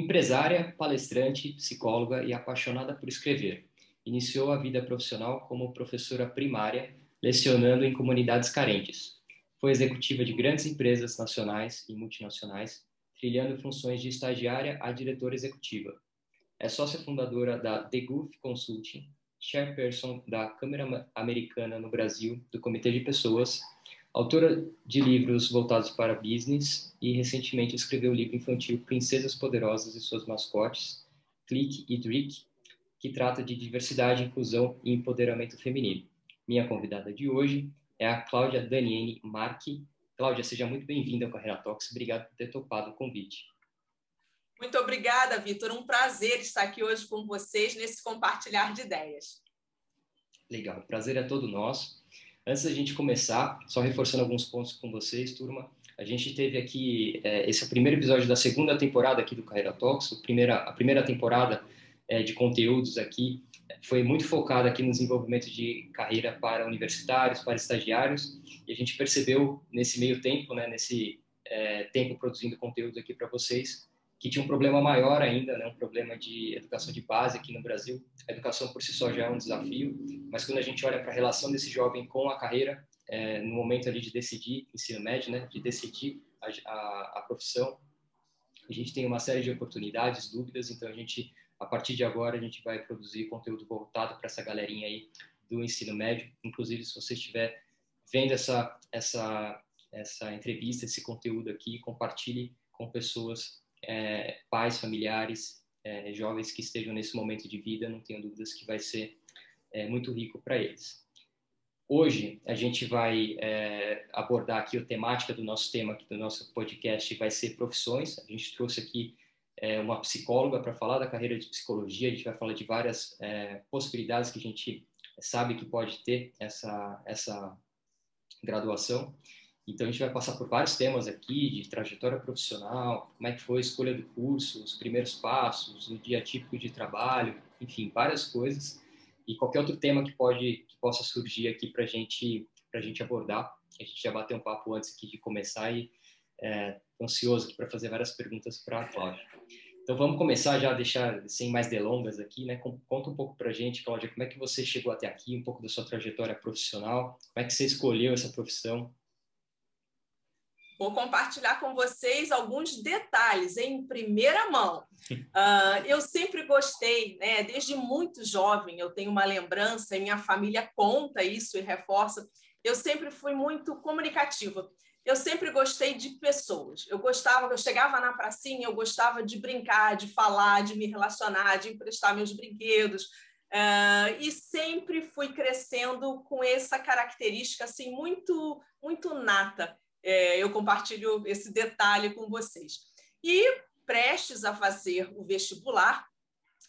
Empresária, palestrante, psicóloga e apaixonada por escrever, iniciou a vida profissional como professora primária, lecionando em comunidades carentes. Foi executiva de grandes empresas nacionais e multinacionais, trilhando funções de estagiária a diretora executiva. É sócia fundadora da The Goof Consulting, chairperson da Câmara Americana no Brasil, do Comitê de Pessoas, autora de livros voltados para business e recentemente escreveu o livro infantil Princesas Poderosas e Suas Mascotes, Click e Drick, que trata de diversidade, inclusão e empoderamento feminino. Minha convidada de hoje é a Cláudia Daniene Marchi. Cláudia, seja muito bem-vinda ao Carreira Talks. Obrigado por ter topado o convite. Muito obrigada, Vitor. Um prazer estar aqui hoje com vocês nesse compartilhar de ideias. Legal, o prazer é todo nosso. Antes da gente começar, só reforçando alguns pontos com vocês, turma, a gente teve aqui, é, esse é o primeiro episódio da segunda temporada aqui do Carreira Talks, a primeira, a primeira temporada é, de conteúdos aqui. Foi muito focada aqui no desenvolvimento de carreira para universitários, para estagiários, e a gente percebeu nesse meio tempo, né, nesse é, tempo produzindo conteúdo aqui para vocês, que tinha um problema maior ainda, né, um problema de educação de base aqui no Brasil. A educação por si só já é um desafio, mas quando a gente olha para a relação desse jovem com a carreira, é, no momento ali de decidir ensino médio, né, de decidir a, a, a profissão, a gente tem uma série de oportunidades, dúvidas, então a gente a partir de agora a gente vai produzir conteúdo voltado para essa galerinha aí do ensino médio. Inclusive, se você estiver vendo essa essa essa entrevista, esse conteúdo aqui, compartilhe com pessoas, é, pais, familiares, é, jovens que estejam nesse momento de vida. Não tenho dúvidas que vai ser é, muito rico para eles. Hoje a gente vai é, abordar aqui a temática do nosso tema, aqui do nosso podcast, vai ser profissões. A gente trouxe aqui é, uma psicóloga para falar da carreira de psicologia. A gente vai falar de várias é, possibilidades que a gente sabe que pode ter essa, essa graduação. Então, a gente vai passar por vários temas aqui, de trajetória profissional, como é que foi a escolha do curso, os primeiros passos, o dia típico de trabalho, enfim, várias coisas. E qualquer outro tema que, pode, que possa surgir aqui para gente, a gente abordar. A gente já bateu um papo antes aqui de começar e é, ansioso para fazer várias perguntas para a Cláudia. Então vamos começar já a deixar sem mais delongas aqui, né? Conta um pouco para a gente, Cláudia, como é que você chegou até aqui, um pouco da sua trajetória profissional, como é que você escolheu essa profissão? Vou compartilhar com vocês alguns detalhes em primeira mão. Uh, eu sempre gostei, né? Desde muito jovem, eu tenho uma lembrança, e minha família conta isso e reforça. Eu sempre fui muito comunicativa eu sempre gostei de pessoas. Eu gostava, eu chegava na pracinha, eu gostava de brincar, de falar, de me relacionar, de emprestar meus brinquedos. Uh, e sempre fui crescendo com essa característica assim muito muito nata. É, eu compartilho esse detalhe com vocês. E prestes a fazer o vestibular,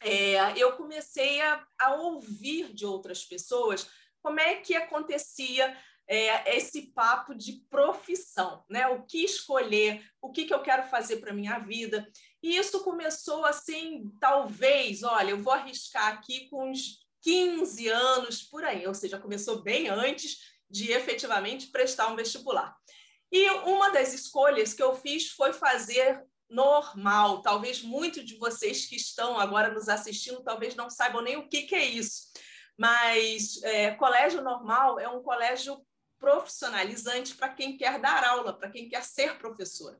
é, eu comecei a, a ouvir de outras pessoas como é que acontecia é, esse papo de profissão, né? O que escolher, o que, que eu quero fazer para minha vida. E isso começou assim, talvez, olha, eu vou arriscar aqui com uns 15 anos por aí, ou seja, começou bem antes de efetivamente prestar um vestibular. E uma das escolhas que eu fiz foi fazer normal. Talvez muitos de vocês que estão agora nos assistindo talvez não saibam nem o que, que é isso. Mas é, colégio normal é um colégio profissionalizante para quem quer dar aula, para quem quer ser professora.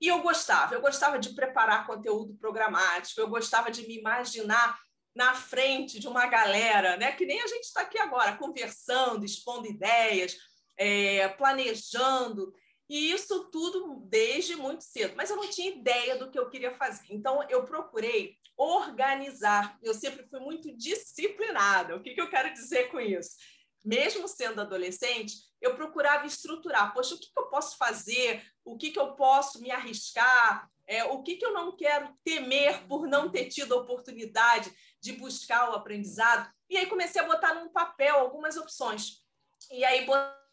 E eu gostava, eu gostava de preparar conteúdo programático, eu gostava de me imaginar na frente de uma galera, né? Que nem a gente está aqui agora, conversando, expondo ideias, é, planejando, e isso tudo desde muito cedo. Mas eu não tinha ideia do que eu queria fazer. Então, eu procurei organizar. Eu sempre fui muito disciplinada. O que, que eu quero dizer com isso? Mesmo sendo adolescente, eu procurava estruturar, poxa, o que, que eu posso fazer, o que, que eu posso me arriscar, é, o que, que eu não quero temer por não ter tido a oportunidade de buscar o aprendizado. E aí comecei a botar num papel algumas opções. E aí botei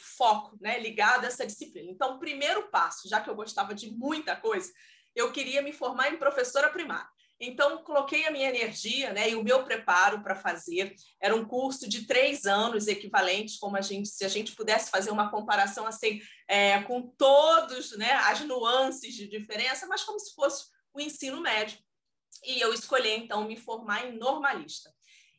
foco, né, ligado a essa disciplina. Então, primeiro passo, já que eu gostava de muita coisa, eu queria me formar em professora primária. Então, coloquei a minha energia né, e o meu preparo para fazer. Era um curso de três anos, equivalentes, como a gente, se a gente pudesse fazer uma comparação assim, é, com todos né, as nuances de diferença, mas como se fosse o ensino médio. E eu escolhi, então, me formar em normalista.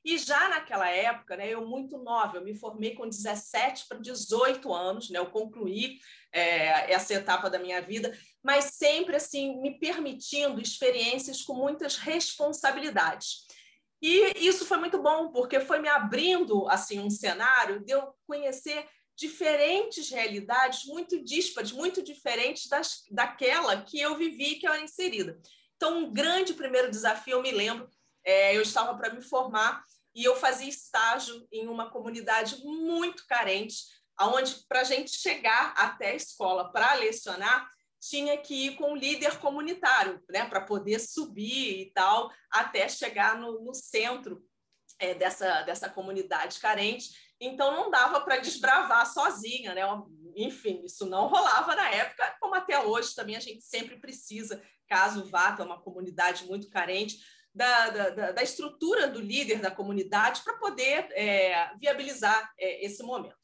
E já naquela época, né, eu muito nova, eu me formei com 17 para 18 anos, né, eu concluí é, essa etapa da minha vida, mas sempre assim me permitindo experiências com muitas responsabilidades. E isso foi muito bom, porque foi me abrindo assim um cenário de eu conhecer diferentes realidades muito díspares, muito diferentes das, daquela que eu vivi que eu era inserida. Então, um grande primeiro desafio, eu me lembro, é, eu estava para me formar e eu fazia estágio em uma comunidade muito carente, aonde para a gente chegar até a escola para lecionar, tinha que ir com o líder comunitário, né, para poder subir e tal, até chegar no, no centro é, dessa, dessa comunidade carente. Então, não dava para desbravar sozinha, né? Enfim, isso não rolava na época, como até hoje também a gente sempre precisa, caso vá para uma comunidade muito carente, da, da, da, estrutura do líder da comunidade para poder é, viabilizar é, esse momento.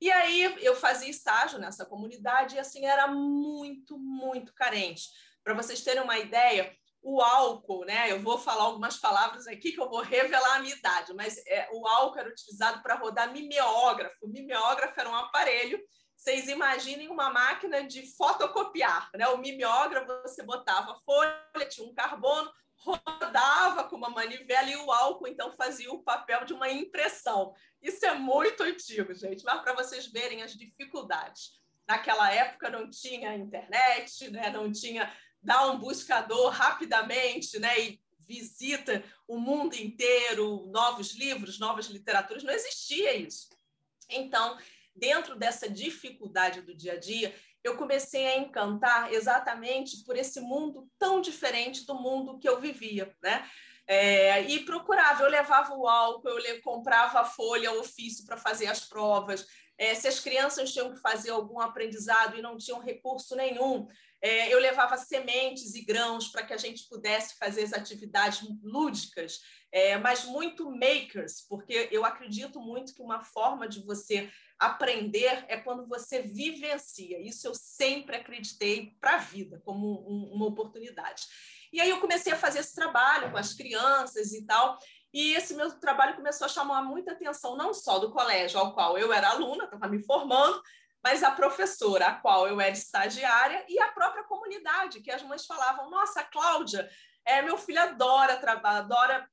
E aí eu fazia estágio nessa comunidade e assim era muito, muito carente. Para vocês terem uma ideia, o álcool, né? Eu vou falar algumas palavras aqui que eu vou revelar a minha idade, mas é, o álcool era utilizado para rodar mimeógrafo. O mimeógrafo era um aparelho. Vocês imaginem uma máquina de fotocopiar, né? O mimeógrafo você botava folha, tinha um carbono, rodava com uma manivela e o álcool então fazia o papel de uma impressão. Isso é muito antigo, gente, mas para vocês verem as dificuldades. Naquela época não tinha internet, né? não tinha dá um buscador rapidamente né? e visita o mundo inteiro, novos livros, novas literaturas, não existia isso. Então, dentro dessa dificuldade do dia a dia, eu comecei a encantar exatamente por esse mundo tão diferente do mundo que eu vivia, né? É, e procurava, eu levava o álcool, eu comprava a folha, o ofício para fazer as provas. É, se as crianças tinham que fazer algum aprendizado e não tinham recurso nenhum, é, eu levava sementes e grãos para que a gente pudesse fazer as atividades lúdicas, é, mas muito makers, porque eu acredito muito que uma forma de você aprender é quando você vivencia. Isso eu sempre acreditei para a vida, como um, uma oportunidade. E aí eu comecei a fazer esse trabalho com as crianças e tal. E esse meu trabalho começou a chamar muita atenção, não só do colégio ao qual eu era aluna, estava me formando, mas a professora, a qual eu era estagiária, e a própria comunidade, que as mães falavam: Nossa, Cláudia, é, meu filho adora trabalhar, adora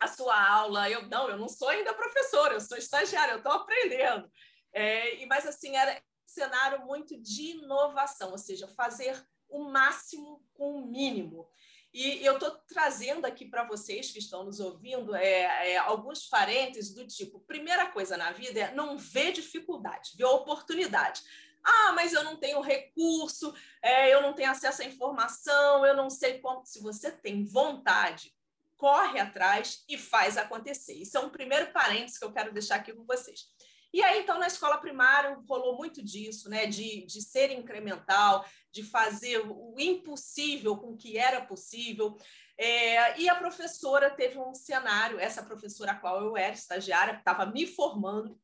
a sua aula. Eu não, eu não sou ainda professora, eu sou estagiária, eu estou aprendendo. É, e mas assim era um cenário muito de inovação, ou seja, fazer o máximo com o mínimo. E eu estou trazendo aqui para vocês que estão nos ouvindo é, é, alguns parênteses do tipo: primeira coisa na vida é não ver dificuldade, ver oportunidade. Ah, mas eu não tenho recurso, é, eu não tenho acesso à informação, eu não sei como. Se você tem vontade, corre atrás e faz acontecer. Isso é um primeiro parênteses que eu quero deixar aqui com vocês. E aí, então, na escola primária rolou muito disso, né? De, de ser incremental, de fazer o impossível com o que era possível. É, e a professora teve um cenário, essa professora a qual eu era estagiária, estava me formando,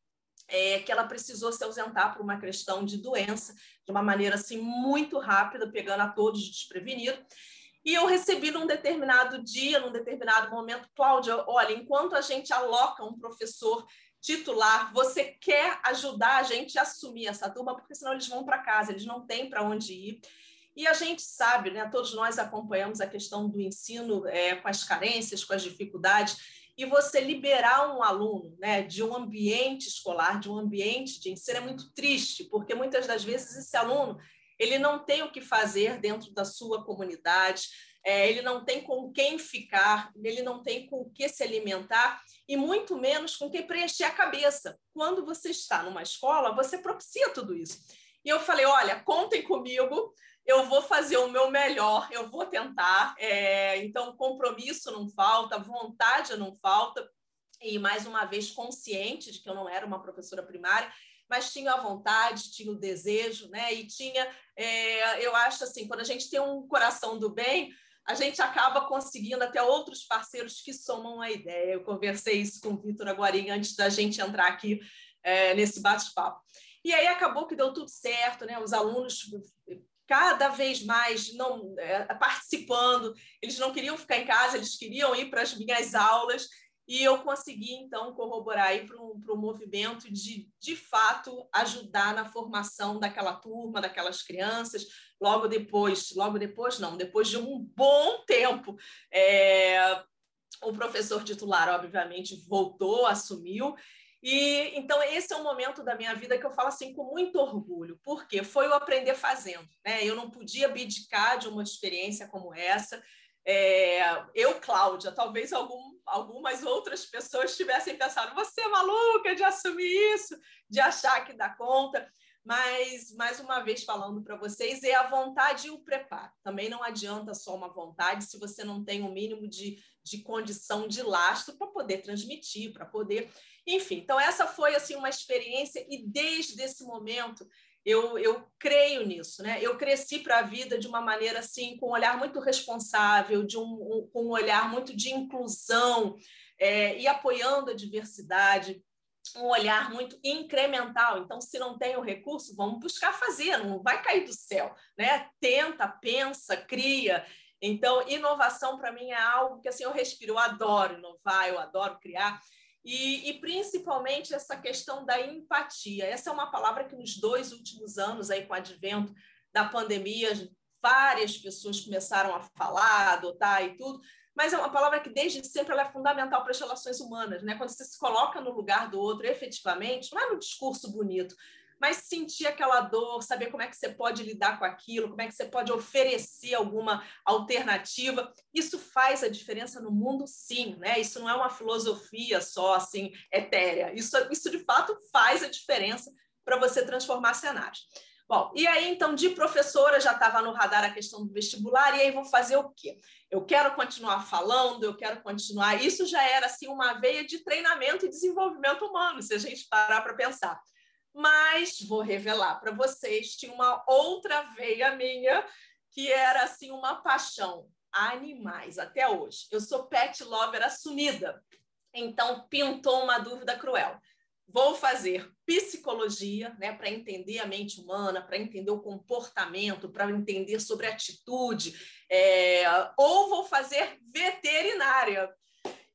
é, que ela precisou se ausentar por uma questão de doença, de uma maneira assim muito rápida, pegando a todos desprevenidos. E eu recebi num determinado dia, num determinado momento, Cláudia, olha, enquanto a gente aloca um professor titular, você quer ajudar a gente a assumir essa turma, porque senão eles vão para casa, eles não têm para onde ir. E a gente sabe, né, todos nós acompanhamos a questão do ensino é, com as carências, com as dificuldades, e você liberar um aluno né, de um ambiente escolar, de um ambiente de ensino, é muito triste, porque muitas das vezes esse aluno ele não tem o que fazer dentro da sua comunidade, é, ele não tem com quem ficar, ele não tem com o que se alimentar e muito menos com quem preencher a cabeça. Quando você está numa escola, você propicia tudo isso. E eu falei: olha, contem comigo, eu vou fazer o meu melhor, eu vou tentar. É, então, compromisso não falta, vontade não falta. E mais uma vez, consciente de que eu não era uma professora primária, mas tinha a vontade, tinha o desejo, né? E tinha, é, eu acho assim, quando a gente tem um coração do bem, a gente acaba conseguindo até outros parceiros que somam a ideia. Eu conversei isso com o Vitor Aguarim antes da gente entrar aqui é, nesse bate-papo. E aí acabou que deu tudo certo, né? Os alunos cada vez mais não é, participando. Eles não queriam ficar em casa, eles queriam ir para as minhas aulas. E eu consegui, então, corroborar aí para um, um movimento de, de fato, ajudar na formação daquela turma, daquelas crianças. Logo depois, logo depois, não, depois de um bom tempo, é, o professor titular, obviamente, voltou, assumiu, e então esse é um momento da minha vida que eu falo assim com muito orgulho, porque foi o aprender fazendo, né? Eu não podia abdicar de uma experiência como essa. É, eu, Cláudia, talvez algum, algumas outras pessoas tivessem pensado: você é maluca de assumir isso, de achar que dá conta. Mas, mais uma vez, falando para vocês, é a vontade e o preparo. Também não adianta só uma vontade se você não tem o um mínimo de, de condição de lastro para poder transmitir, para poder. Enfim, então essa foi assim uma experiência, e desde esse momento eu, eu creio nisso, né? Eu cresci para a vida de uma maneira assim, com um olhar muito responsável, de um, um com um olhar muito de inclusão é, e apoiando a diversidade um olhar muito incremental. Então, se não tem o recurso, vamos buscar fazer, não vai cair do céu, né? Tenta, pensa, cria. Então, inovação para mim é algo que assim eu respiro, eu adoro inovar, eu adoro criar. E, e, principalmente essa questão da empatia. Essa é uma palavra que nos dois últimos anos, aí com o advento da pandemia, várias pessoas começaram a falar, adotar e tudo, mas é uma palavra que desde sempre ela é fundamental para as relações humanas, né? Quando você se coloca no lugar do outro efetivamente, não é no discurso bonito, mas sentir aquela dor, saber como é que você pode lidar com aquilo, como é que você pode oferecer alguma alternativa, isso faz a diferença no mundo, sim, né? Isso não é uma filosofia só assim etérea, isso, isso de fato faz a diferença para você transformar cenários. Bom, e aí então de professora já estava no radar a questão do vestibular, e aí vou fazer o quê? Eu quero continuar falando, eu quero continuar. Isso já era assim uma veia de treinamento e desenvolvimento humano, se a gente parar para pensar. Mas vou revelar para vocês, tinha uma outra veia minha que era assim uma paixão, animais até hoje. Eu sou pet lover assumida. Então pintou uma dúvida cruel vou fazer psicologia, né, para entender a mente humana, para entender o comportamento, para entender sobre atitude, é, ou vou fazer veterinária.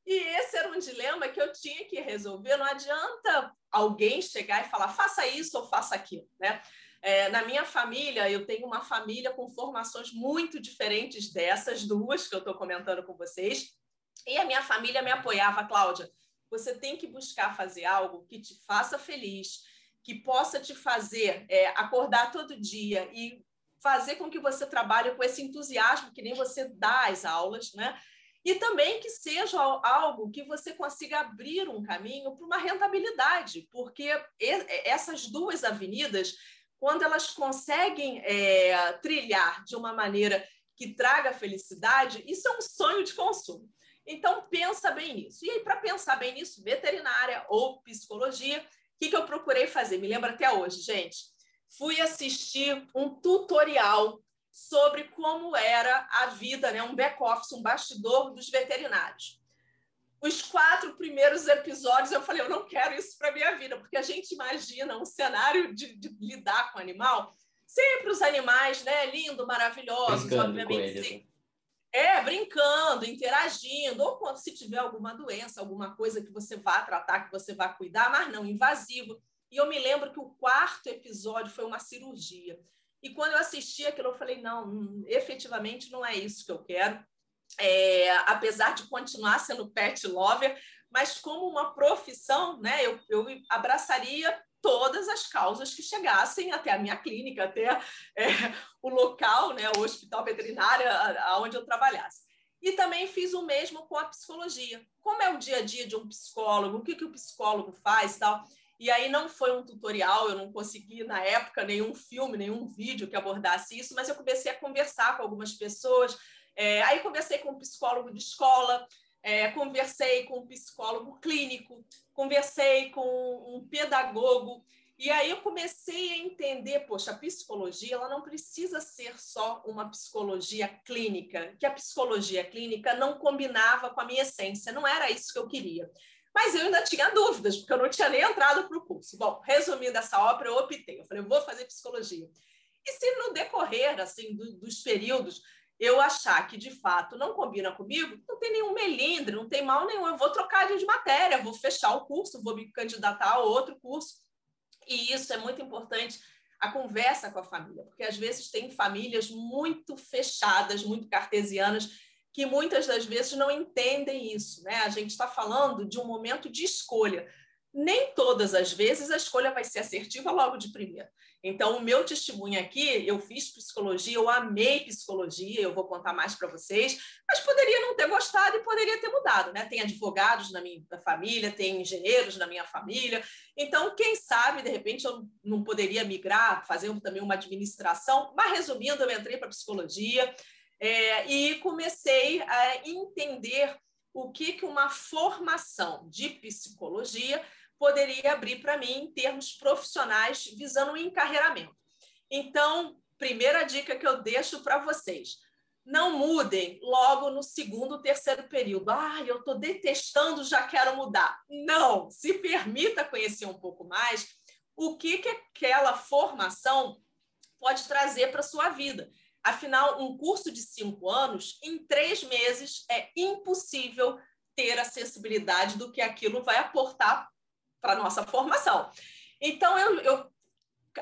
E esse era um dilema que eu tinha que resolver. Não adianta alguém chegar e falar, faça isso ou faça aquilo, né? É, na minha família, eu tenho uma família com formações muito diferentes dessas duas que eu estou comentando com vocês. E a minha família me apoiava, Cláudia você tem que buscar fazer algo que te faça feliz, que possa te fazer é, acordar todo dia e fazer com que você trabalhe com esse entusiasmo que nem você dá às aulas, né? E também que seja algo que você consiga abrir um caminho para uma rentabilidade, porque essas duas avenidas, quando elas conseguem é, trilhar de uma maneira que traga felicidade, isso é um sonho de consumo. Então, pensa bem nisso. E aí, para pensar bem nisso, veterinária ou psicologia, o que, que eu procurei fazer? Me lembro até hoje, gente. Fui assistir um tutorial sobre como era a vida, né? um back-office, um bastidor dos veterinários. Os quatro primeiros episódios eu falei, eu não quero isso para minha vida, porque a gente imagina um cenário de, de lidar com o animal, sempre os animais, né, lindo, maravilhosos, Brincando obviamente, sim. É, brincando, interagindo, ou quando se tiver alguma doença, alguma coisa que você vá tratar, que você vá cuidar, mas não invasivo. E eu me lembro que o quarto episódio foi uma cirurgia. E quando eu assisti aquilo, eu falei: não, hum, efetivamente não é isso que eu quero. É, apesar de continuar sendo pet lover, mas como uma profissão, né, eu, eu abraçaria todas as causas que chegassem até a minha clínica, até é, o local, né, o hospital veterinário aonde eu trabalhasse. E também fiz o mesmo com a psicologia. Como é o dia a dia de um psicólogo, o que, que o psicólogo faz tal. E aí não foi um tutorial, eu não consegui na época nenhum filme, nenhum vídeo que abordasse isso, mas eu comecei a conversar com algumas pessoas. É, aí conversei com um psicólogo de escola, é, conversei com um psicólogo clínico, conversei com um pedagogo, e aí eu comecei a entender, poxa, a psicologia ela não precisa ser só uma psicologia clínica, que a psicologia clínica não combinava com a minha essência, não era isso que eu queria. Mas eu ainda tinha dúvidas, porque eu não tinha nem entrado para o curso. Bom, resumindo essa obra, eu optei, eu falei, eu vou fazer psicologia. E se no decorrer assim do, dos períodos eu achar que de fato não combina comigo, não tem nenhum melindre, não tem mal nenhum, eu vou trocar de matéria, vou fechar o curso, vou me candidatar a outro curso. E isso é muito importante a conversa com a família, porque às vezes tem famílias muito fechadas, muito cartesianas, que muitas das vezes não entendem isso. Né? A gente está falando de um momento de escolha. Nem todas as vezes a escolha vai ser assertiva logo de primeira. Então, o meu testemunho aqui, eu fiz psicologia, eu amei psicologia, eu vou contar mais para vocês, mas poderia não ter gostado e poderia ter mudado, né? Tem advogados na minha família, tem engenheiros na minha família. Então, quem sabe, de repente, eu não poderia migrar, fazer também uma administração. Mas, resumindo, eu entrei para psicologia é, e comecei a entender o que, que uma formação de psicologia poderia abrir para mim em termos profissionais, visando o encarreiramento. Então, primeira dica que eu deixo para vocês: não mudem logo no segundo, terceiro período. Ah, eu estou detestando, já quero mudar. Não, se permita conhecer um pouco mais o que, que aquela formação pode trazer para a sua vida. Afinal, um curso de cinco anos, em três meses, é impossível ter acessibilidade do que aquilo vai aportar para nossa formação. Então, eu, eu,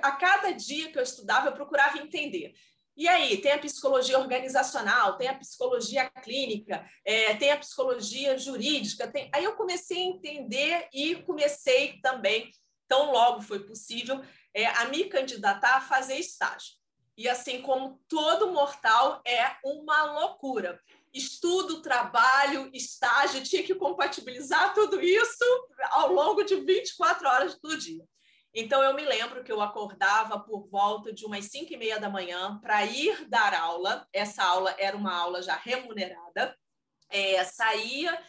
a cada dia que eu estudava, eu procurava entender. E aí, tem a psicologia organizacional, tem a psicologia clínica, é, tem a psicologia jurídica. Tem... Aí eu comecei a entender e comecei também, tão logo foi possível, é, a me candidatar a fazer estágio. E assim como todo mortal, é uma loucura estudo, trabalho, estágio, tinha que compatibilizar tudo isso ao longo de 24 horas do dia. Então, eu me lembro que eu acordava por volta de umas 5 e meia da manhã para ir dar aula. Essa aula era uma aula já remunerada. É, saía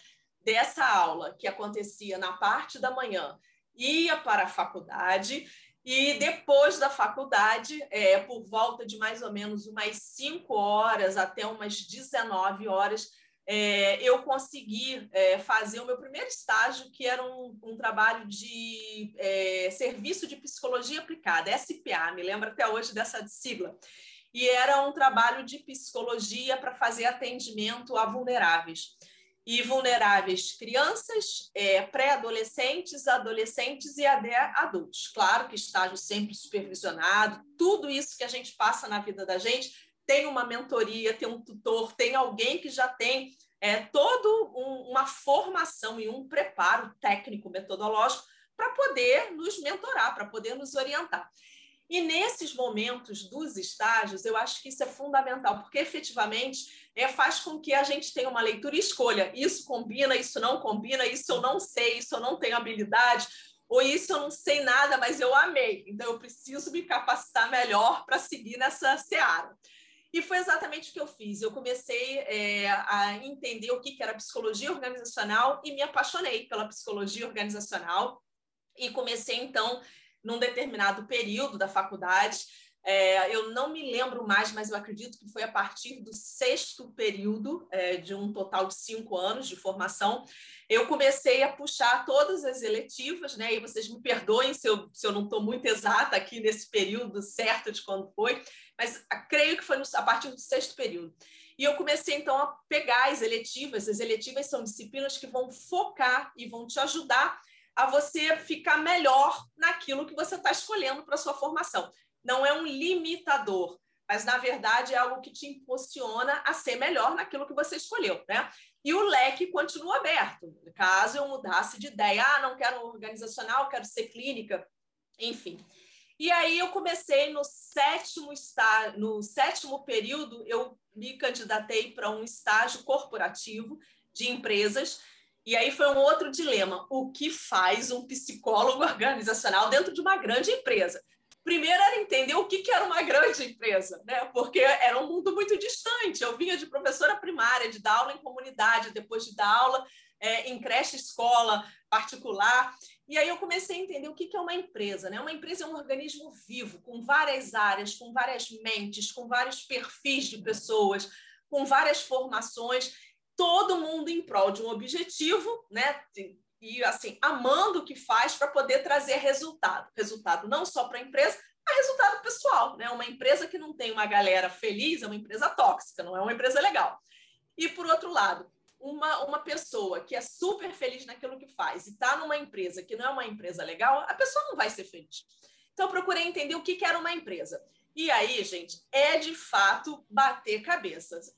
dessa aula, que acontecia na parte da manhã, ia para a faculdade e depois da faculdade, é, por volta de mais ou menos umas 5 horas até umas 19 horas, é, eu consegui é, fazer o meu primeiro estágio, que era um, um trabalho de é, serviço de psicologia aplicada, SPA, me lembro até hoje dessa sigla. E era um trabalho de psicologia para fazer atendimento a vulneráveis e vulneráveis crianças, é, pré-adolescentes, adolescentes e até adultos. Claro que estágio sempre supervisionado, tudo isso que a gente passa na vida da gente tem uma mentoria, tem um tutor, tem alguém que já tem é, toda um, uma formação e um preparo técnico, metodológico para poder nos mentorar, para poder nos orientar. E nesses momentos dos estágios, eu acho que isso é fundamental, porque efetivamente é, faz com que a gente tenha uma leitura e escolha. Isso combina, isso não combina, isso eu não sei, isso eu não tenho habilidade, ou isso eu não sei nada, mas eu amei. Então eu preciso me capacitar melhor para seguir nessa seara. E foi exatamente o que eu fiz. Eu comecei é, a entender o que era psicologia organizacional e me apaixonei pela psicologia organizacional. E comecei, então, num determinado período da faculdade. É, eu não me lembro mais, mas eu acredito que foi a partir do sexto período, é, de um total de cinco anos de formação, eu comecei a puxar todas as eletivas, né? E vocês me perdoem se eu, se eu não estou muito exata aqui nesse período certo de quando foi, mas creio que foi a partir do sexto período. E eu comecei então a pegar as eletivas. As eletivas são disciplinas que vão focar e vão te ajudar a você ficar melhor naquilo que você está escolhendo para sua formação. Não é um limitador, mas na verdade é algo que te impulsiona a ser melhor naquilo que você escolheu, né? E o leque continua aberto. Caso eu mudasse de ideia, ah, não quero organizacional, quero ser clínica, enfim. E aí eu comecei no sétimo estágio, no sétimo período, eu me candidatei para um estágio corporativo de empresas e aí foi um outro dilema: o que faz um psicólogo organizacional dentro de uma grande empresa? Primeiro era entender o que, era uma grande empresa, né? porque era um mundo muito distante. Eu vinha de professora primária, de dar aula em comunidade, depois de dar aula é, em creche escola particular. E aí eu comecei a entender o que, é uma empresa. Né? Uma empresa é um organismo vivo, com várias áreas, com várias mentes, com vários perfis de pessoas, com várias formações todo mundo em prol de um objetivo, né? E assim, amando o que faz para poder trazer resultado. Resultado não só para a empresa, a resultado pessoal. Né? Uma empresa que não tem uma galera feliz é uma empresa tóxica, não é uma empresa legal. E, por outro lado, uma, uma pessoa que é super feliz naquilo que faz e está numa empresa que não é uma empresa legal, a pessoa não vai ser feliz. Então, eu procurei entender o que, que era uma empresa. E aí, gente, é de fato bater cabeças.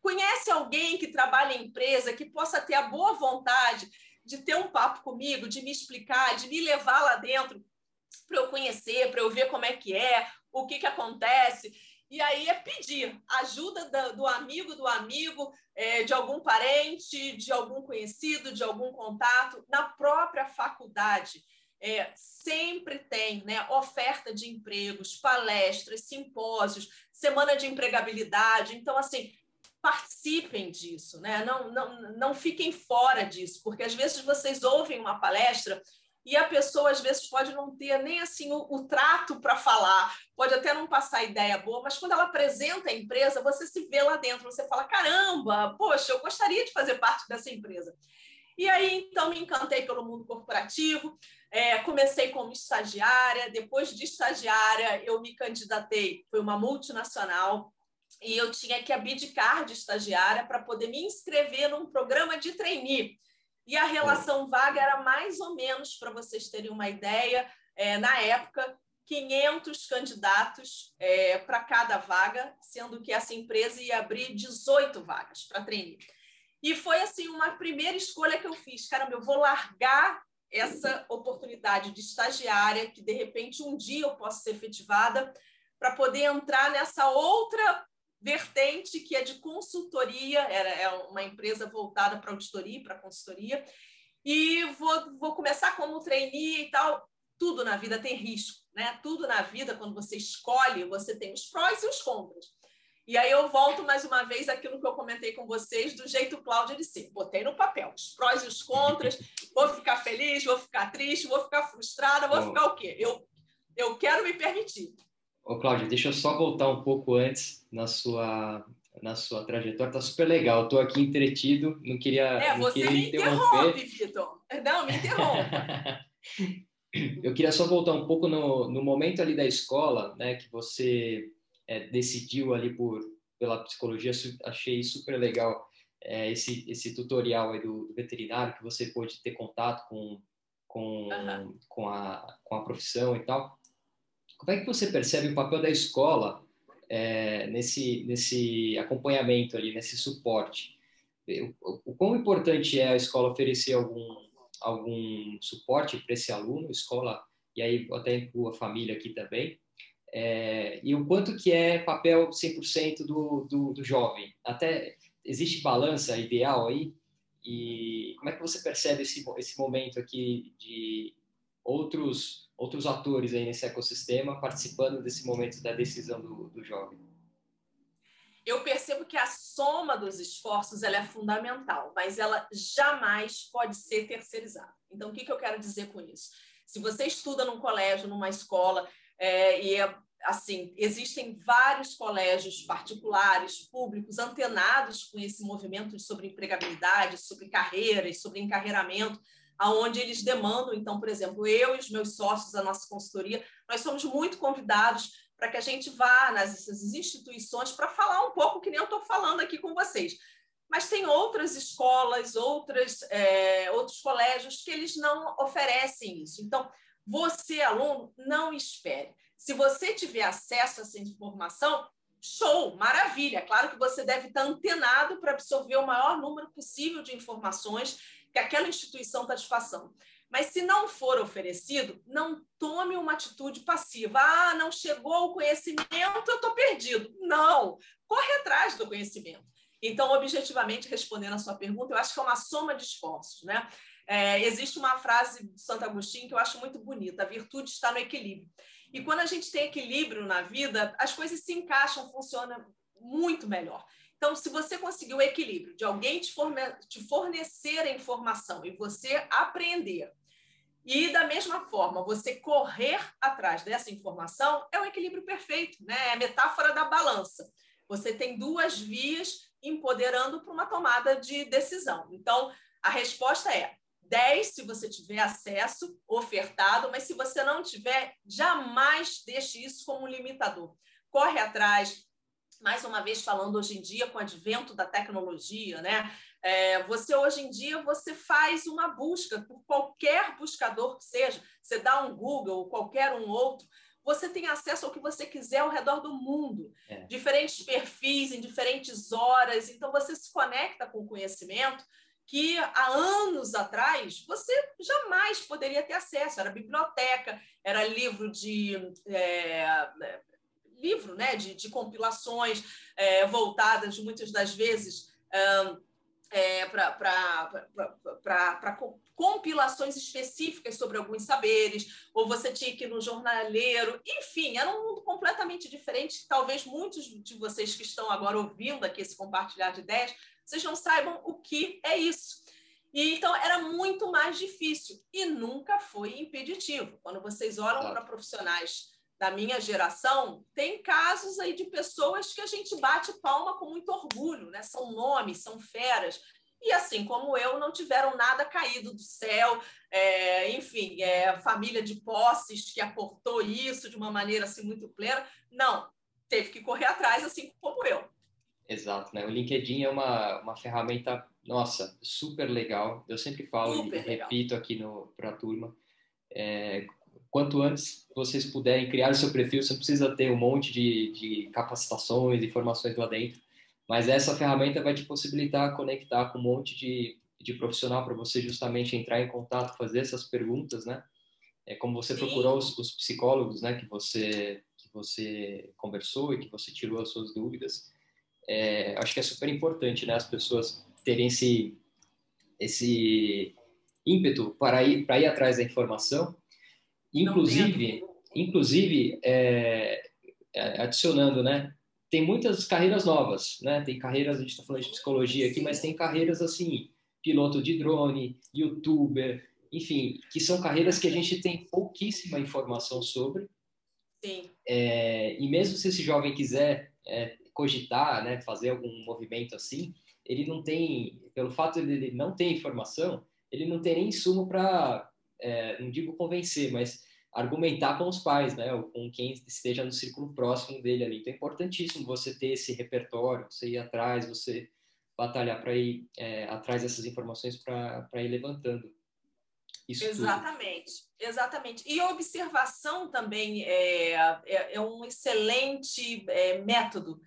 Conhece alguém que trabalha em empresa que possa ter a boa vontade de ter um papo comigo, de me explicar, de me levar lá dentro para eu conhecer, para eu ver como é que é, o que, que acontece. E aí é pedir ajuda do, amigo do amigo, é, de algum parente, de algum conhecido, de algum contato, na própria faculdade. É, sempre tem né, oferta de empregos, palestras, simpósios, semana de empregabilidade. Então, assim, participem disso, né? não, não, não fiquem fora disso, porque às vezes vocês ouvem uma palestra e a pessoa às vezes pode não ter nem assim o, o trato para falar, pode até não passar ideia boa, mas quando ela apresenta a empresa, você se vê lá dentro, você fala: caramba, poxa, eu gostaria de fazer parte dessa empresa. E aí, então, me encantei pelo mundo corporativo, é, comecei como estagiária, depois de estagiária, eu me candidatei, foi uma multinacional, e eu tinha que abdicar de estagiária para poder me inscrever num programa de trainee. E a relação vaga era mais ou menos, para vocês terem uma ideia, é, na época, 500 candidatos é, para cada vaga, sendo que essa empresa ia abrir 18 vagas para trainee. E foi assim uma primeira escolha que eu fiz. Caramba, eu vou largar essa oportunidade de estagiária, que de repente um dia eu posso ser efetivada, para poder entrar nessa outra vertente que é de consultoria, era, é uma empresa voltada para auditoria, para consultoria, e vou, vou começar como trainee e tal. Tudo na vida tem risco, né? Tudo na vida, quando você escolhe, você tem os prós e os contras. E aí eu volto mais uma vez aquilo que eu comentei com vocês, do jeito Cláudio de ser. Botei no papel os prós e os contras, vou ficar feliz, vou ficar triste, vou ficar frustrada, vou ficar o quê? Eu, eu quero me permitir. Ô, Cláudia, deixa eu só voltar um pouco antes na sua na sua trajetória. Tá super legal. Estou aqui entretido, não queria. É, não você queria me interrompe, Vitor. Não, me interrompa. eu queria só voltar um pouco no, no momento ali da escola, né, que você é, decidiu ali por pela psicologia. Achei super legal é, esse esse tutorial aí do, do, veterinário que você pôde ter contato com com, uhum. com a com a profissão e tal. Como é que você percebe o papel da escola é, nesse, nesse acompanhamento ali, nesse suporte? O, o quão importante é a escola oferecer algum, algum suporte para esse aluno, escola, e aí até a família aqui também, é, e o quanto que é papel 100% do, do, do jovem? Até existe balança ideal aí? E como é que você percebe esse, esse momento aqui de outros outros atores aí nesse ecossistema participando desse momento da decisão do, do jovem? Eu percebo que a soma dos esforços ela é fundamental, mas ela jamais pode ser terceirizada. Então, o que, que eu quero dizer com isso? Se você estuda num colégio, numa escola, é, e é, assim, existem vários colégios particulares, públicos, antenados com esse movimento sobre empregabilidade, sobre carreiras, sobre encarreiramento, aonde eles demandam, então, por exemplo, eu e os meus sócios da nossa consultoria, nós somos muito convidados para que a gente vá nessas instituições para falar um pouco que nem eu estou falando aqui com vocês. Mas tem outras escolas, outras, é, outros colégios que eles não oferecem isso. Então, você, aluno, não espere. Se você tiver acesso a essa informação, show, maravilha. Claro que você deve estar antenado para absorver o maior número possível de informações que aquela instituição está te passando. Mas se não for oferecido, não tome uma atitude passiva. Ah, não chegou o conhecimento, eu estou perdido. Não, corre atrás do conhecimento. Então, objetivamente, respondendo a sua pergunta, eu acho que é uma soma de esforços. Né? É, existe uma frase de Santo Agostinho que eu acho muito bonita: a virtude está no equilíbrio. E quando a gente tem equilíbrio na vida, as coisas se encaixam, funcionam muito melhor. Então, se você conseguir o equilíbrio de alguém te, te fornecer a informação e você aprender, e da mesma forma, você correr atrás dessa informação, é o equilíbrio perfeito, né? É a metáfora da balança. Você tem duas vias empoderando para uma tomada de decisão. Então, a resposta é: 10 se você tiver acesso ofertado, mas se você não tiver, jamais deixe isso como um limitador. Corre atrás, mais uma vez falando hoje em dia com o advento da tecnologia, né? É, você hoje em dia você faz uma busca por qualquer buscador que seja, você dá um Google ou qualquer um outro, você tem acesso ao que você quiser ao redor do mundo, é. diferentes perfis em diferentes horas, então você se conecta com o conhecimento que há anos atrás você jamais poderia ter acesso. Era biblioteca, era livro de é, livro, né, de, de compilações é, voltadas muitas das vezes é, para compilações específicas sobre alguns saberes, ou você tinha que ir no jornaleiro, enfim, era um mundo completamente diferente. Talvez muitos de vocês que estão agora ouvindo aqui esse compartilhar de ideias, vocês não saibam o que é isso. E, então, era muito mais difícil e nunca foi impeditivo. Quando vocês olham para profissionais da minha geração, tem casos aí de pessoas que a gente bate palma com muito orgulho, né? São nomes, são feras. E assim como eu, não tiveram nada caído do céu, é, enfim, é, família de posses que aportou isso de uma maneira assim muito plena. Não, teve que correr atrás, assim como eu. Exato, né? O LinkedIn é uma, uma ferramenta, nossa, super legal. Eu sempre falo super e legal. repito aqui para a turma. É, quanto antes vocês puderem criar o seu perfil, você precisa ter um monte de, de capacitações, informações lá dentro, mas essa ferramenta vai te possibilitar conectar com um monte de, de profissional para você justamente entrar em contato, fazer essas perguntas, né? É como você Sim. procurou os, os, psicólogos, né? Que você que você conversou e que você tirou as suas dúvidas. É, acho que é super importante, né? As pessoas terem esse esse ímpeto para ir para ir atrás da informação Inclusive, inclusive é, é, adicionando, né? Tem muitas carreiras novas, né? Tem carreiras, a gente está falando de psicologia aqui, mas tem carreiras assim, piloto de drone, youtuber, enfim, que são carreiras que a gente tem pouquíssima informação sobre. Sim. É, e mesmo se esse jovem quiser é, cogitar, né, fazer algum movimento assim, ele não tem, pelo fato de ele não ter informação, ele não tem nem insumo para é, não digo convencer, mas argumentar com os pais, né, ou com quem esteja no círculo próximo dele ali. Então é importantíssimo você ter esse repertório, você ir atrás, você batalhar para ir é, atrás dessas informações para ir levantando. Isso exatamente, tudo. exatamente. E observação também é, é, é um excelente é, método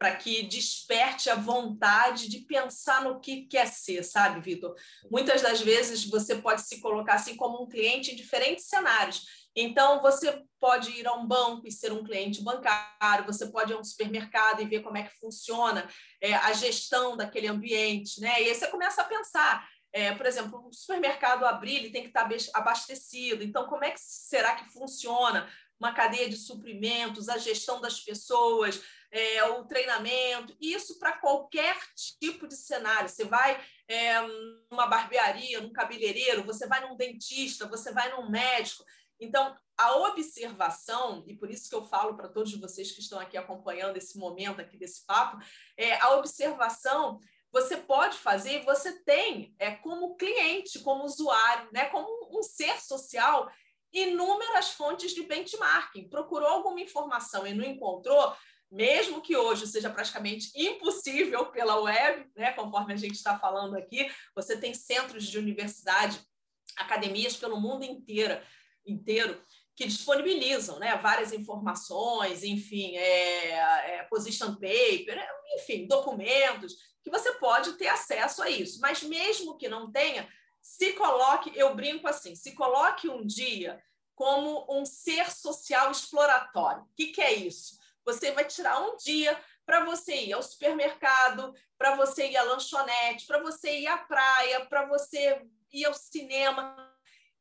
para que desperte a vontade de pensar no que quer ser, sabe, Vitor? Muitas das vezes você pode se colocar assim como um cliente em diferentes cenários. Então, você pode ir a um banco e ser um cliente bancário, você pode ir a um supermercado e ver como é que funciona é, a gestão daquele ambiente, né? E aí você começa a pensar, é, por exemplo, o supermercado abrir, ele tem que estar abastecido. Então, como é que será que funciona uma cadeia de suprimentos, a gestão das pessoas, é, o treinamento, isso para qualquer tipo de cenário. Você vai é, numa barbearia, num cabeleireiro, você vai num dentista, você vai num médico. Então, a observação, e por isso que eu falo para todos vocês que estão aqui acompanhando esse momento aqui desse papo, é, a observação você pode fazer, você tem é, como cliente, como usuário, né, como um ser social, inúmeras fontes de benchmarking. Procurou alguma informação e não encontrou, mesmo que hoje seja praticamente impossível pela web, né, conforme a gente está falando aqui, você tem centros de universidade, academias pelo mundo inteiro, inteiro que disponibilizam né, várias informações, enfim, é, é, position paper, enfim, documentos, que você pode ter acesso a isso. Mas mesmo que não tenha, se coloque, eu brinco assim, se coloque um dia como um ser social exploratório. O que, que é isso? Você vai tirar um dia para você ir ao supermercado, para você ir à lanchonete, para você ir à praia, para você ir ao cinema.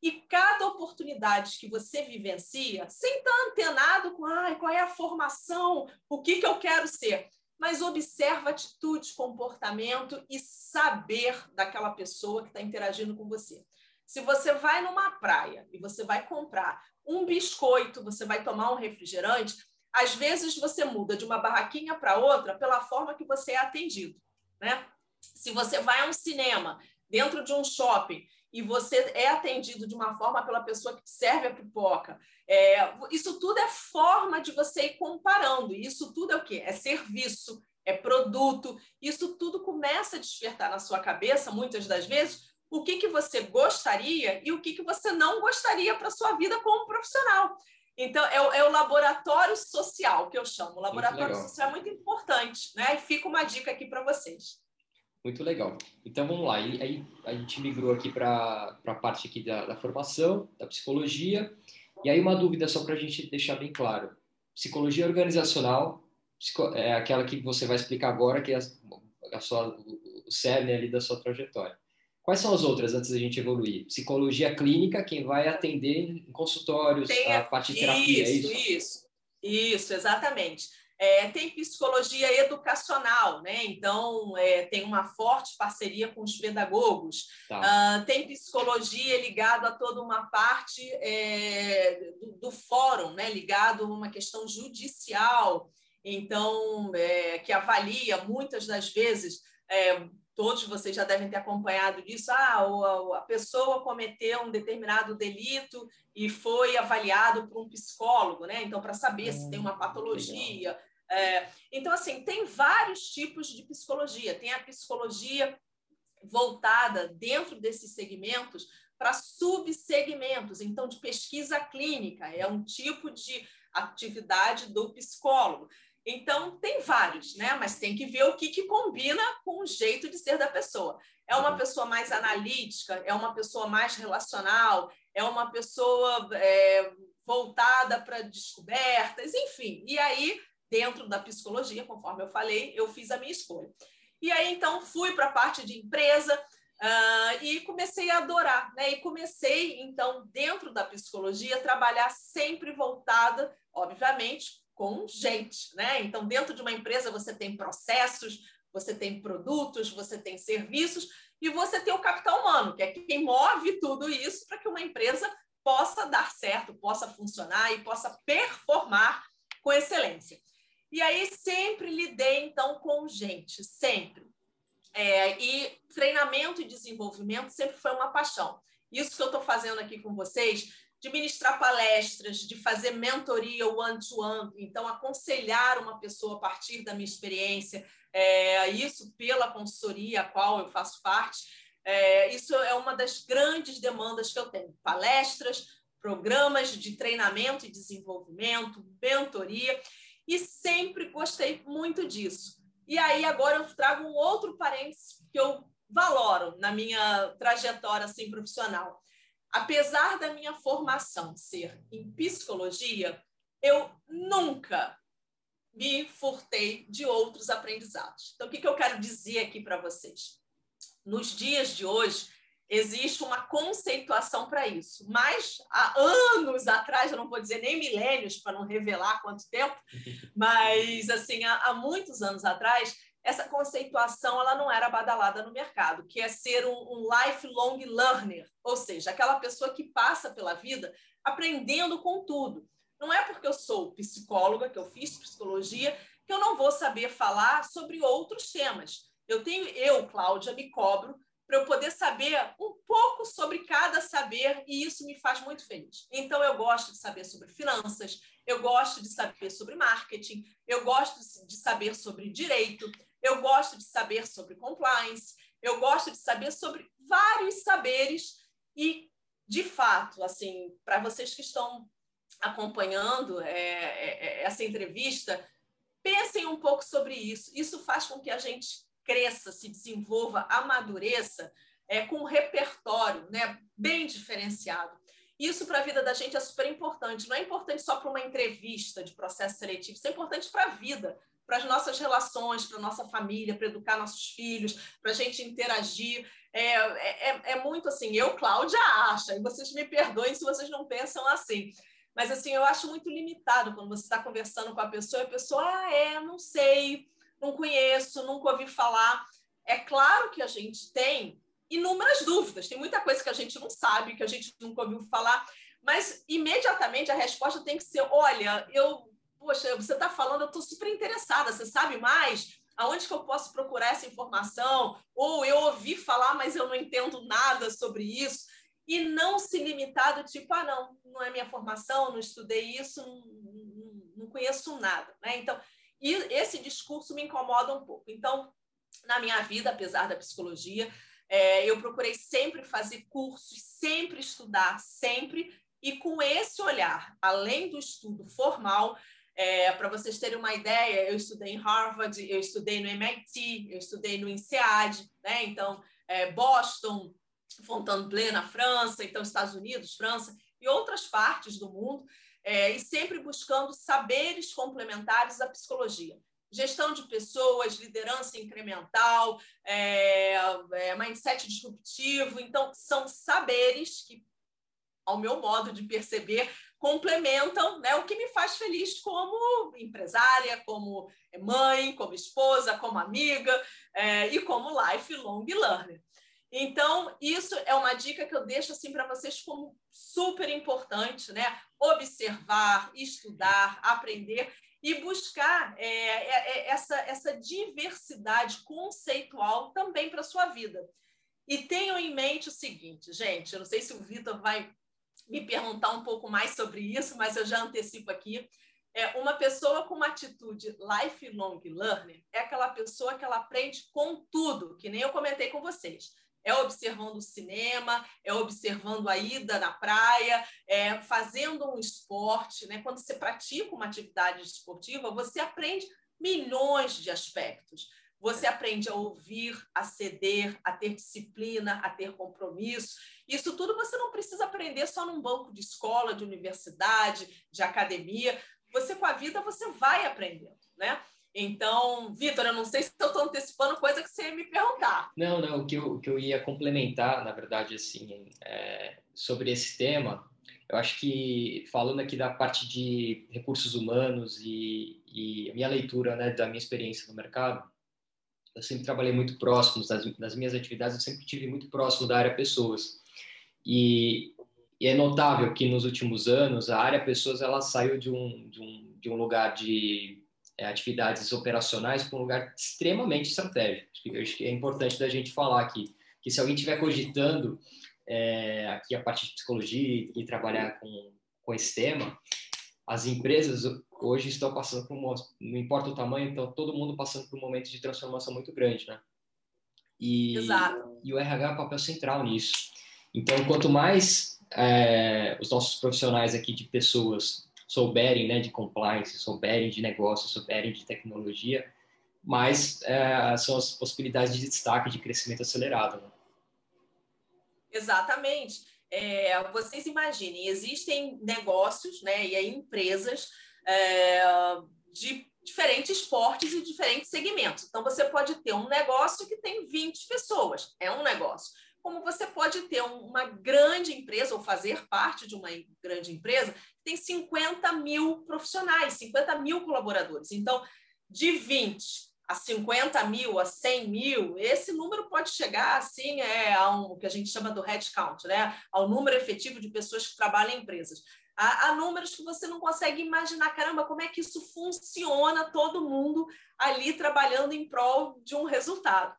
E cada oportunidade que você vivencia, sem estar antenado com ah, qual é a formação, o que, que eu quero ser, mas observa atitude, comportamento e saber daquela pessoa que está interagindo com você. Se você vai numa praia e você vai comprar um biscoito, você vai tomar um refrigerante, às vezes você muda de uma barraquinha para outra pela forma que você é atendido, né? Se você vai a um cinema, dentro de um shopping, e você é atendido de uma forma pela pessoa que serve a pipoca. É, isso tudo é forma de você ir comparando. Isso tudo é o quê? É serviço, é produto. Isso tudo começa a despertar na sua cabeça, muitas das vezes, o que, que você gostaria e o que, que você não gostaria para sua vida como profissional. Então, é o, é o, laboratório social que eu chamo. O laboratório social é muito importante, né? E fica uma dica aqui para vocês. Muito legal. Então vamos lá. E aí a gente migrou aqui para a parte aqui da, da, formação, da psicologia. E aí uma dúvida só para a gente deixar bem claro. Psicologia organizacional é aquela que você vai explicar agora, que é a, a sua, o cerne ali da sua trajetória. Quais são as outras antes da gente evoluir? Psicologia clínica, quem vai atender em consultórios, Tem, a parte de terapia, isso, é isso? Isso, isso, exatamente. É, tem psicologia educacional, né? Então é, tem uma forte parceria com os pedagogos. Tá. Uh, tem psicologia ligado a toda uma parte é, do, do, fórum, né? Ligado a uma questão judicial. Então é, que avalia muitas das vezes é, todos vocês já devem ter acompanhado isso. Ah, a pessoa cometeu um determinado delito e foi avaliado por um psicólogo, né? Então, para saber se tem uma hum, patologia, é, então, assim, tem vários tipos de psicologia. Tem a psicologia voltada dentro desses segmentos para subsegmentos, então, de pesquisa clínica, é um tipo de atividade do psicólogo. Então, tem vários, né? Mas tem que ver o que, que combina com o jeito de ser da pessoa. É uma pessoa mais analítica, é uma pessoa mais relacional, é uma pessoa é, voltada para descobertas, enfim. E aí dentro da psicologia, conforme eu falei, eu fiz a minha escolha. E aí, então, fui para a parte de empresa uh, e comecei a adorar, né? E comecei, então, dentro da psicologia, a trabalhar sempre voltada, obviamente, com gente, né? Então, dentro de uma empresa, você tem processos, você tem produtos, você tem serviços e você tem o capital humano, que é quem move tudo isso para que uma empresa possa dar certo, possa funcionar e possa performar com excelência. E aí sempre lidei, então, com gente, sempre. É, e treinamento e desenvolvimento sempre foi uma paixão. Isso que eu estou fazendo aqui com vocês, de ministrar palestras, de fazer mentoria one-to-one, então aconselhar uma pessoa a partir da minha experiência, é, isso pela consultoria a qual eu faço parte, é, isso é uma das grandes demandas que eu tenho. Palestras, programas de treinamento e desenvolvimento, mentoria e sempre gostei muito disso. E aí agora eu trago um outro parênteses que eu valoro na minha trajetória assim profissional. Apesar da minha formação ser em psicologia, eu nunca me furtei de outros aprendizados. Então, o que, que eu quero dizer aqui para vocês? Nos dias de hoje, existe uma conceituação para isso. Mas há anos atrás, eu não vou dizer nem milênios para não revelar quanto tempo, mas assim, há, há, muitos anos atrás, essa conceituação ela não era badalada no mercado, que é ser um, um lifelong learner, ou seja, aquela pessoa que passa pela vida aprendendo com tudo. Não é porque eu sou psicóloga, que eu fiz psicologia, que eu não vou saber falar sobre outros temas. Eu tenho, eu, Cláudia, me cobro para eu poder saber um pouco sobre cada saber e isso me faz muito feliz. Então, eu gosto de saber sobre finanças, eu gosto de saber sobre marketing, eu gosto de saber sobre direito, eu gosto de saber sobre compliance, eu gosto de saber sobre vários saberes e, de fato, assim, para vocês que estão acompanhando é, é, é, essa entrevista, pensem um pouco sobre isso. Isso faz com que a gente cresça, se desenvolva, amadureça é, com um repertório né, bem diferenciado. Isso para a vida da gente é super importante. Não é importante só para uma entrevista de processo seletivo, isso é importante para a vida, para as nossas relações, para a nossa família, para educar nossos filhos, para a gente interagir. É, é, é, muito assim, eu, Cláudia, acho, e vocês me perdoem se vocês não pensam assim. Mas assim, eu acho muito limitado quando você está conversando com a pessoa e a pessoa, ah, é, não sei, não conheço, nunca ouvi falar. É claro que a gente tem inúmeras dúvidas, tem muita coisa que a gente não sabe, que a gente nunca ouviu falar, mas imediatamente a resposta tem que ser: olha, eu, poxa, você está falando, eu estou super interessada, você sabe mais? Aonde que eu posso procurar essa informação? Ou eu ouvi falar, mas eu não entendo nada sobre isso. E não se limitar do tipo, ah, não, não é minha formação, não estudei isso, não, não, conheço nada. Né? Então, e esse discurso me incomoda um pouco. Então, na minha vida, apesar da psicologia, é, eu procurei sempre fazer cursos, sempre estudar, sempre, e com esse olhar, além do estudo formal, é, para vocês terem uma ideia, eu estudei em Harvard, eu estudei no MIT, eu estudei no INSEAD, né? então é, Boston, Fontainebleau na França, então Estados Unidos, França e outras partes do mundo, é, e sempre buscando saberes complementares à psicologia gestão de pessoas, liderança incremental, é, é, mindset disruptivo. Então, são saberes que, ao meu modo de perceber, complementam né, o que me faz feliz como empresária, como mãe, como esposa, como amiga é, e como lifelong learner. Então, isso é uma dica que eu deixo assim para vocês como super importante, né? Observar, estudar, aprender e buscar é, é, essa, essa diversidade conceitual também para a sua vida. E tenham em mente o seguinte, gente, eu não sei se o Vitor vai me perguntar um pouco mais sobre isso, mas eu já antecipo aqui. É, uma pessoa com uma atitude lifelong learner é aquela pessoa que ela aprende com tudo, que nem eu comentei com vocês é observando o cinema, é observando a ida na praia, é fazendo um esporte. Né? Quando você pratica uma atividade esportiva, você aprende milhões de aspectos. Você aprende a ouvir, a ceder, a ter disciplina, a ter compromisso. Isso tudo você não precisa aprender só num banco de escola, de universidade, de academia. Você, com a vida, você vai aprendendo, né? Então, Vitor, eu não sei se eu estou antecipando coisa que você ia me perguntar. Não, não, o que eu, o que eu ia complementar, na verdade, assim, é, sobre esse tema, eu acho que, falando aqui da parte de recursos humanos e, e a minha leitura né, da minha experiência no mercado, eu sempre trabalhei muito próximo, das, das minhas atividades, eu sempre tive muito próximo da área pessoas. E, e é notável que nos últimos anos a área pessoas ela saiu de um, de um, de um lugar de é, atividades operacionais para um lugar extremamente estratégico. Eu acho que é importante da gente falar aqui, que se alguém estiver cogitando é, aqui a parte de psicologia e trabalhar com, com esse tema, as empresas hoje estão passando por um, não importa o tamanho, então todo mundo passando por um momento de transformação muito grande, né? E, Exato. e o RH é papel central nisso. Então, quanto mais é, os nossos profissionais aqui de pessoas souberem né, de compliance, souberem de negócio, souberem de tecnologia, mais é, são as possibilidades de destaque, de crescimento acelerado. Né? Exatamente. É, vocês imaginem, existem negócios né, e empresas é, de diferentes portes e diferentes segmentos. Então, você pode ter um negócio que tem 20 pessoas, é um negócio como você pode ter uma grande empresa ou fazer parte de uma grande empresa que tem 50 mil profissionais, 50 mil colaboradores. Então, de 20 a 50 mil, a 100 mil, esse número pode chegar assim é, a um que a gente chama do headcount, né? ao número efetivo de pessoas que trabalham em empresas. Há, há números que você não consegue imaginar, caramba, como é que isso funciona, todo mundo ali trabalhando em prol de um resultado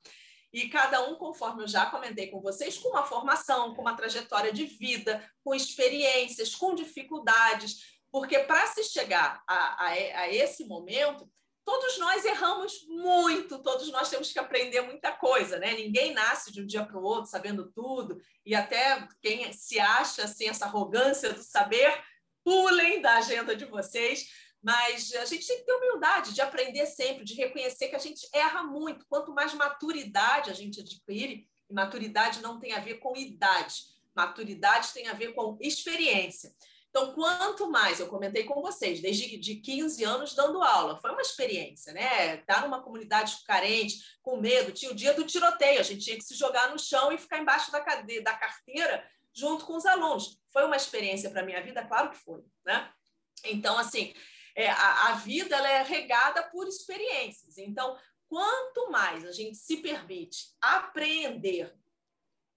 e cada um, conforme eu já comentei com vocês, com uma formação, com uma trajetória de vida, com experiências, com dificuldades, porque para se chegar a, a, a, esse momento, todos nós erramos muito, todos nós temos que aprender muita coisa, né? Ninguém nasce de um dia para o outro sabendo tudo, e até quem se acha assim, essa arrogância do saber, pulem da agenda de vocês, mas a gente tem que ter humildade de aprender sempre, de reconhecer que a gente erra muito. Quanto mais maturidade a gente adquire, e maturidade não tem a ver com idade, maturidade tem a ver com experiência. Então, quanto mais, eu comentei com vocês, desde de 15 anos dando aula, foi uma experiência, né? Estar tá numa comunidade carente, com medo, tinha o dia do tiroteio, a gente tinha que se jogar no chão e ficar embaixo da, cadeira, da carteira junto com os alunos. Foi uma experiência para a minha vida? Claro que foi, né? Então, assim, é, a, a vida ela é regada por experiências. Então, quanto mais a gente se permite aprender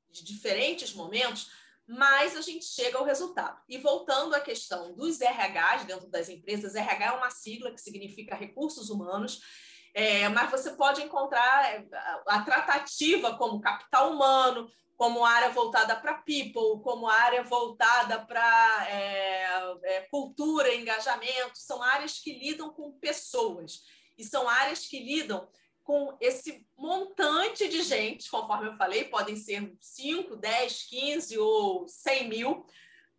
de diferentes momentos, mais a gente chega ao resultado. E voltando à questão dos RHs dentro das empresas, RH é uma sigla que significa recursos humanos. É, mas você pode encontrar a tratativa como capital humano, como área voltada para people, como área voltada para é, é, cultura, engajamento, são áreas que lidam com pessoas. E são áreas que lidam com esse montante de gente, conforme eu falei, podem ser 5, 10, 15 ou 100 mil,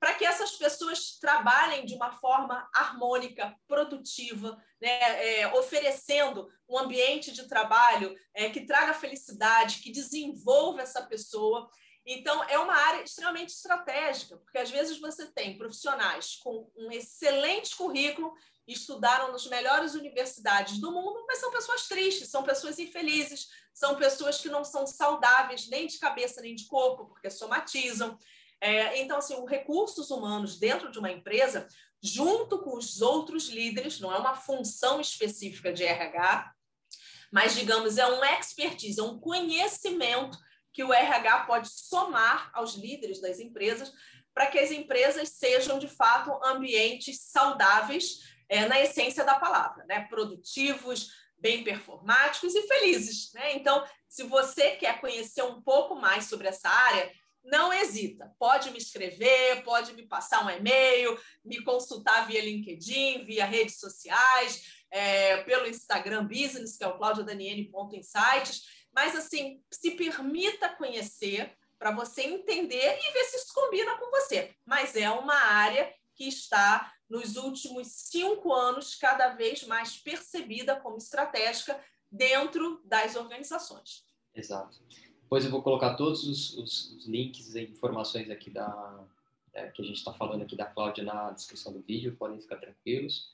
para que essas pessoas trabalhem de uma forma harmônica, produtiva, né? É, oferecendo um ambiente de trabalho é, que traga felicidade, que desenvolva essa pessoa. Então, é uma área extremamente estratégica, porque às vezes você tem profissionais com um excelente currículo, estudaram nas melhores universidades do mundo, mas são pessoas tristes, são pessoas infelizes, são pessoas que não são saudáveis nem de cabeça nem de corpo, porque somatizam. É, então, assim, os recursos humanos dentro de uma empresa, junto com os outros líderes, não é uma função específica de RH, mas, digamos, é um expertise, é um conhecimento que o RH pode somar aos líderes das empresas para que as empresas sejam, de fato, ambientes saudáveis é, na essência da palavra, né? produtivos, bem performáticos e felizes. Né? Então, se você quer conhecer um pouco mais sobre essa área, não hesita. Pode me escrever, pode me passar um e-mail, me consultar via LinkedIn, via redes sociais, é, pelo Instagram Business, que é o claudiadaniene.insights. Mas, assim, se permita conhecer para você entender e ver se isso combina com você. Mas é uma área que está, nos últimos cinco anos, cada vez mais percebida como estratégica dentro das organizações. Exato. Depois eu vou colocar todos os, os, os links e informações aqui da, é, que a gente está falando aqui da Cláudia na descrição do vídeo, podem ficar tranquilos.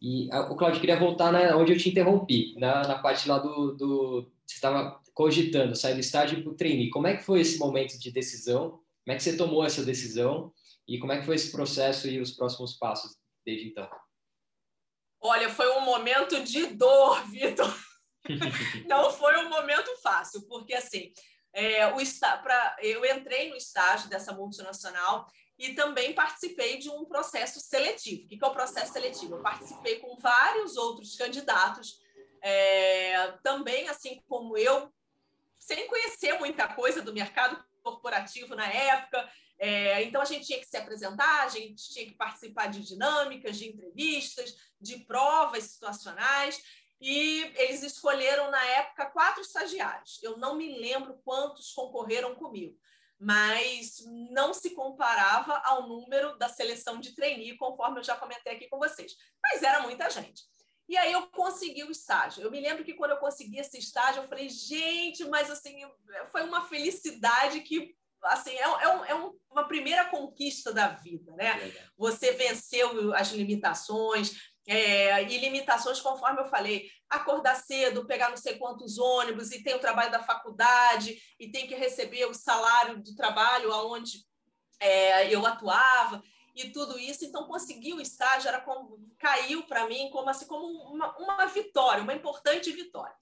E o Cláudio queria voltar né, onde eu te interrompi, na, na parte lá do, do você estava cogitando sair do estágio para o trainee. Como é que foi esse momento de decisão? Como é que você tomou essa decisão? E como é que foi esse processo e os próximos passos desde então? Olha, foi um momento de dor, Vitor. Não foi um momento fácil, porque assim, é, o pra, eu entrei no estágio dessa multinacional e também participei de um processo seletivo. O que é o processo seletivo? Eu participei com vários outros candidatos, é, também assim como eu, sem conhecer muita coisa do mercado corporativo na época. É, então a gente tinha que se apresentar, a gente tinha que participar de dinâmicas, de entrevistas, de provas situacionais e eles escolheram, na época, quatro estagiários. Eu não me lembro quantos concorreram comigo, mas não se comparava ao número da seleção de trainee, conforme eu já comentei aqui com vocês. Mas era muita gente. E aí eu consegui o estágio. Eu me lembro que quando eu consegui esse estágio, eu falei, gente, mas assim, foi uma felicidade que assim, é, é, um, é um, uma primeira conquista da vida, né? Você venceu as limitações, é, e limitações, conforme eu falei, acordar cedo, pegar não sei quantos ônibus, e tem o trabalho da faculdade, e tem que receber o salário do trabalho aonde é, eu atuava, e tudo isso. Então, conseguir o estágio era como, caiu para mim como, assim, como uma, uma vitória, uma importante vitória.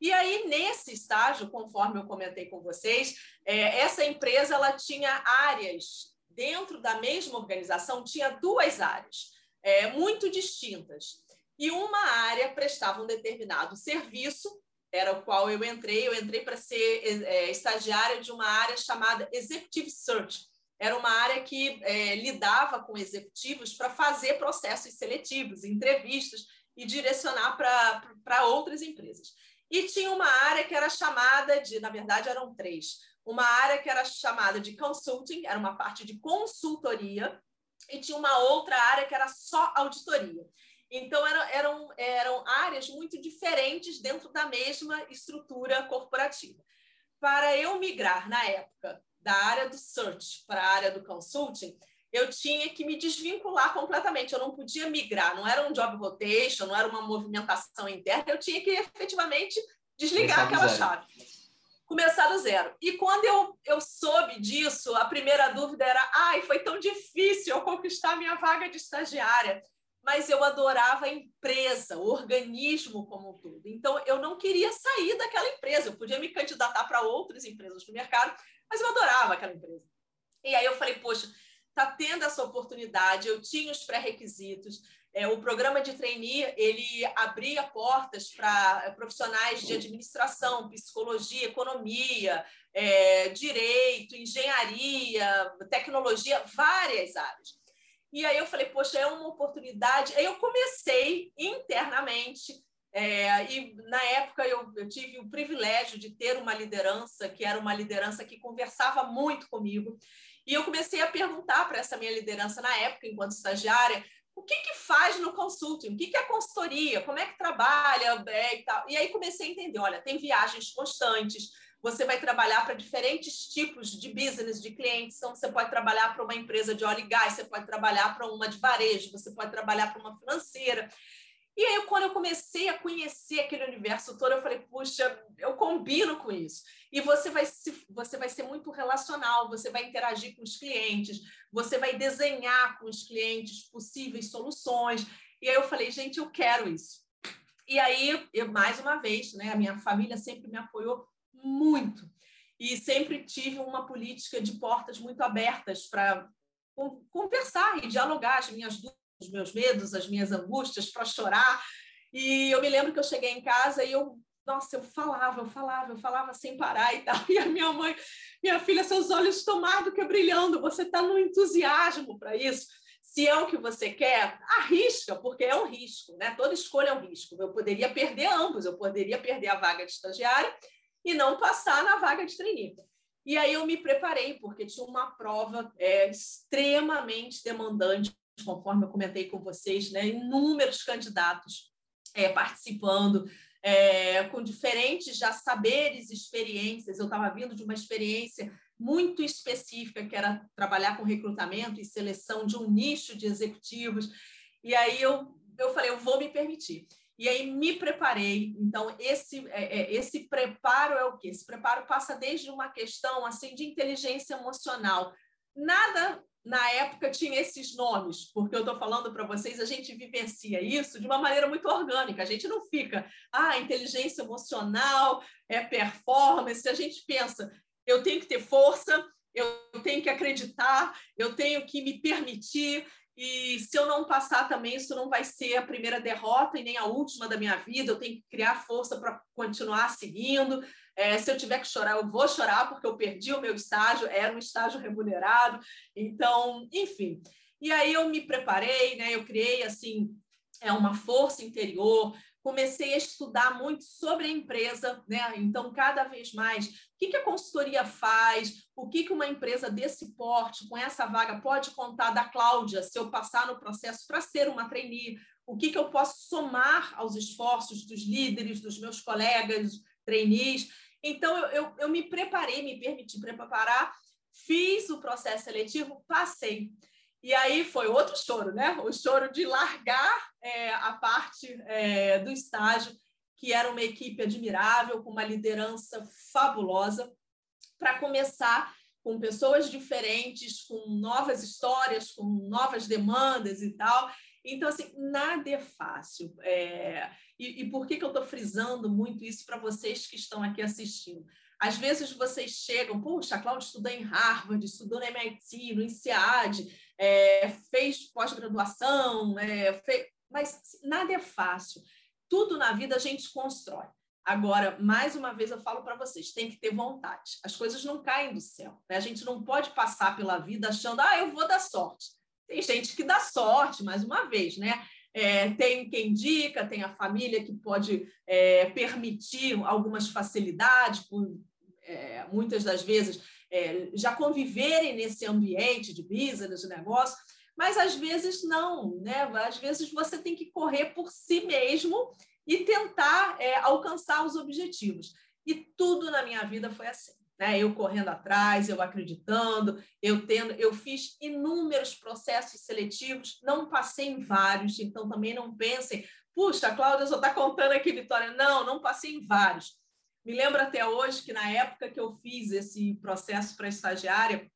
E aí, nesse estágio, conforme eu comentei com vocês, é, essa empresa ela tinha áreas dentro da mesma organização, tinha duas áreas é, muito distintas. E uma área prestava um determinado serviço, era o qual eu entrei. Eu entrei para ser é, estagiária de uma área chamada Executive Search. Era uma área que é, lidava com executivos para fazer processos seletivos, entrevistas e direcionar para outras empresas. E tinha uma área que era chamada de, na verdade, eram três. Uma área que era chamada de consulting, era uma parte de consultoria, e tinha uma outra área que era só auditoria. Então, eram, eram, áreas muito diferentes dentro da mesma estrutura corporativa. Para eu migrar, na época, da área do search para a área do consulting, eu tinha que me desvincular completamente. Eu não podia migrar, não era um job rotation, não era uma movimentação interna, eu tinha que efetivamente desligar aquela chave começar do zero. E quando eu, eu soube disso, a primeira dúvida era: ai, foi tão difícil eu conquistar minha vaga de estagiária. Mas eu adorava a empresa, o organismo como um todo. Então, eu não queria sair daquela empresa. Eu podia me candidatar para outras empresas no mercado, mas eu adorava aquela empresa. E aí eu falei: poxa, está tendo essa oportunidade, eu tinha os pré-requisitos, é, o programa de trainee ele abria portas para profissionais de administração, psicologia, economia, é, direito, engenharia, tecnologia, várias áreas. E aí eu falei, poxa, é uma oportunidade. Aí eu comecei internamente, é, e na época eu, eu, tive o privilégio de ter uma liderança, que era uma liderança que conversava muito comigo. E eu comecei a perguntar para essa minha liderança na época, enquanto estagiária, o que, que faz no consulting? O que, que é consultoria? Como é que trabalha? É, e, tal. e aí comecei a entender: olha, tem viagens constantes, você vai trabalhar para diferentes tipos de business, de clientes. Então, você pode trabalhar para uma empresa de óleo e gás, você pode trabalhar para uma de varejo, você pode trabalhar para uma financeira. E aí, quando eu comecei a conhecer aquele universo todo, eu falei, puxa, eu combino com isso. E você vai, se, você vai ser muito relacional, você vai interagir com os clientes, você vai desenhar com os clientes possíveis soluções. E aí eu falei, gente, eu quero isso. E aí, eu, mais uma vez, né, a minha família sempre me apoiou muito. E sempre tive uma política de portas muito abertas para conversar e dialogar as minhas os meus medos, as minhas angústias, para chorar. E eu me lembro que eu cheguei em casa e eu, nossa, eu falava, eu falava, eu falava sem parar e tal. E a minha mãe, minha filha, seus olhos mais do que brilhando, você está no entusiasmo para isso. Se é o que você quer, arrisca, porque é um risco, né? Toda escolha é um risco. Eu poderia perder ambos, eu poderia perder a vaga de estagiária e não passar na vaga de trainee. E aí eu me preparei, porque tinha uma prova é, extremamente demandante conforme eu comentei com vocês, né, inúmeros candidatos é, participando, é, com diferentes já saberes experiências. Eu estava vindo de uma experiência muito específica, que era trabalhar com recrutamento e seleção de um nicho de executivos. E aí eu, eu falei, eu vou me permitir. E aí me preparei. Então, esse, é, é esse preparo é o quê? Esse preparo passa desde uma questão assim de inteligência emocional. Nada na época tinha esses nomes, porque eu estou falando para vocês, a gente vivencia isso de uma maneira muito orgânica. A gente não fica, ah, inteligência emocional, é performance. A gente pensa, eu tenho que ter força, eu tenho que acreditar, eu tenho que me permitir. E se eu não passar também, isso não vai ser a primeira derrota e nem a última da minha vida. Eu tenho que criar força para continuar seguindo. É, se eu tiver que chorar, eu vou chorar porque eu perdi o meu estágio, era um estágio remunerado. Então, enfim. E aí eu me preparei, né? Eu criei assim é uma força interior. Comecei a estudar muito sobre a empresa, né? Então, cada vez mais, o que, a consultoria faz, o que, que uma empresa desse porte, com essa vaga, pode contar da Cláudia, se eu passar no processo para ser uma trainee, o que, que eu posso somar aos esforços dos líderes, dos meus colegas, trainees. Então, eu, eu, eu me preparei, me permiti preparar, fiz o processo seletivo, passei. E aí foi outro choro, né? O choro de largar é, a parte é, do estágio, que era uma equipe admirável, com uma liderança fabulosa, para começar com pessoas diferentes, com novas histórias, com novas demandas e tal. Então, assim, nada é fácil. É... E, e por que, que eu estou frisando muito isso para vocês que estão aqui assistindo? Às vezes vocês chegam, puxa, a Cláudia estudou em Harvard, estudou na MIT, no INSEAD, é, fez pós-graduação, é, fez... mas nada é fácil. Tudo na vida a gente constrói. Agora, mais uma vez eu falo para vocês, tem que ter vontade. As coisas não caem do céu. Né? A gente não pode passar pela vida achando, ah, eu vou dar sorte. Tem gente que dá sorte, mais uma vez, né? É, tem quem indica, tem a família que pode é, permitir algumas facilidades, por, é, muitas das vezes é, já conviverem nesse ambiente de business, de negócio, mas às vezes não, né? Às vezes você tem que correr por si mesmo e tentar é, alcançar os objetivos. E tudo na minha vida foi assim né? Eu correndo atrás, eu acreditando, eu tendo, eu fiz inúmeros processos seletivos, não passei em vários, então também não pensem, puxa, Cláudia só está contando aqui vitória. Não, não passei em vários. Me lembro até hoje que na época que eu fiz esse processo para estagiária,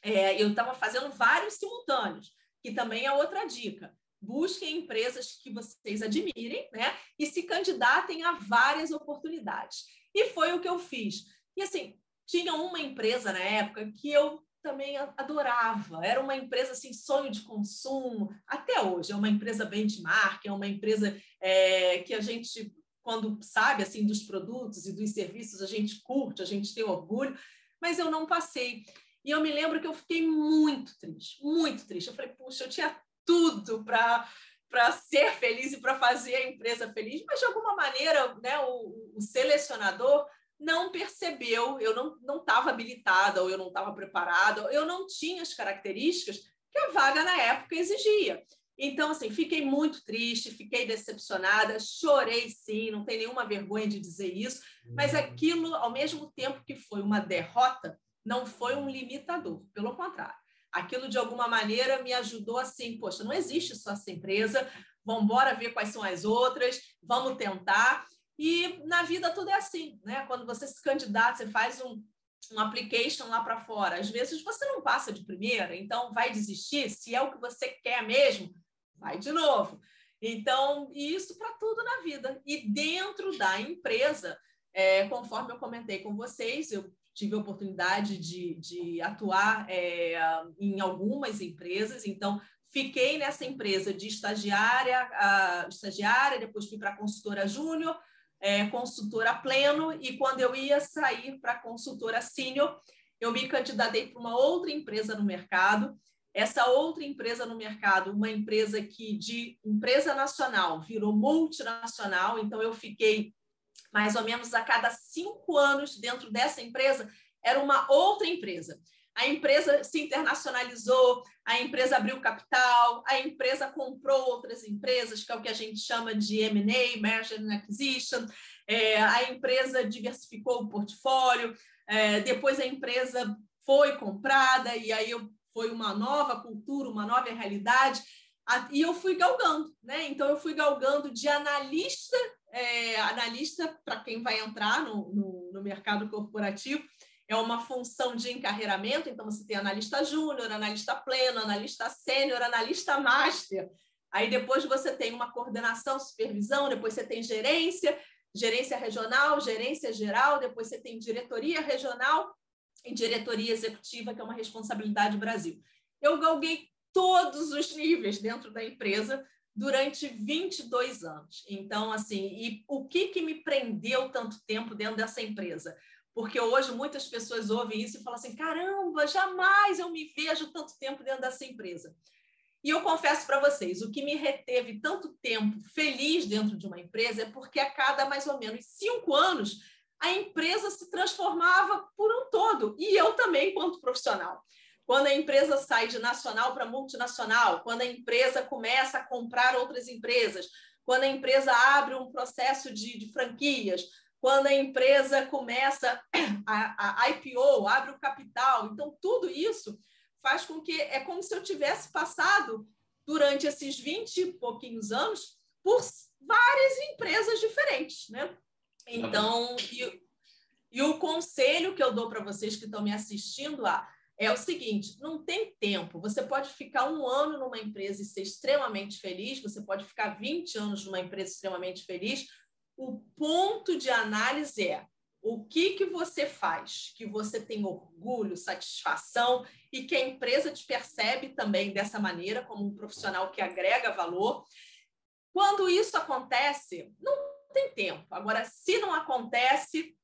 é, eu estava fazendo vários simultâneos, que também é outra dica. Busquem empresas que vocês admirem, né? E se candidatem a várias oportunidades. E foi o que eu fiz. E assim, tinha uma empresa na época que eu também adorava. Era uma empresa assim, sonho de consumo. Até hoje é uma empresa benchmark, é uma empresa é, que a gente, quando sabe assim dos produtos e dos serviços, a gente curte, a gente tem orgulho. Mas eu não passei. E eu me lembro que eu fiquei muito triste, muito triste. Eu falei, puxa, eu tinha tudo para para ser feliz e para fazer a empresa feliz, mas de alguma maneira, né, o, o selecionador não percebeu, eu não estava habilitada, ou eu não estava preparada, eu não tinha as características que a vaga na época exigia. Então, assim, fiquei muito triste, fiquei decepcionada, chorei sim, não tem nenhuma vergonha de dizer isso, mas uhum. aquilo, ao mesmo tempo que foi uma derrota, não foi um limitador, pelo contrário. Aquilo, de alguma maneira, me ajudou assim, poxa, não existe só essa empresa, vamos embora ver quais são as outras, vamos tentar. E na vida tudo é assim, né? Quando você se candidata, você faz um, um application lá para fora. Às vezes você não passa de primeira, então vai desistir. Se é o que você quer mesmo, vai de novo. Então, isso para tudo na vida. E dentro da empresa, é, conforme eu comentei com vocês, eu tive a oportunidade de, de atuar é, em algumas empresas, então fiquei nessa empresa de estagiária, uh, estagiária, depois fui para consultora júnior, é, consultora pleno, e quando eu ia sair para consultora sênior, eu me candidatei para uma outra empresa no mercado. Essa outra empresa no mercado, uma empresa que de empresa nacional virou multinacional, então eu fiquei mais ou menos a cada cinco anos dentro dessa empresa, era uma outra empresa. A empresa se internacionalizou, a empresa abriu capital, a empresa comprou outras empresas, que é o que a gente chama de M&A, Merger and Acquisition, é, a empresa diversificou o portfólio, é, depois a empresa foi comprada e aí foi uma nova cultura, uma nova realidade, e eu fui galgando, né? Então eu fui galgando de analista, é, analista para quem vai entrar no, no, no mercado corporativo, é uma função de encarreiramento, então você tem analista júnior, analista pleno, analista sênior, analista master. Aí depois você tem uma coordenação, supervisão, depois você tem gerência, gerência regional, gerência geral, depois você tem diretoria regional e diretoria executiva, que é uma responsabilidade Brasil. Eu galguei todos os níveis dentro da empresa durante 22 anos. Então, assim, e o que, que me prendeu tanto tempo dentro dessa empresa? Porque hoje muitas pessoas ouvem isso e falam assim: caramba, jamais eu me vejo tanto tempo dentro dessa empresa. E eu confesso para vocês, o que me reteve tanto tempo feliz dentro de uma empresa é porque a cada mais ou menos cinco anos a empresa se transformava por um todo, e eu também, enquanto profissional. Quando a empresa sai de nacional para multinacional, quando a empresa começa a comprar outras empresas, quando a empresa abre um processo de, de franquias, quando a empresa começa a, a IPO, abre o capital. Então, tudo isso faz com que é como se eu tivesse passado durante esses 20 e pouquinhos anos por várias empresas diferentes, né? Então, e, e o conselho que eu dou para vocês que estão me assistindo lá é o seguinte: não tem tempo. Você pode ficar um ano numa empresa e ser extremamente feliz, você pode ficar 20 anos numa empresa extremamente feliz, o ponto de análise é o que, que você faz que você tem orgulho, satisfação e que a empresa te percebe também dessa maneira, como um profissional que agrega valor. Quando isso acontece, não tem tempo. Agora, se não acontece,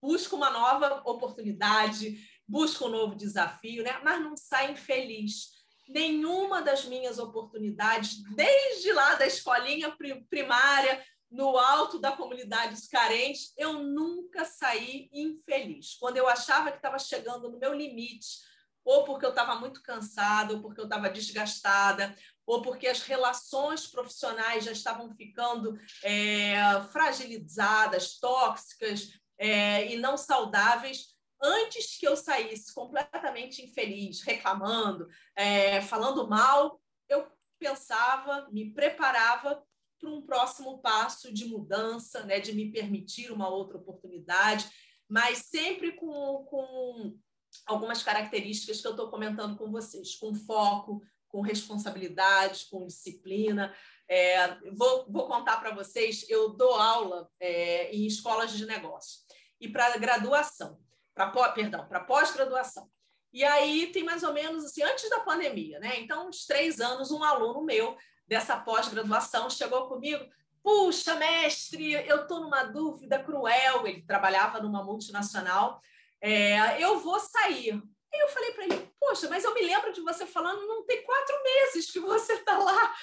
busca uma nova oportunidade, busca um novo desafio, né? mas não sai infeliz. Nenhuma das minhas oportunidades, desde lá da escolinha primária, no alto da comunidade carentes, eu nunca saí infeliz. Quando eu achava que estava chegando no meu limite, ou porque eu estava muito cansada, ou porque eu estava desgastada, ou porque as relações profissionais já estavam ficando é, fragilizadas, tóxicas é, e não saudáveis, antes que eu saísse completamente infeliz, reclamando, é, falando mal, eu pensava, me preparava para um próximo passo de mudança, né, de me permitir uma outra oportunidade, mas sempre com, com algumas características que eu estou comentando com vocês, com foco, com responsabilidade, com disciplina. É, vou, vou contar para vocês, eu dou aula é, em escolas de negócio e para graduação, para perdão, para pós-graduação. E aí tem mais ou menos assim, antes da pandemia, né? Então, uns três anos, um aluno meu dessa pós-graduação chegou comigo. Puxa, mestre, eu estou numa dúvida cruel. Ele trabalhava numa multinacional. É, eu vou sair. Aí eu falei para ele: Poxa, mas eu me lembro de você falando, não tem quatro meses que você está lá.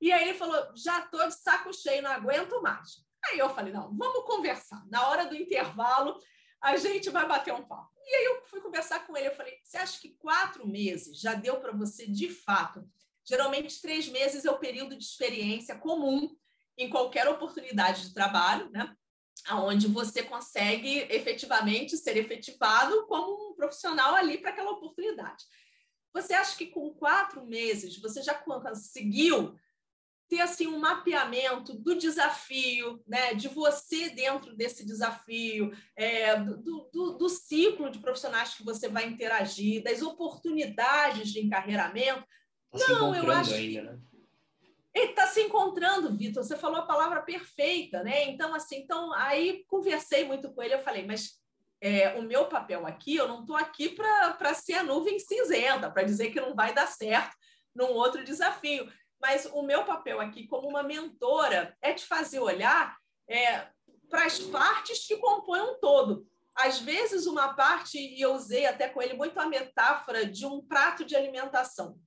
E aí ele falou: Já estou de saco cheio, não aguento mais. Aí eu falei: Não, vamos conversar. Na hora do intervalo, a gente vai bater um papo. E aí eu fui conversar com ele. Eu falei: Você acha que quatro meses já deu para você, de fato? Geralmente, três meses é o período de experiência comum em qualquer oportunidade de trabalho, né? Onde você consegue efetivamente ser efetivado como um profissional ali para aquela oportunidade. Você acha que com quatro meses você já conseguiu ter assim um mapeamento do desafio, né, de você dentro desse desafio, é, do, do, do, ciclo de profissionais que você vai interagir, das oportunidades de encarreiramento. Tá Não, eu acho ainda, né? ele está se encontrando, Vitor. Você falou a palavra perfeita, né? Então assim, então aí conversei muito com ele. Eu falei, mas é, o meu papel aqui, eu não estou aqui para ser a nuvem cinzenta, para dizer que não vai dar certo num outro desafio mas o meu papel aqui como uma mentora é te fazer olhar é, para as partes que compõem um todo. Às vezes, uma parte, e eu usei até com ele muito a metáfora de um prato de alimentação.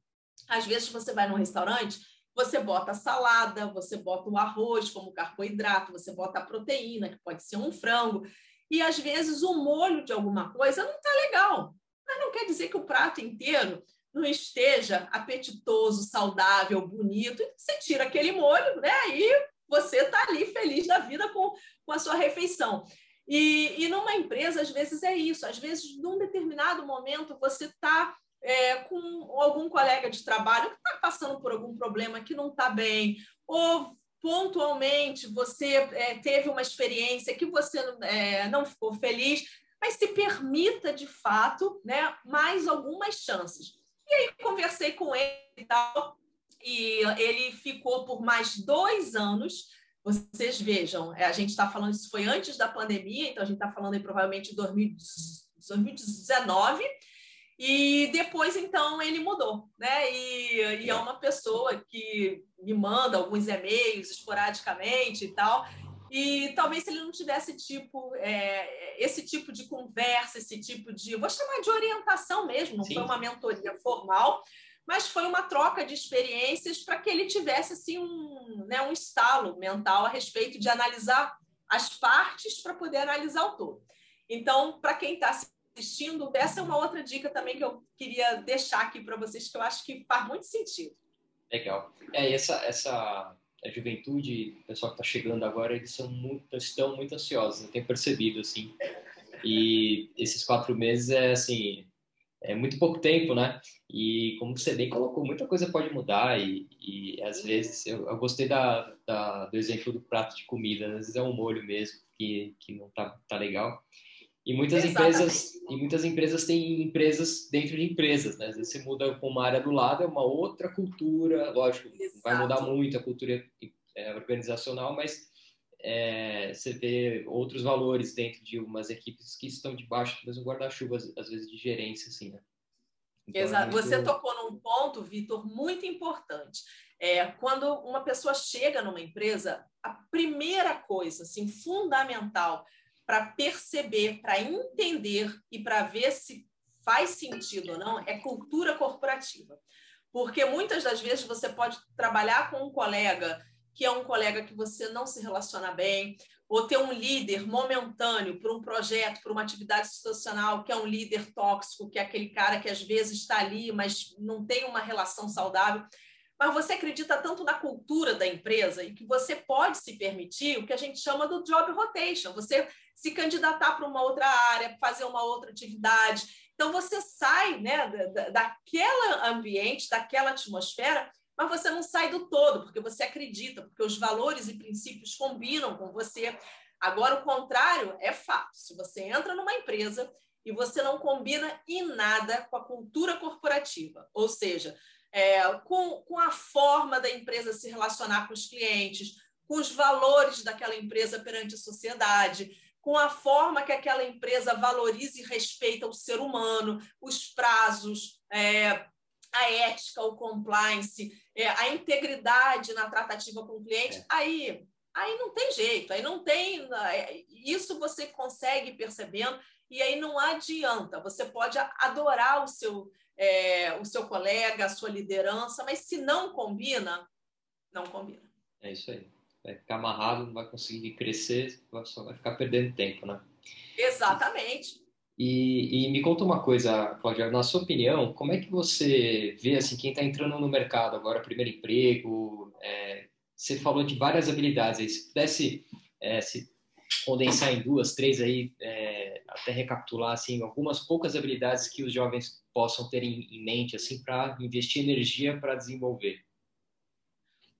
Às vezes, você vai num restaurante, você bota a salada, você bota o arroz como carboidrato, você bota a proteína, que pode ser um frango, e às vezes o molho de alguma coisa não está legal. Mas não quer dizer que o prato inteiro não esteja apetitoso, saudável, bonito, você tira aquele molho, né? E você está ali feliz da vida com, com a sua refeição. E, e numa empresa, às vezes é isso, às vezes, num determinado momento, você está é, com algum colega de trabalho que está passando por algum problema que não está bem, ou pontualmente você é, teve uma experiência que você é, não ficou feliz, mas se permita de fato né, mais algumas chances. E aí conversei com ele e tal, e ele ficou por mais dois anos. Vocês vejam, é, a gente está falando, isso foi antes da pandemia, então a gente está falando aí provavelmente de 2019. E depois, então, ele mudou, né? E, e, é uma pessoa que me manda alguns e-mails esporadicamente e tal. E talvez se ele não tivesse tipo é, esse tipo de conversa, esse tipo de, vou chamar de orientação mesmo, não Sim. foi uma mentoria formal, mas foi uma troca de experiências para que ele tivesse assim um, né, um estalo mental a respeito de analisar as partes para poder analisar o todo. Então, para quem está assistindo, essa é uma outra dica também que eu queria deixar aqui para vocês que eu acho que faz muito sentido. Legal. É essa essa a juventude, o pessoal que está chegando agora, eles são muito, estão muito ansiosos, eu tenho percebido, assim. E esses quatro meses é, assim, é muito pouco tempo, né? E como você bem colocou, muita coisa pode mudar e, e às vezes, eu, eu gostei da, da, do exemplo do prato de comida, às vezes é um molho mesmo que, que não tá, tá legal. E muitas Exatamente. empresas e muitas empresas têm empresas dentro de empresas, né? Às vezes você muda com uma área do lado, é uma outra cultura, lógico, Exato. vai mudar muito a cultura é, organizacional, mas é, você vê outros valores dentro de umas equipes que estão debaixo do mesmo guarda-chuva, às vezes de gerência, assim, né? Então, Exato. É muito... Você tocou num ponto, Vitor, muito importante. É, quando uma pessoa chega numa empresa, a primeira coisa, assim, fundamental para perceber, para entender e para ver se faz sentido ou não é cultura corporativa. Porque muitas das vezes você pode trabalhar com um colega que é um colega que você não se relaciona bem, ou ter um líder momentâneo para um projeto, para uma atividade institucional, que é um líder tóxico, que é aquele cara que às vezes está ali, mas não tem uma relação saudável mas você acredita tanto na cultura da empresa e que você pode se permitir o que a gente chama do job rotation, você se candidatar para uma outra área, fazer uma outra atividade. Então você sai né, da, daquela ambiente, daquela atmosfera, mas você não sai do todo, porque você acredita, porque os valores e princípios combinam com você. Agora, o contrário é fato. Se você entra numa empresa e você não combina em nada com a cultura corporativa, ou seja, é, com, com a forma da empresa se relacionar com os clientes, com os valores daquela empresa perante a sociedade, com a forma que aquela empresa valoriza e respeita o ser humano, os prazos, é, a ética, o compliance, é, a integridade na tratativa com o cliente, é. aí, aí não tem jeito, aí não tem. É, isso você consegue percebendo, e aí não adianta. Você pode adorar o seu, é, o seu colega, a sua liderança, mas se não combina, não combina. É isso aí. Vai ficar amarrado, não vai conseguir crescer, só vai ficar perdendo tempo, né? Exatamente. E, e, me conta uma coisa, Cláudia, na sua opinião, como é que você vê assim quem está entrando no mercado agora, primeiro emprego? É, você falou de várias habilidades, aí, se pudesse é, se condensar em duas, três aí, é, até recapitular assim algumas poucas habilidades que os jovens possam ter em, mente assim para investir energia para desenvolver.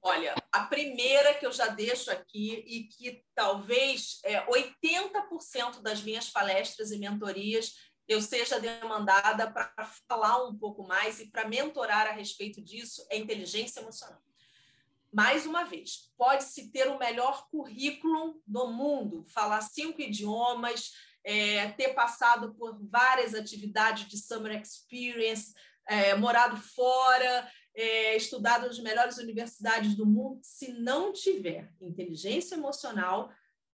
Olha, a primeira que eu já deixo aqui e que talvez é, 80% das minhas palestras e mentorias eu seja demandada para falar um pouco mais e para mentorar a respeito disso é inteligência emocional. Mais uma vez, pode-se ter o melhor currículo do mundo, falar cinco idiomas, é, ter passado por várias atividades de summer experience, é, morado fora, é, estudado nas melhores universidades do mundo, se não tiver inteligência emocional,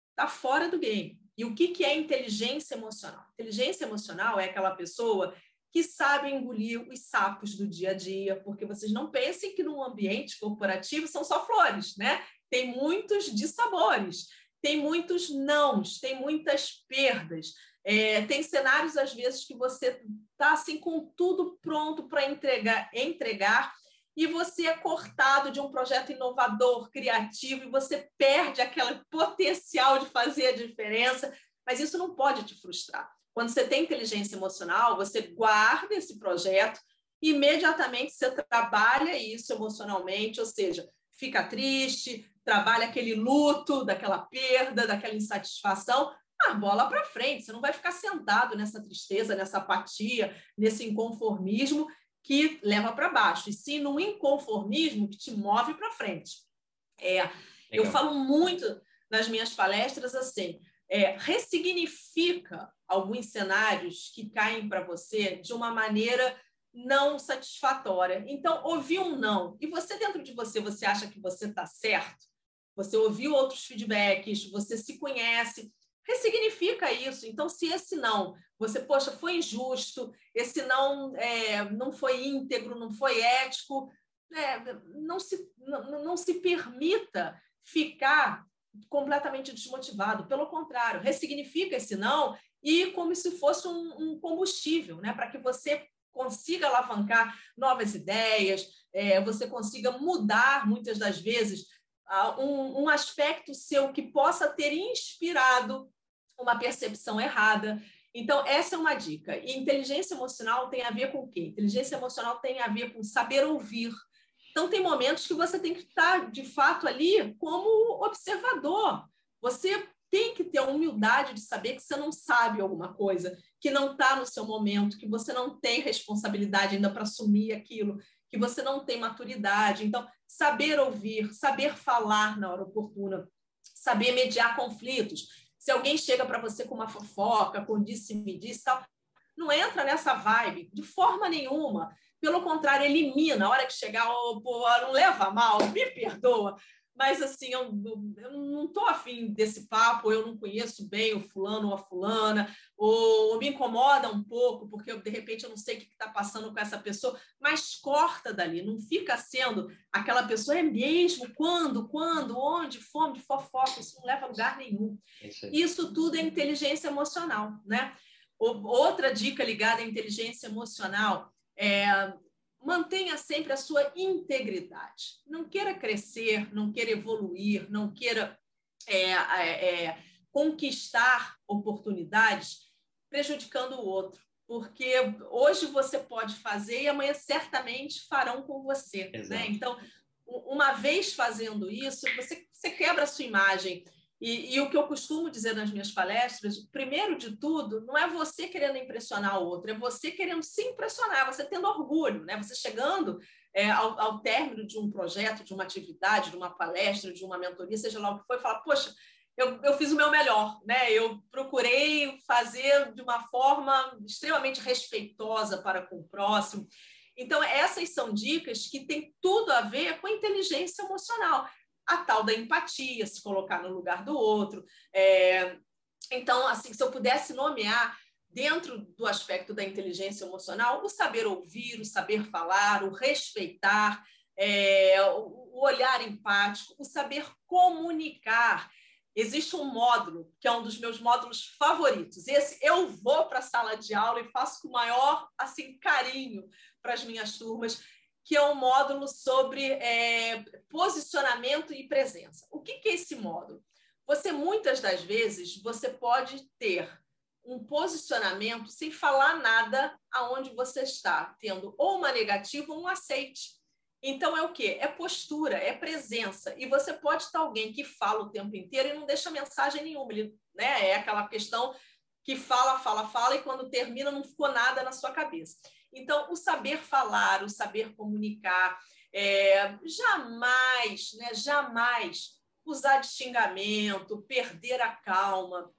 está fora do game. E o que, que é inteligência emocional? Inteligência emocional é aquela pessoa que sabe engolir os sapos do dia a dia, porque vocês não pensem que num ambiente corporativo são só flores, né? Tem muitos dissabores, tem muitos nãos, tem muitas perdas. É, tem cenários, às vezes, que você está assim, com tudo pronto para entregar, entregar e você é cortado de um projeto inovador, criativo, e você perde aquele potencial de fazer a diferença, mas isso não pode te frustrar. Quando você tem inteligência emocional, você guarda esse projeto, imediatamente você trabalha isso emocionalmente, ou seja, fica triste, trabalha aquele luto, daquela perda, daquela insatisfação, a bola para frente. Você não vai ficar sentado nessa tristeza, nessa apatia, nesse inconformismo que leva para baixo, e sim no inconformismo que te move para frente. É, eu falo muito nas minhas palestras assim, é, ressignifica alguns cenários que caem para você de uma maneira não satisfatória. Então, ouvir um não, e você dentro de você, você acha que você está certo, você ouviu outros feedbacks, você se conhece, ressignifica isso. Então, se esse não, você, poxa, foi injusto, esse não é, não foi íntegro, não foi ético, é, não, se, não, não se permita ficar completamente desmotivado. Pelo contrário, ressignifica esse não e como se fosse um, um combustível, né, para que você consiga alavancar novas ideias, é, você consiga mudar muitas das vezes um, um aspecto seu que possa ter inspirado uma percepção errada. Então, essa é uma dica. E inteligência emocional tem a ver com o quê? Inteligência emocional tem a ver com saber ouvir. Então, tem momentos que você tem que estar, de fato, ali como observador. Você tem que ter a humildade de saber que você não sabe alguma coisa, que não está no seu momento, que você não tem responsabilidade ainda para assumir aquilo, que você não tem maturidade. Então, saber ouvir, saber falar na hora oportuna, saber mediar conflitos. Se alguém chega para você com uma fofoca, com disse-me disse, tal, não entra nessa vibe de forma nenhuma. Pelo contrário, elimina. A hora que chegar, oh, pô, não leva mal, me perdoa mas assim, eu, eu não estou afim desse papo, eu não conheço bem o fulano ou a fulana, ou, ou me incomoda um pouco, porque eu, de repente eu não sei o que está passando com essa pessoa, mas corta dali, não fica sendo aquela pessoa, é mesmo, quando, quando, onde, fome, fofoca, isso não leva a lugar nenhum. Isso, isso tudo é inteligência emocional, né? Outra dica ligada à inteligência emocional é mantenha sempre a sua integridade. Não queira crescer, não queira evoluir, não queira é, é, é, conquistar oportunidades prejudicando o outro. Porque hoje você pode fazer e amanhã certamente farão com você. Né? Então, uma vez fazendo isso, você, você quebra a sua imagem. E, e, o que eu costumo dizer nas minhas palestras, primeiro de tudo, não é você querendo impressionar o outro, é você querendo se impressionar, você tendo orgulho, né? Você chegando é, ao, ao, término de um projeto, de uma atividade, de uma palestra, de uma mentoria, seja lá o que for, e falar, poxa, eu, eu fiz o meu melhor, né? Eu procurei fazer de uma forma extremamente respeitosa para com o próximo. Então, essas são dicas que têm tudo a ver com inteligência emocional. A tal da empatia, se colocar no lugar do outro. É... Então, assim, se eu pudesse nomear dentro do aspecto da inteligência emocional, o saber ouvir, o saber falar, o respeitar, é... o olhar empático, o saber comunicar. Existe um módulo que é um dos meus módulos favoritos. Esse eu vou para a sala de aula e faço com o maior assim carinho para as minhas turmas, que é um módulo sobre é, posicionamento e presença. O que, que é esse módulo? Você muitas das vezes você pode ter um posicionamento sem falar nada aonde você está, tendo ou uma negativa ou um aceite. Então é o quê? É postura, é presença. E você pode estar alguém que fala o tempo inteiro e não deixa mensagem nenhuma. Ele, né? É aquela questão que fala, fala, fala e quando termina não ficou nada na sua cabeça. Então, o saber falar, o saber comunicar, é, jamais, né, jamais usar de xingamento, perder a calma.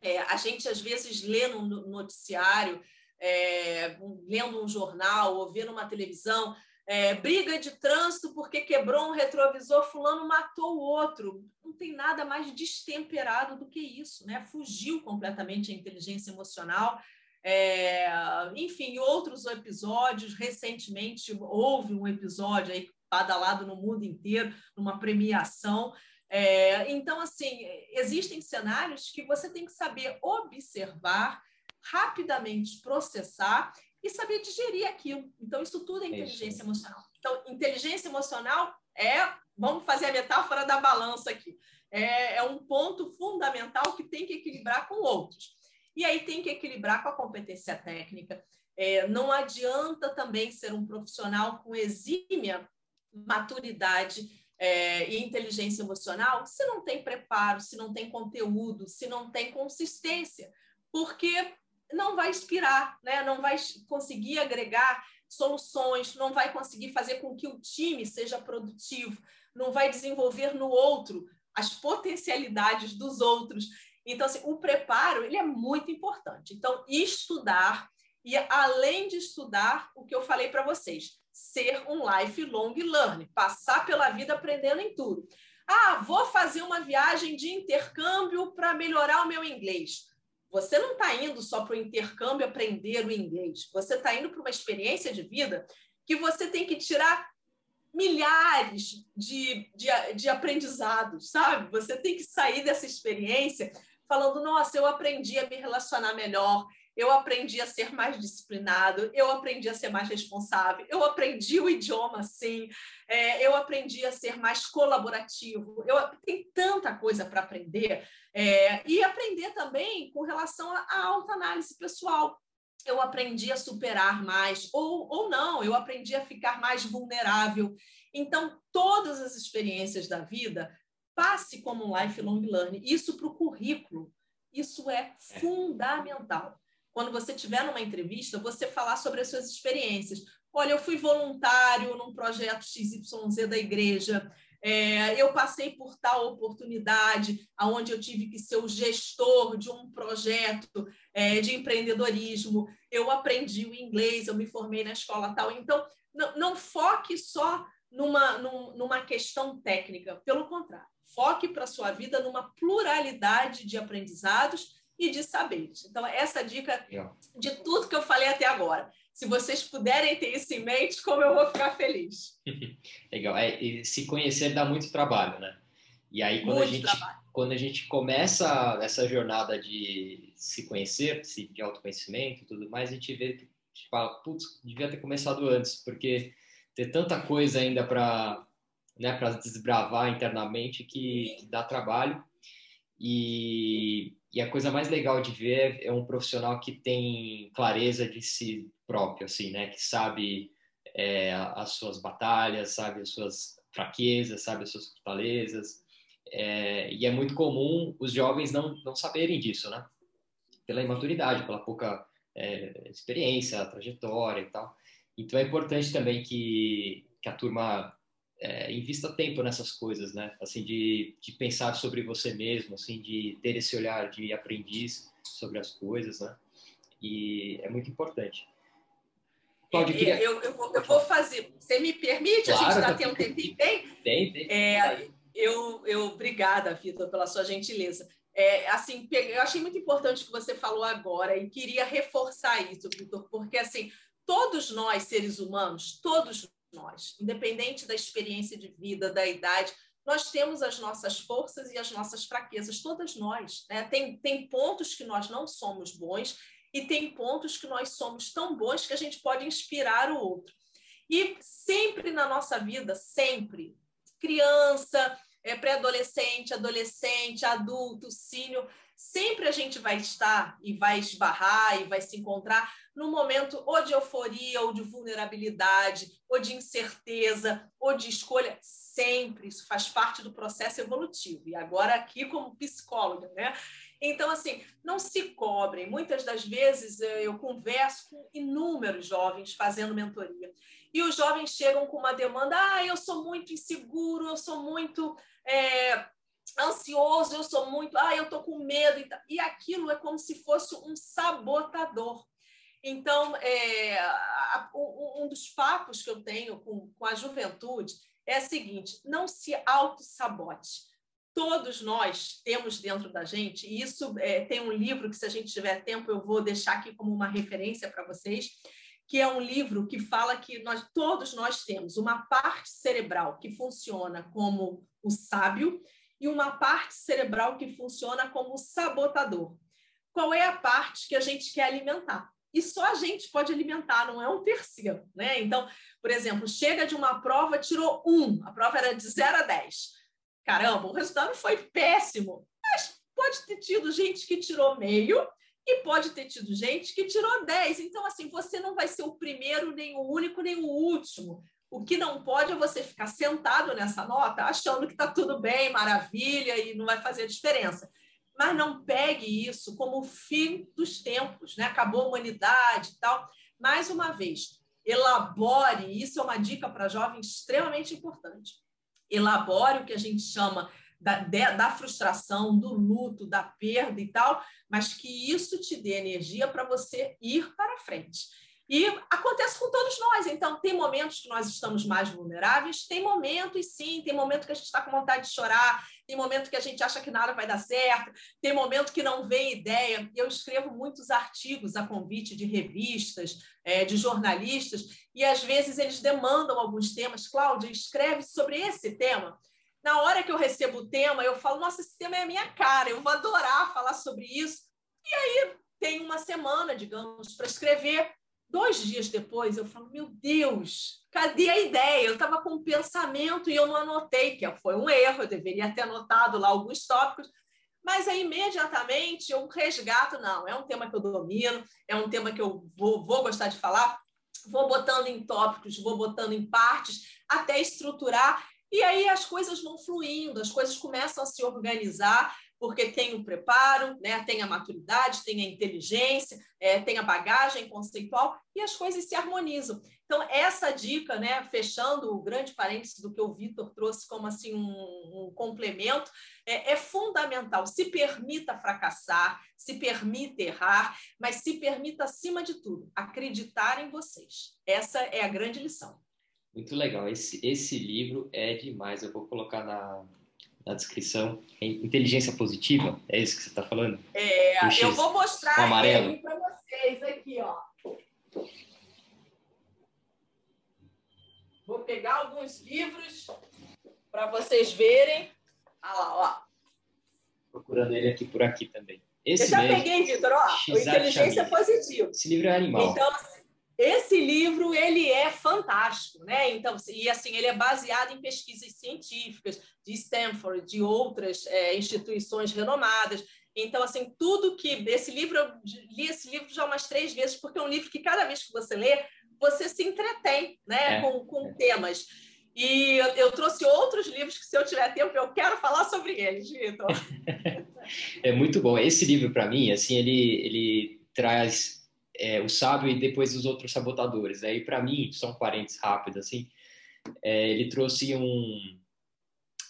É, a gente, às vezes, lê no noticiário, é, lendo um jornal ou vendo uma televisão, é, briga de trânsito porque quebrou um retrovisor, fulano matou o outro. Não tem nada mais destemperado do que isso, né? Fugiu completamente a inteligência emocional. É, enfim, outros episódios, recentemente houve um episódio aí badalado no mundo inteiro, numa premiação. É, então, assim, existem cenários que você tem que saber observar, rapidamente processar e saber digerir aquilo. Então, isso tudo é inteligência emocional. Então, inteligência emocional é, vamos fazer a metáfora da balança aqui, é, é um ponto fundamental que tem que equilibrar com outros. E aí tem que equilibrar com a competência técnica. É, não adianta também ser um profissional com exímia maturidade é, e inteligência emocional se não tem preparo, se não tem conteúdo, se não tem consistência, porque não vai inspirar, né? não vai conseguir agregar soluções, não vai conseguir fazer com que o time seja produtivo, não vai desenvolver no outro as potencialidades dos outros. Então, assim, o preparo ele é muito importante. Então, estudar e, além de estudar, o que eu falei para vocês, ser um lifelong learner, passar pela vida aprendendo em tudo. Ah, vou fazer uma viagem de intercâmbio para melhorar o meu inglês. Você não está indo só para o intercâmbio aprender o inglês. Você está indo para uma experiência de vida que você tem que tirar milhares de, de, de aprendizados, sabe? Você tem que sair dessa experiência falando: nossa, eu aprendi a me relacionar melhor, eu aprendi a ser mais disciplinado, eu aprendi a ser mais responsável, eu aprendi o idioma sim, é, eu aprendi a ser mais colaborativo. Eu tem tanta coisa para aprender é, e aprender também com relação à autoanálise pessoal. Eu aprendi a superar mais, ou, ou não, eu aprendi a ficar mais vulnerável. Então, todas as experiências da vida passe como um lifelong learning. Isso para o currículo, isso é, fundamental quando você estiver numa entrevista, você falar sobre as suas experiências. Olha, eu fui voluntário num projeto XYZ da igreja, é, eu passei por tal oportunidade, aonde eu tive que ser o gestor de um projeto é, de empreendedorismo, eu aprendi o inglês, eu me formei na escola tal. Então, não, não foque só numa, numa questão técnica, pelo contrário, foque para a sua vida numa pluralidade de aprendizados e de saberes. Então, essa dica de tudo que eu falei até agora. Se vocês puderem ter isso em mente, como eu vou ficar feliz. Legal. É, se conhecer dá muito trabalho, né? E aí, quando a, gente, quando a gente começa essa jornada de se conhecer, de autoconhecimento e tudo mais, a gente vê, gente fala, putz, devia ter começado antes, porque ter tanta coisa ainda para né, desbravar internamente que, que dá trabalho. E, e a coisa mais legal de ver é um profissional que tem clareza de si próprio, assim, né? Que sabe é, as suas batalhas, sabe as suas fraquezas, sabe as suas fortalezas. É, e é muito comum os jovens não, não saberem disso, né? Pela imaturidade, pela pouca é, experiência, trajetória e tal. Então é importante também que, que a turma é, invista tempo nessas coisas, né? Assim, de, de pensar sobre você mesmo, assim, de ter esse olhar de aprendiz sobre as coisas, né? E é muito importante. Cláudio, queria... eu, eu, vou, eu, vou, fazer. Você me permite? Claro, a gente ainda tem um tempinho? Tem? Tem, tem. É, eu, eu, obrigada, Vitor, pela sua gentileza. É, assim, eu achei muito importante o que você falou agora e queria reforçar isso, Vitor, porque assim, todos nós, seres humanos, todos nós, independente da experiência de vida, da idade, nós temos as nossas forças e as nossas fraquezas, todas nós. Né? Tem, tem pontos que nós não somos bons e tem pontos que nós somos tão bons que a gente pode inspirar o outro. E sempre na nossa vida, sempre, criança, é, pré-adolescente, adolescente, adulto, sênior, sempre a gente vai estar e vai esbarrar e vai se encontrar num momento ou de euforia, ou de vulnerabilidade, ou de incerteza, ou de escolha. Sempre isso faz parte do processo evolutivo. E agora, aqui, como psicóloga, né? Então, assim, não se cobrem. Muitas das vezes eh, eu converso com inúmeros jovens fazendo mentoria. E os jovens chegam com uma demanda: ah, eu sou muito inseguro, eu sou muito. É, ansioso, eu sou muito, ah, eu tô com medo e, aquilo é como se fosse um sabotador. Então, é, um dos papos que eu tenho com, com a juventude é o seguinte: não se auto-sabote. Todos nós temos dentro da gente, e isso é, tem um livro que, se a gente tiver tempo, eu vou deixar aqui como uma referência para vocês, que é um livro que fala que nós todos nós temos uma parte cerebral que funciona como o sábio e uma parte cerebral que funciona como sabotador. Qual é a parte que a gente quer alimentar? E só a gente pode alimentar, não é um terceiro. Né? Então, por exemplo, chega de uma prova, tirou um, a prova era de 0 a 10. Caramba, o resultado foi péssimo. Mas pode ter tido gente que tirou meio e pode ter tido gente que tirou 10. Então, assim, você não vai ser o primeiro, nem o único, nem o último. O que não pode é você ficar sentado nessa nota achando que está tudo bem, maravilha e não vai fazer diferença. Mas não pegue isso como o fim dos tempos, né? Acabou a humanidade e tal. Mais uma vez, elabore, isso é uma dica para jovens extremamente importante. Elabore o que a gente chama da, da frustração, do luto, da perda e tal, mas que isso te dê energia para você ir para frente. E acontece com todos nós. Então, tem momentos que nós estamos mais vulneráveis, tem momentos, sim, tem momento que a gente está com vontade de chorar, tem momento que a gente acha que nada vai dar certo, tem momento que não vem ideia. Eu escrevo muitos artigos a convite de revistas, é, de jornalistas, e às vezes eles demandam alguns temas. Cláudia, escreve sobre esse tema. Na hora que eu recebo o tema, eu falo, nossa, esse tema é a minha cara, eu vou adorar falar sobre isso. E aí tem uma semana, digamos, para escrever Dois dias depois, eu falo: Meu Deus, cadê a ideia? Eu estava com um pensamento e eu não anotei, que foi um erro, eu deveria ter anotado lá alguns tópicos. Mas aí, imediatamente, eu resgato: não, é um tema que eu domino, é um tema que eu vou, vou gostar de falar, vou botando em tópicos, vou botando em partes, até estruturar. E aí as coisas vão fluindo, as coisas começam a se organizar porque tem o preparo, né? tem a maturidade, tem a inteligência, é, tem a bagagem conceitual e as coisas se harmonizam. Então, essa dica, né, fechando o grande parênteses do que o Vitor trouxe como assim um, um complemento, é, é, fundamental. Se permita fracassar, se permita errar, mas se permita, acima de tudo, acreditar em vocês. Essa é a grande lição. Muito legal. Esse, esse livro é demais. Eu vou colocar na, na descrição. Inteligência positiva, é isso que você está falando? É, eu vou mostrar ele para vocês aqui, ó. Vou pegar alguns livros para vocês verem. Olha lá, ó. Procurando ele aqui por aqui também. Esse eu já mesmo, peguei, Vitor, ó. Inteligência positiva. Esse livro é animal. Então, esse livro ele é fantástico, né? Então, e assim ele é baseado em pesquisas científicas de Stanford, de outras é, instituições renomadas. Então, assim, tudo que esse livro eu li esse livro já umas três vezes porque é um livro que cada vez que você lê você se entretém, né? É, com, com é. temas. E eu, eu, trouxe outros livros que, se eu tiver tempo, eu quero falar sobre eles, Vitor. é muito bom. Esse livro, para mim, assim, ele, ele traz é, o sábio e depois os outros sabotadores. Aí, para mim, são parentes rápidos, assim, é, ele trouxe um.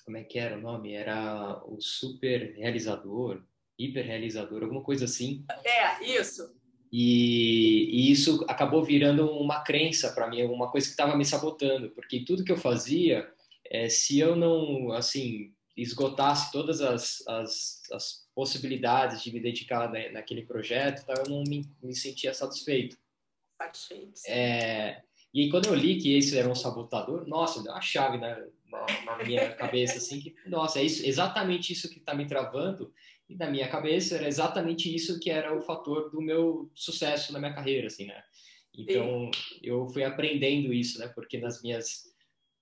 Como é que era o nome? Era o super realizador, hiper realizador, alguma coisa assim. É, isso. E, e isso acabou virando uma crença para mim, uma coisa que estava me sabotando, porque tudo que eu fazia, é, se eu não, assim, esgotasse todas as, as, as possibilidades de me dedicar na, naquele projeto, tá, eu não me, me sentia satisfeito. Satisfeito. É, e quando eu li que esse era um sabotador, nossa, deu uma chave na, na, na minha cabeça, assim, que, nossa, é isso, exatamente isso que está me travando, e na minha cabeça era exatamente isso que era o fator do meu sucesso na minha carreira, assim, né? Então, Sim. eu fui aprendendo isso, né? Porque nas minhas,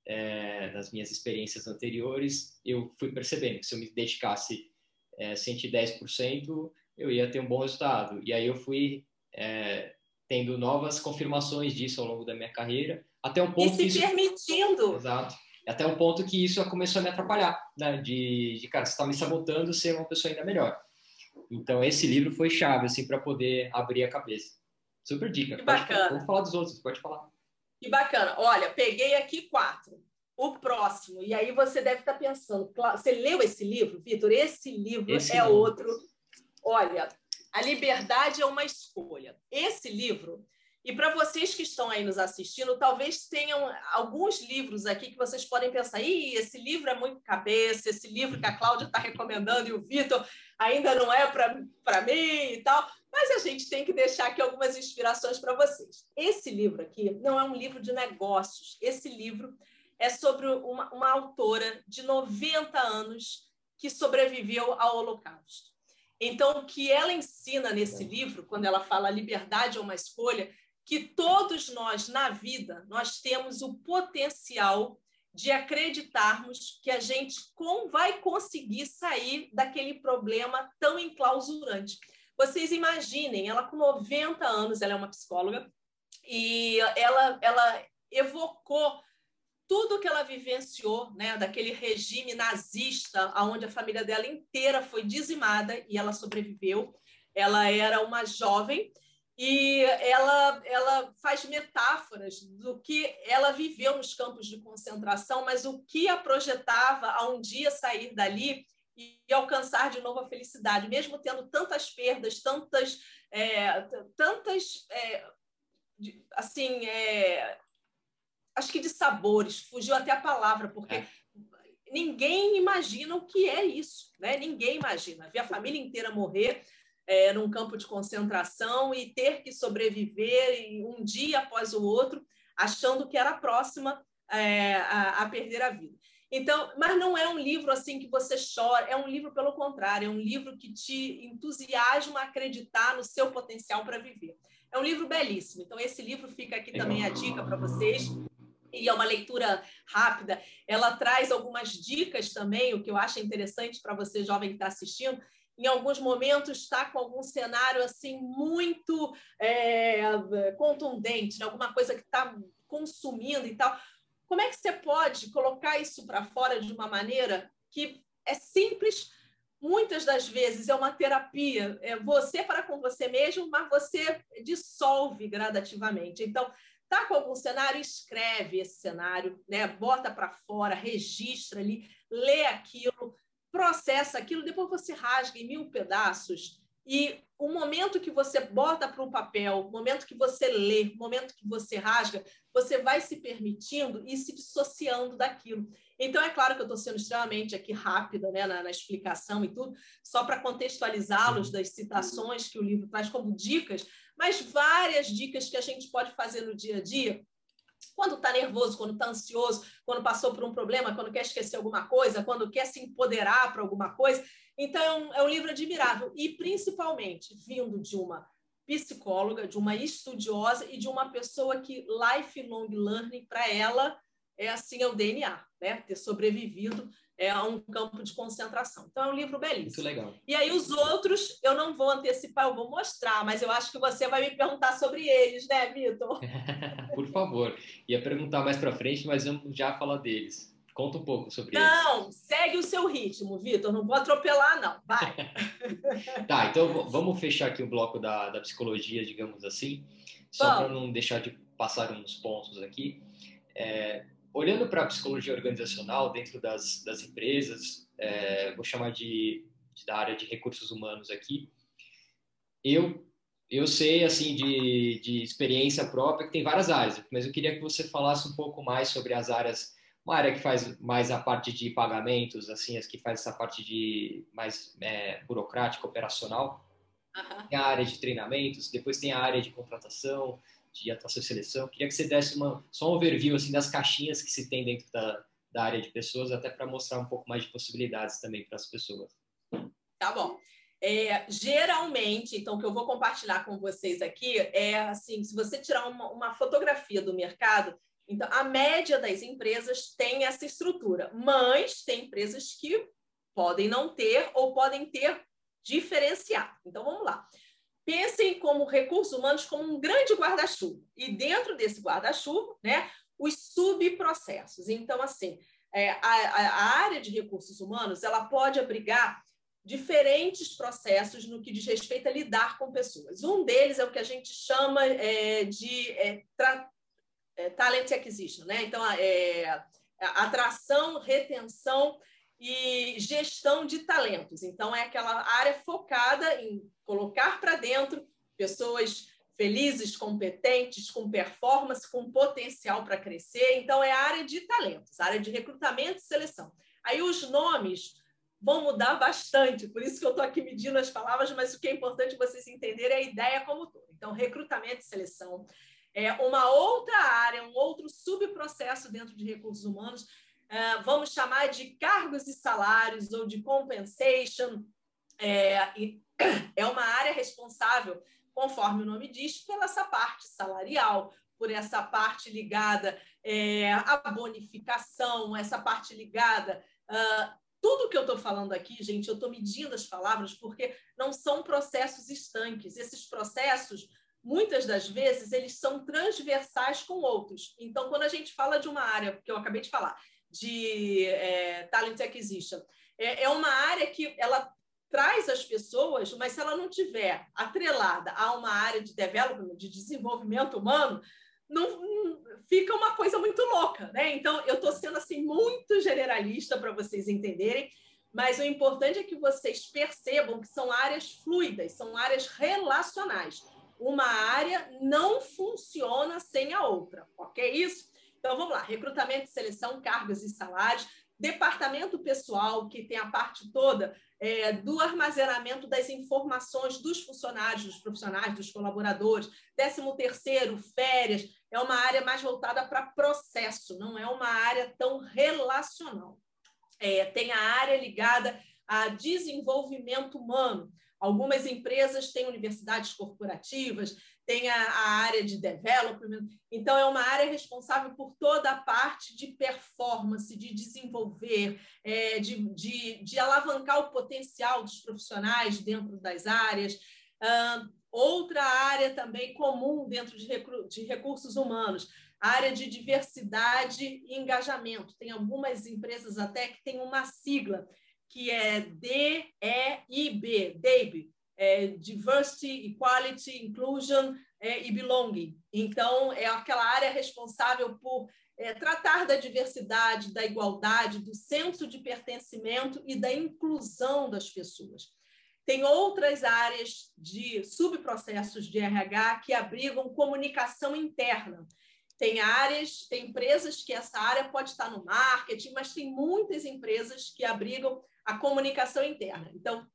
é, nas minhas experiências anteriores, eu fui percebendo que se eu me dedicasse é, 110%, eu ia ter um bom resultado. E aí eu fui é, tendo novas confirmações disso ao longo da minha carreira, até um ponto e se isso... permitindo. Exato até um ponto que isso começou a me atrapalhar, né? De, de cara, você está me sabotando ser uma pessoa ainda melhor. Então, esse livro foi chave, assim, para poder abrir a cabeça. Super dica. Que bacana. Vamos falar dos outros, pode falar. Que bacana. Olha, peguei aqui quatro. O próximo, e aí você deve estar pensando, você leu esse livro, Vitor? Esse livro esse é livro. outro. Olha, A Liberdade é uma Escolha. Esse livro e para vocês que estão aí nos assistindo, talvez tenham alguns livros aqui que vocês podem pensar: Ih, esse livro é muito cabeça, esse livro que a Cláudia está recomendando e o Vitor ainda não é para mim e tal. Mas a gente tem que deixar aqui algumas inspirações para vocês. Esse livro aqui não é um livro de negócios. Esse livro é sobre uma, uma autora de 90 anos que sobreviveu ao Holocausto. Então, o que ela ensina nesse livro, quando ela fala liberdade é uma escolha, que todos nós na vida nós temos o potencial de acreditarmos que a gente com, vai conseguir sair daquele problema tão enclausurante. Vocês imaginem, ela com 90 anos, ela é uma psicóloga, e ela, ela evocou tudo que ela vivenciou, né, daquele regime nazista, onde a família dela inteira foi dizimada e ela sobreviveu. Ela era uma jovem e ela, ela faz metáforas do que ela viveu nos campos de concentração, mas o que a projetava a um dia sair dali e alcançar de novo a felicidade, mesmo tendo tantas perdas, tantas, é, tantas, é, assim, é, acho que de sabores, fugiu até a palavra, porque é. ninguém imagina o que é isso, né? Ninguém imagina. Ver a família inteira morrer, é, num campo de concentração e ter que sobreviver um dia após o outro, achando que era próxima é, a, a, perder a vida. Então, mas não é um livro assim que você chora, é um livro pelo contrário, é um livro que te entusiasma a acreditar no seu potencial para viver. É um livro belíssimo. Então, esse livro fica aqui também a dica para vocês e é uma leitura rápida. Ela traz algumas dicas também, o que eu acho interessante para você, jovem que está assistindo, em alguns momentos está com algum cenário assim muito é, contundente, né? alguma coisa que está consumindo e tal. Como é que você pode colocar isso para fora de uma maneira que é simples? Muitas das vezes é uma terapia, é você para com você mesmo, mas você dissolve gradativamente. Então, tá com algum cenário, escreve esse cenário, né? Bota para fora, registra ali, lê aquilo, processa aquilo, depois você rasga em mil pedaços e o momento que você bota para o papel, o momento que você lê, o momento que você rasga, você vai se permitindo e se dissociando daquilo. Então, é claro que eu estou sendo extremamente aqui rápida né, na, na explicação e tudo, só para contextualizá-los das citações que o livro traz como dicas, mas várias dicas que a gente pode fazer no dia a dia quando está nervoso, quando está ansioso, quando passou por um problema, quando quer esquecer alguma coisa, quando quer se empoderar para alguma coisa. Então, é um, é um livro admirável e, principalmente, vindo de uma psicóloga, de uma estudiosa e de uma pessoa que lifelong learning, para ela, é assim, é o DNA, né? Ter sobrevivido é um campo de concentração. Então, é um livro belíssimo. Muito legal. E aí, os outros, eu não vou antecipar, eu vou mostrar, mas eu acho que você vai me perguntar sobre eles, né, Vitor? Por favor. Ia perguntar mais para frente, mas vamos já falar deles. Conta um pouco sobre não, eles. Não, segue o seu ritmo, Vitor. Não vou atropelar, não. Vai. tá, então vamos fechar aqui o bloco da, da psicologia, digamos assim, só para não deixar de passar uns pontos aqui. É, olhando para a psicologia organizacional dentro das, das empresas, é, vou chamar de, de, da área de recursos humanos aqui, eu eu sei assim de, de experiência própria que tem várias áreas, mas eu queria que você falasse um pouco mais sobre as áreas, uma área que faz mais a parte de pagamentos, assim, as que faz essa parte de mais é, burocrática, operacional, uhum. tem a área de treinamentos, depois tem a área de contratação, de atuação e seleção. Queria que você desse uma, só um overview assim, das caixinhas que se tem dentro da, da área de pessoas, até para mostrar um pouco mais de possibilidades também para as pessoas. Tá bom. É, geralmente, então, o que eu vou compartilhar com vocês aqui é assim: se você tirar uma, uma fotografia do mercado, então a média das empresas tem essa estrutura, mas tem empresas que podem não ter ou podem ter diferenciado. Então, vamos lá. Pensem como recursos humanos como um grande guarda-chuva. E dentro desse guarda-chuva, né, os subprocessos. Então, assim, é, a, a, área de recursos humanos ela pode abrigar diferentes processos no que diz respeito a lidar com pessoas. Um deles é o que a gente chama é, de é, é, talent acquisition, né? Então, é, atração, retenção e gestão de talentos. Então, é aquela área focada em colocar para dentro pessoas felizes, competentes, com performance, com potencial para crescer. Então, é a área de talentos, área de recrutamento e seleção. Aí, os nomes vão mudar bastante, por isso que eu estou aqui medindo as palavras, mas o que é importante vocês entenderem é a ideia como todo. Então, recrutamento e seleção é uma outra área, um outro subprocesso dentro de recursos humanos, é, vamos chamar de cargos e salários ou de compensation, é, é uma área responsável, conforme o nome diz, pela essa parte salarial, por essa parte ligada é, à bonificação, essa parte ligada uh, tudo que eu estou falando aqui, gente, eu estou medindo as palavras porque não são processos estanques. Esses processos, muitas das vezes, eles são transversais com outros. Então, quando a gente fala de uma área que eu acabei de falar, de é, talent acquisition, é, é uma área que ela traz as pessoas, mas se ela não tiver atrelada a uma área de development, de desenvolvimento humano, não, não, fica uma coisa muito louca, né? Então, eu estou sendo assim muito generalista para vocês entenderem, mas o importante é que vocês percebam que são áreas fluidas, são áreas relacionais. Uma área não funciona sem a outra, ok? Isso? Então, vamos lá: recrutamento seleção, cargos e salários, departamento pessoal, que tem a parte toda é, do armazenamento das informações dos funcionários, dos profissionais, dos colaboradores. Décimo terceiro, férias, é uma área mais voltada para processo, não é uma área tão relacional. É, tem a área ligada a desenvolvimento humano. Algumas empresas têm universidades corporativas, tem a, a, área de development, então é uma área responsável por toda a parte de performance, de desenvolver, é, de, de, de, alavancar o potencial dos profissionais dentro das áreas. Uh, outra área também comum dentro de, de recursos humanos, área de diversidade e engajamento. Tem algumas empresas até que têm uma sigla, que é DEIB, DEIB, é, diversity, equality, inclusion é, e belonging. Então, é aquela área responsável por é, tratar da diversidade, da igualdade, do senso de pertencimento e da inclusão das pessoas. Tem outras áreas de subprocessos de RH que abrigam comunicação interna. Tem áreas, tem empresas que essa área pode estar no marketing, mas tem muitas empresas que abrigam a comunicação interna. Então,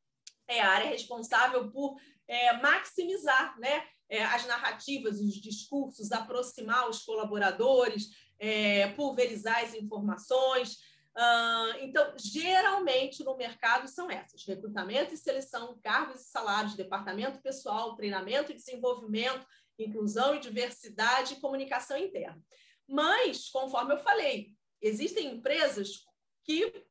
é a área responsável por é, maximizar né, é, as narrativas, os discursos, aproximar os colaboradores, é, pulverizar as informações. Uh, então, geralmente no mercado são essas: recrutamento e seleção, cargos e salários, departamento pessoal, treinamento e desenvolvimento, inclusão e diversidade e comunicação interna. Mas, conforme eu falei, existem empresas que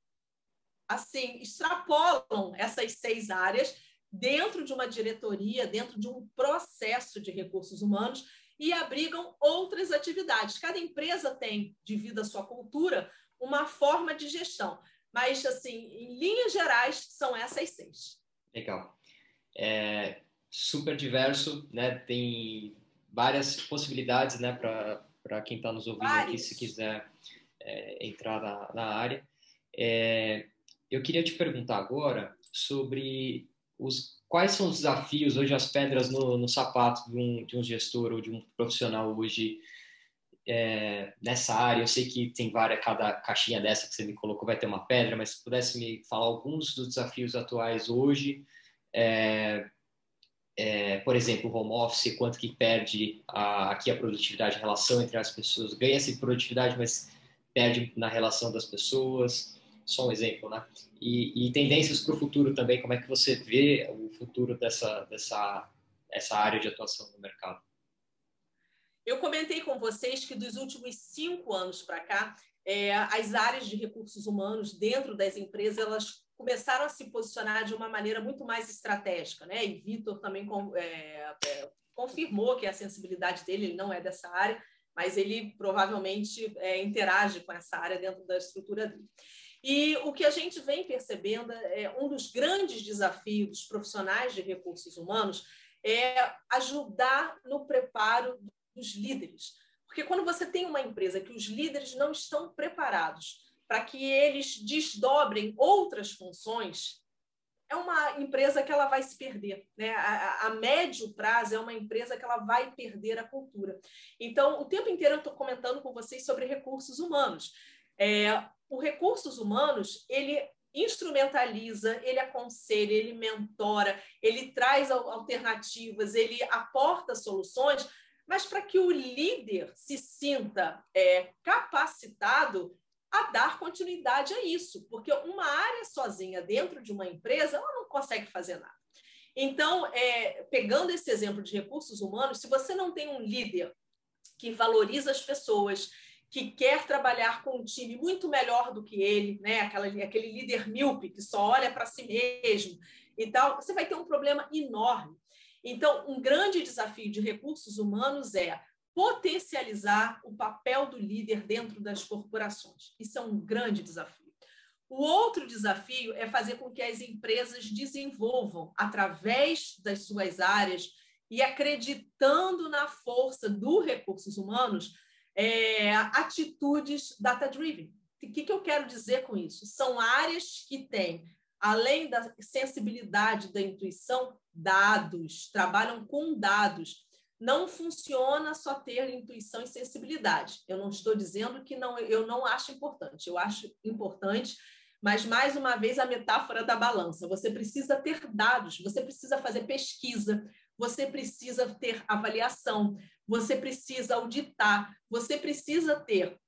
assim, extrapolam essas seis áreas dentro de uma diretoria, dentro de um processo de recursos humanos e abrigam outras atividades. Cada empresa tem, devido à sua cultura, uma forma de gestão. Mas, assim, em linhas gerais, são essas seis. Legal. É super diverso, né? Tem várias possibilidades, né, para quem está nos ouvindo Vários. aqui, se quiser é, entrar na, na área. É, eu queria te perguntar agora sobre os, quais são os desafios, hoje as pedras no, no sapato de um, de um gestor ou de um profissional hoje é, nessa área? Eu sei que tem várias, cada caixinha dessa que você me colocou vai ter uma pedra, mas se pudesse me falar alguns dos desafios atuais hoje, é, é, por exemplo, home office, quanto que perde a, aqui a produtividade, a relação entre as pessoas, ganha-se produtividade, mas perde na relação das pessoas, só um exemplo, né? E, e tendências para o futuro também, como é que você vê o futuro dessa, dessa essa área de atuação no mercado? Eu comentei com vocês que dos últimos cinco anos para cá, é, as áreas de recursos humanos dentro das empresas elas começaram a se posicionar de uma maneira muito mais estratégica, né? E Vitor também é, é, confirmou que a sensibilidade dele ele não é dessa área, mas ele provavelmente é, interage com essa área dentro da estrutura dele. E o que a gente vem percebendo é um dos grandes desafios dos profissionais de recursos humanos é ajudar no preparo dos líderes. Porque quando você tem uma empresa que os líderes não estão preparados para que eles desdobrem outras funções, é uma empresa que ela vai se perder. Né? A, a, médio prazo é uma empresa que ela vai perder a cultura. Então, o tempo inteiro eu estou comentando com vocês sobre recursos humanos. É, o recursos humanos, ele instrumentaliza, ele aconselha, ele mentora, ele traz alternativas, ele aporta soluções, mas para que o líder se sinta é, capacitado a dar continuidade a isso, porque uma área sozinha dentro de uma empresa, ela não consegue fazer nada. Então, é, pegando esse exemplo de recursos humanos, se você não tem um líder que valoriza as pessoas, que quer trabalhar com um time muito melhor do que ele, né? Aquela, aquele líder míope que só olha para si mesmo e tal, você vai ter um problema enorme. Então, um grande desafio de recursos humanos é potencializar o papel do líder dentro das corporações. Isso é um grande desafio. O outro desafio é fazer com que as empresas desenvolvam, através das suas áreas e acreditando na força dos recursos humanos, é, atitudes data-driven. O que, que eu quero dizer com isso? São áreas que têm, além da sensibilidade da intuição, dados, trabalham com dados. Não funciona só ter intuição e sensibilidade. Eu não estou dizendo que não, eu não acho importante. Eu acho importante, mas mais uma vez a metáfora da balança. Você precisa ter dados, você precisa fazer pesquisa, você precisa ter avaliação, você precisa auditar, você precisa ter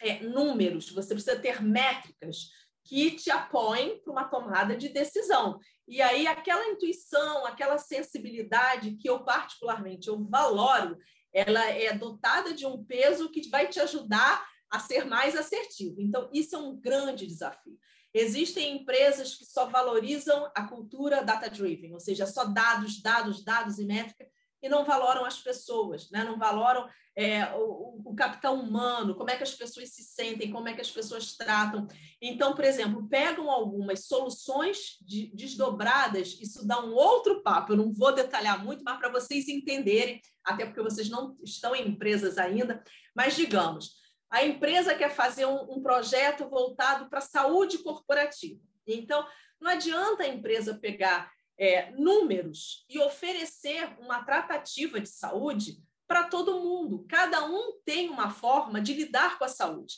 é, números, você precisa ter métricas que te apoiem para uma tomada de decisão. E aí aquela intuição, aquela sensibilidade que eu particularmente eu valoro, ela é dotada de um peso que vai te ajudar a ser mais assertivo. Então isso é um grande desafio. Existem empresas que só valorizam a cultura data-driven, ou seja, só dados, dados, dados e métrica, e não valoram as pessoas, né? não valoram é, o, o, capital humano, como é que as pessoas se sentem, como é que as pessoas tratam. Então, por exemplo, pegam algumas soluções de, desdobradas, isso dá um outro papo, eu não vou detalhar muito, mas para vocês entenderem, até porque vocês não estão em empresas ainda, mas digamos, a empresa quer fazer um, um projeto voltado para a saúde corporativa. Então, não adianta a empresa pegar é, números e oferecer uma tratativa de saúde para todo mundo. Cada um tem uma forma de lidar com a saúde.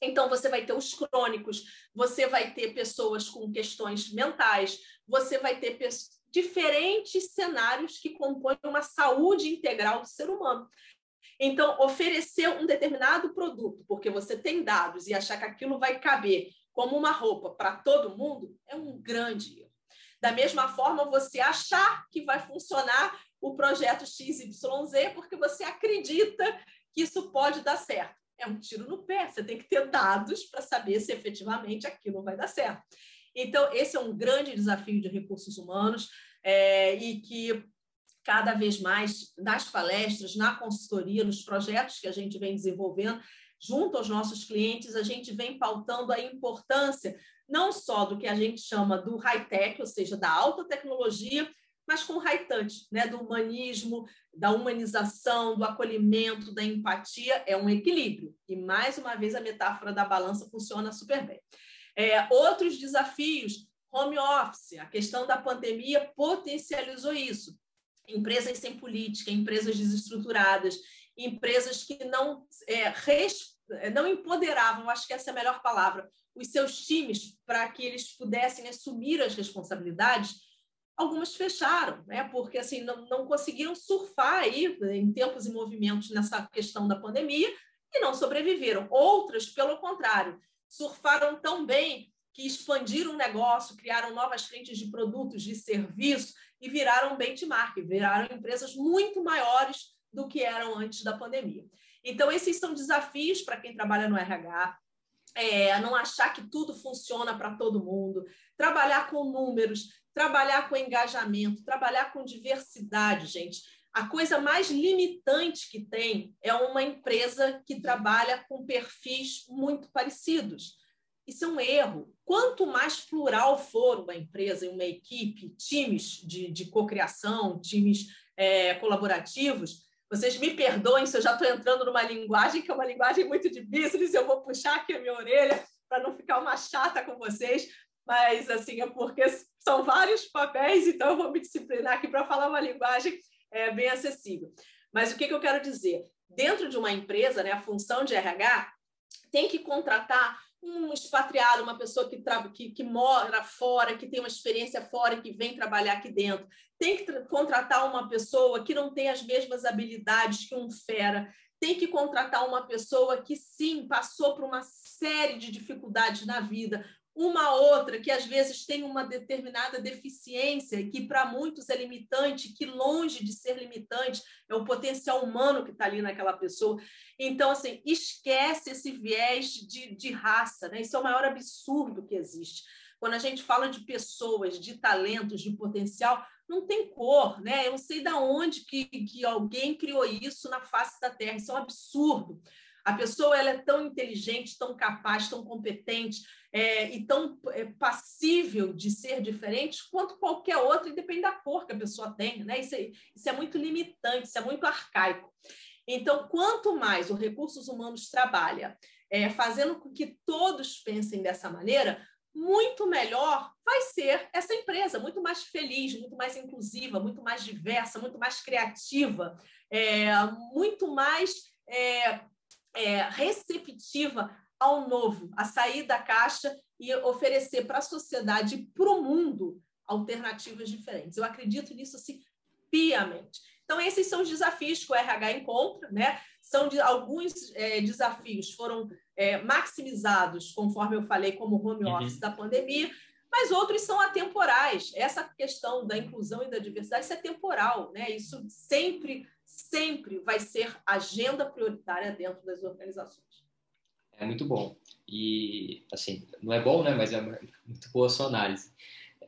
Então, você vai ter os crônicos, você vai ter pessoas com questões mentais, você vai ter diferentes cenários que compõem uma saúde integral do ser humano. Então, oferecer um determinado produto, porque você tem dados e achar que aquilo vai caber como uma roupa para todo mundo, é um grande. Da mesma forma, você achar que vai funcionar o projeto XYZ porque você acredita que isso pode dar certo. É um tiro no pé, você tem que ter dados para saber se efetivamente aquilo vai dar certo. Então, esse é um grande desafio de recursos humanos é, e que cada vez mais nas palestras, na consultoria, nos projetos que a gente vem desenvolvendo, junto aos nossos clientes, a gente vem pautando a importância não só do que a gente chama do high-tech, ou seja, da alta tecnologia, mas com high touch, né? do humanismo, da humanização, do acolhimento, da empatia, é um equilíbrio. E, mais uma vez, a metáfora da balança funciona super bem. É, outros desafios, home office, a questão da pandemia potencializou isso. Empresas sem política, empresas desestruturadas, empresas que não, é, res, não empoderavam, acho que essa é a melhor palavra, os seus times para que eles pudessem assumir as responsabilidades, algumas fecharam, né? porque assim não, não conseguiram surfar aí em tempos e movimentos nessa questão da pandemia e não sobreviveram. Outras, pelo contrário, surfaram tão bem que expandiram o negócio, criaram novas frentes de produtos, de serviço e viraram benchmark, viraram empresas muito maiores do que eram antes da pandemia. Então, esses são desafios para quem trabalha no RH, é, não achar que tudo funciona para todo mundo, trabalhar com números, trabalhar com engajamento, trabalhar com diversidade, gente. A coisa mais limitante que tem é uma empresa que trabalha com perfis muito parecidos. Isso é um erro. Quanto mais plural for uma empresa, uma equipe, times de, de cocriação, times é, colaborativos, vocês me perdoem se eu já estou entrando numa linguagem que é uma linguagem muito de business, eu vou puxar aqui a minha orelha para não ficar uma chata com vocês, mas assim é porque são vários papéis, então eu vou me disciplinar aqui para falar uma linguagem é, bem acessível. Mas o que, que eu quero dizer? Dentro de uma empresa, né, a função de RH tem que contratar um expatriado, uma pessoa que, que, que, mora fora, que tem uma experiência fora que vem trabalhar aqui dentro. Tem que contratar uma pessoa que não tem as mesmas habilidades que um fera. Tem que contratar uma pessoa que, sim, passou por uma série de dificuldades na vida, uma outra que às vezes tem uma determinada deficiência que para muitos é limitante, que longe de ser limitante é o potencial humano que está ali naquela pessoa. Então, assim, esquece esse viés de, de raça, né? Isso é o maior absurdo que existe. Quando a gente fala de pessoas, de talentos, de potencial, não tem cor, né? Eu não sei de onde que, que alguém criou isso na face da Terra. Isso é um absurdo. A pessoa ela é tão inteligente, tão capaz, tão competente é, e tão é, passível de ser diferente quanto qualquer outra, e depende da cor que a pessoa tem. Né? Isso, é, isso é muito limitante, isso é muito arcaico. Então, quanto mais o recursos humanos trabalha é, fazendo com que todos pensem dessa maneira, muito melhor vai ser essa empresa, muito mais feliz, muito mais inclusiva, muito mais diversa, muito mais criativa, é, muito mais é, é, receptiva ao novo, a sair da caixa e oferecer para a sociedade e para o mundo alternativas diferentes. Eu acredito nisso assim piamente. Então, esses são os desafios que o RH encontra, né? São de, alguns é, desafios foram é, maximizados, conforme eu falei, como home uhum. office uhum. da pandemia, mas outros são atemporais. Essa questão da inclusão e da diversidade isso é temporal, né? Isso sempre sempre vai ser agenda prioritária dentro das organizações. É muito bom. E, assim, não é bom, né? Mas é muito boa a sua análise.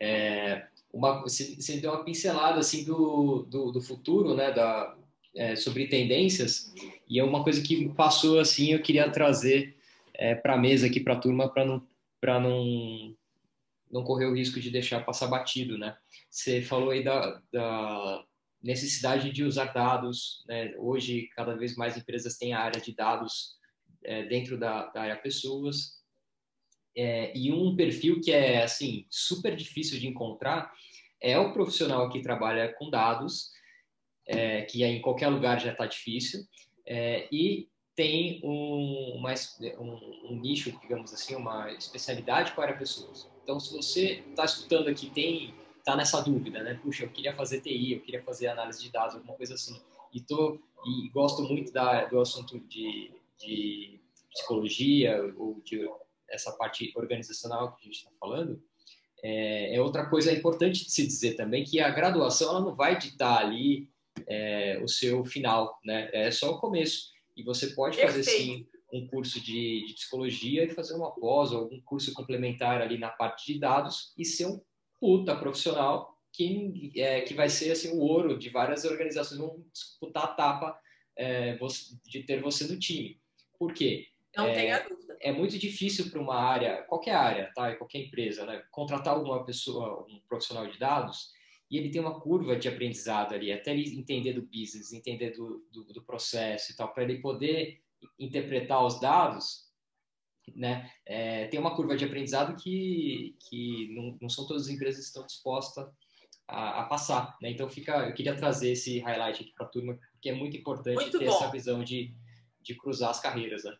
É, uma, você, deu uma pincelada, assim, do, do, do futuro, né? Da, é, sobre tendências. E é uma coisa que passou, assim, eu queria trazer é, para a mesa aqui, para a turma, para não, para não, não correr o risco de deixar passar batido, né? Você falou aí da, da necessidade de usar dados. Né? Hoje, cada vez mais empresas têm a área de dados é, dentro da, da, área pessoas. É, e um perfil que é assim super difícil de encontrar é o profissional que trabalha com dados, é, que em qualquer lugar já está difícil, é, e tem um, uma, um, um, nicho, digamos assim, uma especialidade com a área pessoas. Então, se você está escutando aqui, tem tá nessa dúvida, né? Puxa, eu queria fazer TI, eu queria fazer análise de dados, alguma coisa assim. E tô e gosto muito da, do assunto de, de psicologia ou de essa parte organizacional que a gente está falando. É, é, outra coisa importante de se dizer também que a graduação ela não vai ditar ali é, o seu final, né? É só o começo. E você pode fazer sim um curso de, de, psicologia e fazer uma pós ou algum curso complementar ali na parte de dados e ser um puta profissional que, é, que vai ser assim, o ouro de várias organizações vão disputar a tapa é, de ter você no time. Por quê? Não é, tenha dúvida. É muito difícil para uma área, qualquer área, tá? qualquer empresa, né? contratar alguma pessoa, um profissional de dados e ele tem uma curva de aprendizado ali, até ele entender do business, entender do, do, do processo e tal, para ele poder interpretar os dados, né? É, tem uma curva de aprendizado que, que não, não são todas as empresas que estão dispostas a, a passar, né? Então fica, eu queria trazer esse highlight aqui para a turma, porque é muito importante muito ter bom. essa visão de, de cruzar as carreiras, né?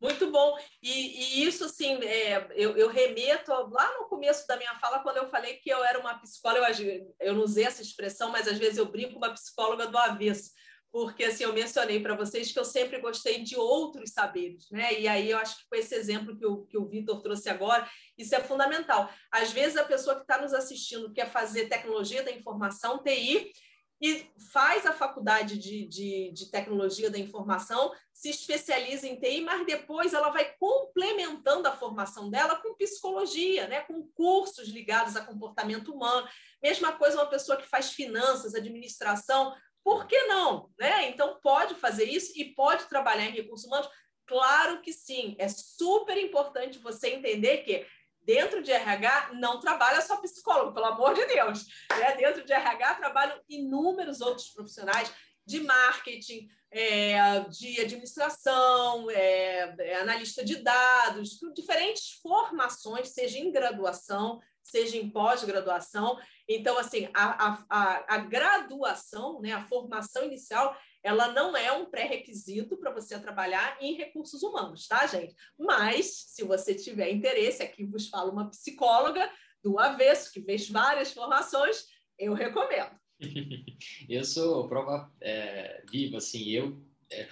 Muito bom. E, e isso, assim, é, eu, eu, remeto lá no começo da minha fala, quando eu falei que eu era uma psicóloga, eu, eu não usei essa expressão, mas às vezes eu brinco uma psicóloga do avesso, porque assim, eu mencionei para vocês que eu sempre gostei de outros saberes, né? E aí eu acho que com esse exemplo que o, que o Vitor trouxe agora, isso é fundamental. Às vezes a pessoa que está nos assistindo quer fazer tecnologia da informação, TI, e faz a faculdade de, de, de, tecnologia da informação, se especializa em TI, mas depois ela vai complementando a formação dela com psicologia, né? com cursos ligados a comportamento humano. Mesma coisa uma pessoa que faz finanças, administração, por que não? Né? Então, pode fazer isso e pode trabalhar em recursos humanos? Claro que sim. É super importante você entender que dentro de RH não trabalha só psicólogo, pelo amor de Deus. Né? Dentro de RH trabalham inúmeros outros profissionais de marketing, é, de administração, é, é, analista de dados, diferentes formações, seja em graduação, seja em pós-graduação. Então, assim, a, a, a, graduação, né, a formação inicial, ela não é um pré-requisito para você trabalhar em recursos humanos, tá, gente? Mas, se você tiver interesse, aqui vos falo uma psicóloga do avesso, que fez várias formações, eu recomendo. eu sou prova é, viva, assim, eu é,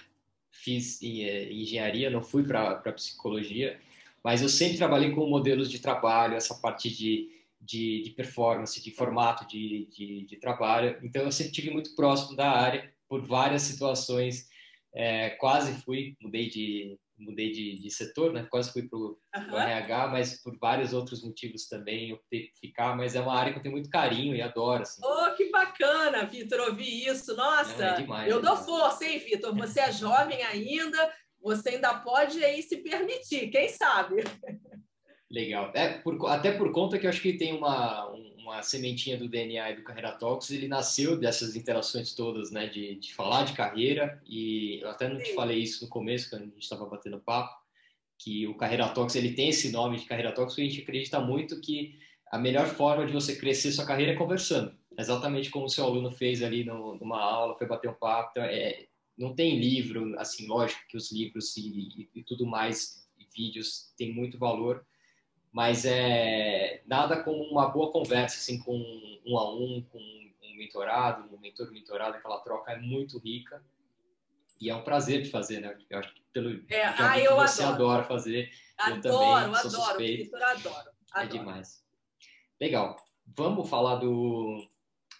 fiz é, engenharia, não fui para psicologia, mas eu sempre trabalhei com modelos de trabalho, essa parte de, de, de performance, de formato de, de, de, trabalho. Então, eu sempre tive muito próximo da área por várias situações. É, quase fui, mudei de mudei de, de setor, né? Quase fui para o uhum. RH, mas por vários outros motivos também eu optei por ficar. Mas é uma área que eu tenho muito carinho e adoro. Assim. Oh, que bacana, Vitor, ouvir isso. Nossa, Não, é demais, eu é dou demais. força, hein, Vitor? Você é jovem ainda, você ainda pode aí se permitir, quem sabe? Legal. É, por, até por conta que eu acho que tem uma, uma sementinha do DNA e do Carreira Talks, ele nasceu dessas interações todas, né? De, de falar de carreira, e eu até não Sim. te falei isso no começo, quando a gente estava batendo papo, que o Carreira Talks, ele tem esse nome de Carreira Talks, porque a gente acredita muito que a melhor forma de você crescer sua carreira é conversando. Exatamente como o seu aluno fez ali no, numa aula, foi bater um papo. Então, é, não tem livro, assim, lógico que os livros e, e, e tudo mais, e vídeos, têm muito valor, mas é nada como uma boa conversa, assim, com um a um, com um mentorado, um mentor mentorado, aquela troca é muito rica e é um prazer de fazer, né? Eu acho que pelo é, ah, eu você adoro. adora fazer, adoro, eu também adoro, sou suspeito. adoro, adoro. É demais. Legal. Vamos falar do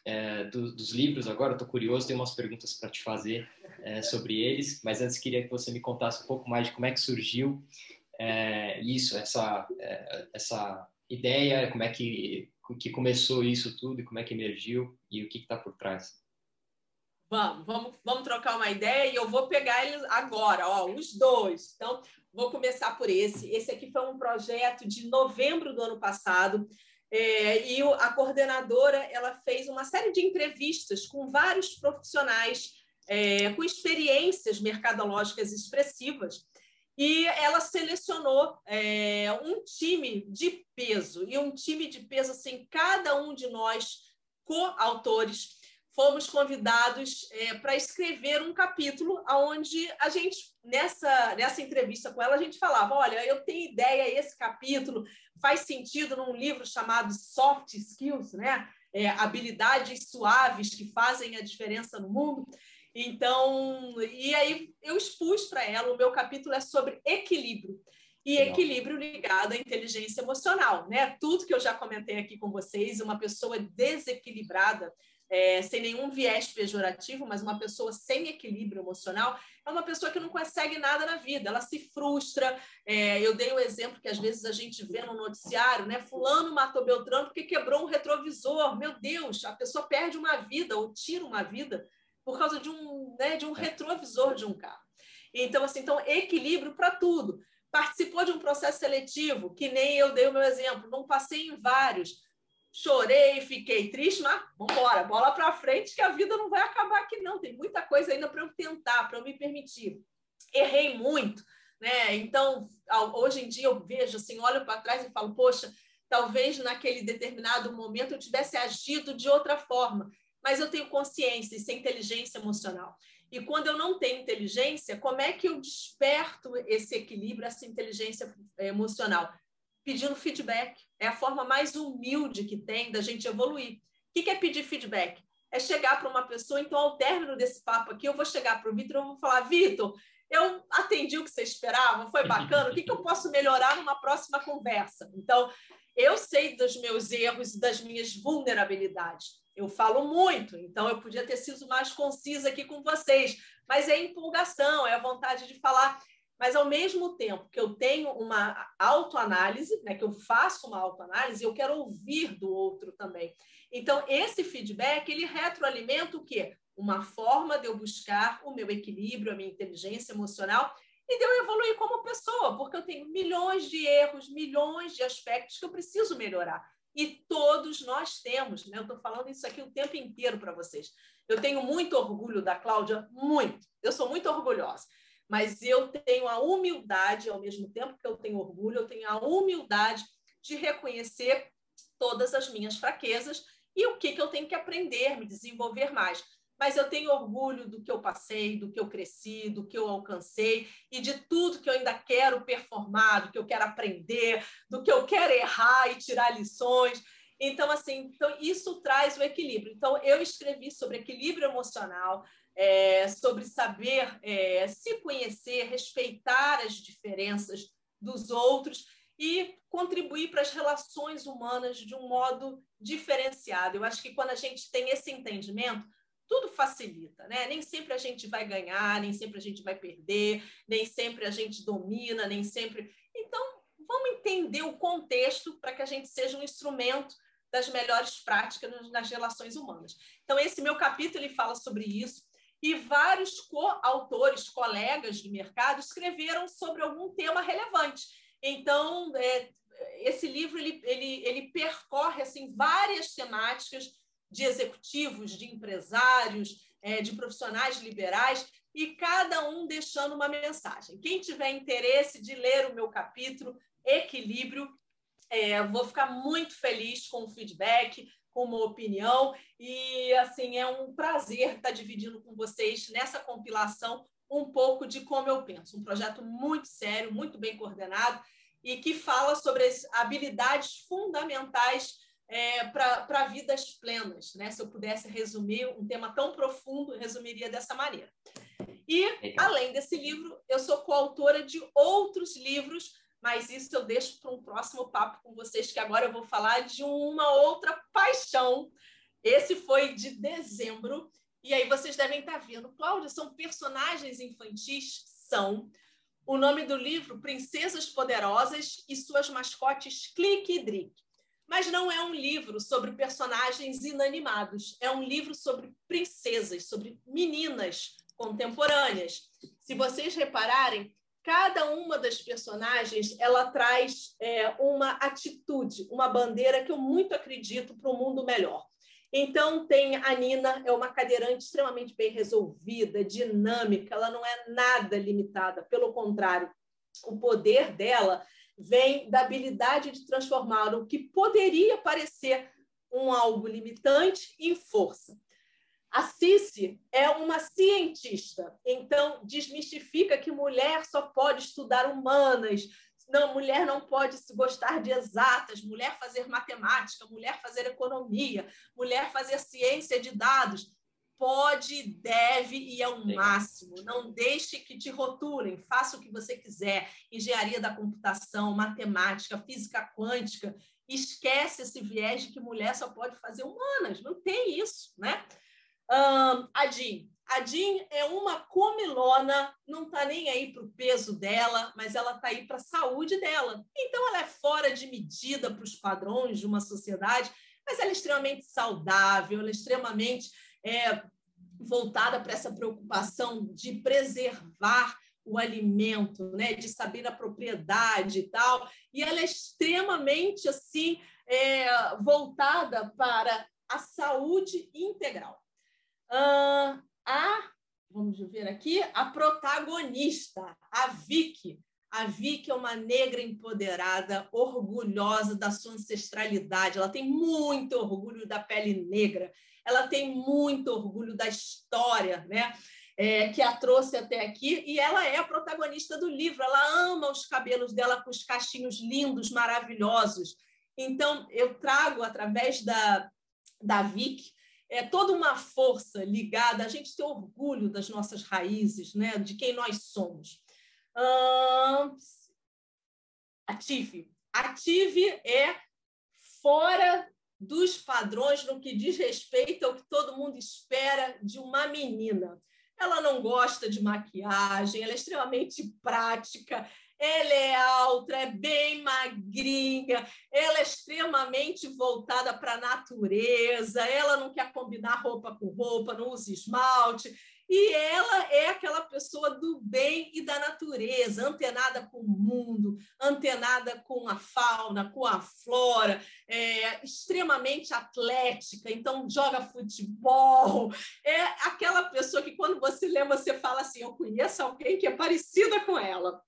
é, do, dos livros agora. Estou curioso, tenho umas perguntas para te fazer é, sobre eles, mas antes queria que você me contasse um pouco mais de como é que surgiu é, isso, essa, é, essa ideia, como é que, que começou isso tudo, como é que emergiu e o que está por trás. Vamos, vamos, vamos trocar uma ideia e eu vou pegar eles agora, ó, os dois. Então, vou começar por esse. Esse aqui foi um projeto de novembro do ano passado. É, e a coordenadora ela fez uma série de entrevistas com vários profissionais é, com experiências mercadológicas expressivas e ela selecionou é, um time de peso e um time de peso assim cada um de nós coautores fomos convidados é, para escrever um capítulo onde a gente, nessa, nessa entrevista com ela, a gente falava: olha, eu tenho ideia, esse capítulo faz sentido num livro chamado Soft Skills, né? É, habilidades suaves que fazem a diferença no mundo. Então, e aí eu expus para ela, o meu capítulo é sobre equilíbrio. E Legal. equilíbrio ligado à inteligência emocional, né? Tudo que eu já comentei aqui com vocês, uma pessoa desequilibrada, é, sem nenhum viés pejorativo, mas uma pessoa sem equilíbrio emocional, é uma pessoa que não consegue nada na vida, ela se frustra. É, eu dei o um exemplo que às vezes a gente vê no noticiário, né? Fulano matou Beltrano porque quebrou um retrovisor. Meu Deus, a pessoa perde uma vida ou tira uma vida por causa de um, né, de um retrovisor de um carro. Então, assim, então, equilíbrio para tudo. Participou de um processo seletivo, que nem eu dei o meu exemplo, não passei em vários chorei, fiquei triste, mas vamos embora, bola para frente, que a vida não vai acabar aqui, não. Tem muita coisa ainda para eu tentar, para eu me permitir. Errei muito, né? Então, hoje em dia eu vejo assim, olho para trás e falo, poxa, talvez naquele determinado momento eu tivesse agido de outra forma, mas eu tenho consciência, isso é inteligência emocional. E quando eu não tenho inteligência, como é que eu desperto esse equilíbrio, essa inteligência emocional? Pedindo feedback. É a forma mais humilde que tem da gente evoluir. O que é pedir feedback? É chegar para uma pessoa, então, ao término desse papo aqui, eu vou chegar para o Vitor e vou falar: Vitor, eu atendi o que você esperava, foi bacana, o que, que eu posso melhorar numa próxima conversa? Então, eu sei dos meus erros e das minhas vulnerabilidades. Eu falo muito, então eu podia ter sido mais concisa aqui com vocês, mas é empolgação, é a vontade de falar. Mas ao mesmo tempo que eu tenho uma autoanálise, né, que eu faço uma autoanálise, eu quero ouvir do outro também. Então, esse feedback, ele retroalimenta o quê? Uma forma de eu buscar o meu equilíbrio, a minha inteligência emocional e de eu evoluir como pessoa, porque eu tenho milhões de erros, milhões de aspectos que eu preciso melhorar. E todos nós temos, né? Eu estou falando isso aqui o tempo inteiro para vocês. Eu tenho muito orgulho da Cláudia, muito. Eu sou muito orgulhosa. Mas eu tenho a humildade, ao mesmo tempo que eu tenho orgulho, eu tenho a humildade de reconhecer todas as minhas fraquezas e o que, que eu tenho que aprender, me desenvolver mais mas eu tenho orgulho do que eu passei, do que eu cresci, do que eu alcancei e de tudo que eu ainda quero performar, do que eu quero aprender, do que eu quero errar e tirar lições. Então, assim, então isso traz o equilíbrio. Então, eu escrevi sobre equilíbrio emocional, é, sobre saber é, se conhecer, respeitar as diferenças dos outros e contribuir para as relações humanas de um modo diferenciado. Eu acho que quando a gente tem esse entendimento, tudo facilita, né? Nem sempre a gente vai ganhar, nem sempre a gente vai perder, nem sempre a gente domina, nem sempre. Então, vamos entender o contexto para que a gente seja um instrumento das melhores práticas nas relações humanas. Então, esse meu capítulo ele fala sobre isso e vários coautores, colegas de mercado, escreveram sobre algum tema relevante. Então, é, esse livro ele, ele, ele percorre assim várias temáticas de executivos, de empresários, é, de profissionais liberais, e cada um deixando uma mensagem. Quem tiver interesse de ler o meu capítulo, Equilíbrio, é, vou ficar muito feliz com o feedback, uma opinião, e assim é um prazer estar dividindo com vocês nessa compilação um pouco de como eu penso. Um projeto muito sério, muito bem coordenado e que fala sobre as habilidades fundamentais é, para vidas plenas. Né? Se eu pudesse resumir um tema tão profundo, resumiria dessa maneira. E, além desse livro, eu sou coautora de outros livros, mas isso eu deixo para um próximo papo com vocês, que agora eu vou falar de uma outra paixão. Esse foi de dezembro, e aí vocês devem estar vendo. Cláudia, são personagens infantis? São. O nome do livro, Princesas Poderosas e Suas Mascotes Clique e Drique. Mas não é um livro sobre personagens inanimados, é um livro sobre princesas, sobre meninas contemporâneas. Se vocês repararem, cada uma das personagens ela traz é, uma atitude, uma bandeira que eu muito acredito para um mundo melhor. Então, tem a Nina, é uma cadeirante extremamente bem resolvida, dinâmica, ela não é nada limitada, pelo contrário, o poder dela vem da habilidade de transformar o que poderia parecer um algo limitante em força. A Cici é uma cientista, então desmistifica que mulher só pode estudar humanas, não, mulher não pode gostar de exatas, mulher fazer matemática, mulher fazer economia, mulher fazer ciência de dados pode, deve e é o máximo. Não deixe que te rotulem, faça o que você quiser. Engenharia da computação, matemática, física quântica. Esquece esse viés de que mulher só pode fazer humanas. Não tem isso, né? Um, a Jean. A Jean é uma comilona, não está nem aí para o peso dela, mas ela está aí para a saúde dela. Então, ela é fora de medida para os padrões de uma sociedade, mas ela é extremamente saudável, ela é extremamente é, voltada para essa preocupação de preservar o alimento, né, de saber a propriedade e tal, e ela é extremamente assim é, voltada para a saúde integral. Uh, a, vamos ver aqui, a protagonista, a Vicky. A Vicky é uma negra empoderada, orgulhosa da sua ancestralidade. Ela tem muito orgulho da pele negra. Ela tem muito orgulho da história, né? É, que a trouxe até aqui, e ela é a protagonista do livro. Ela ama os cabelos dela com os cachinhos lindos, maravilhosos. Então, eu trago, através da, da Vic, é toda uma força ligada a gente ter orgulho das nossas raízes, né? de quem nós somos. Ative. Ative é fora dos padrões no que diz respeito ao que todo mundo espera de uma menina. Ela não gosta de maquiagem, ela é extremamente prática, ela é alta, é bem magrinha, ela é extremamente voltada para a natureza, ela não quer combinar roupa com roupa, não usa esmalte. E ela é aquela pessoa do bem e da natureza, antenada com o mundo, antenada com a fauna, com a flora, é, extremamente atlética, então joga futebol. É aquela pessoa que, quando você lê, você fala assim: Eu conheço alguém que é parecida com ela.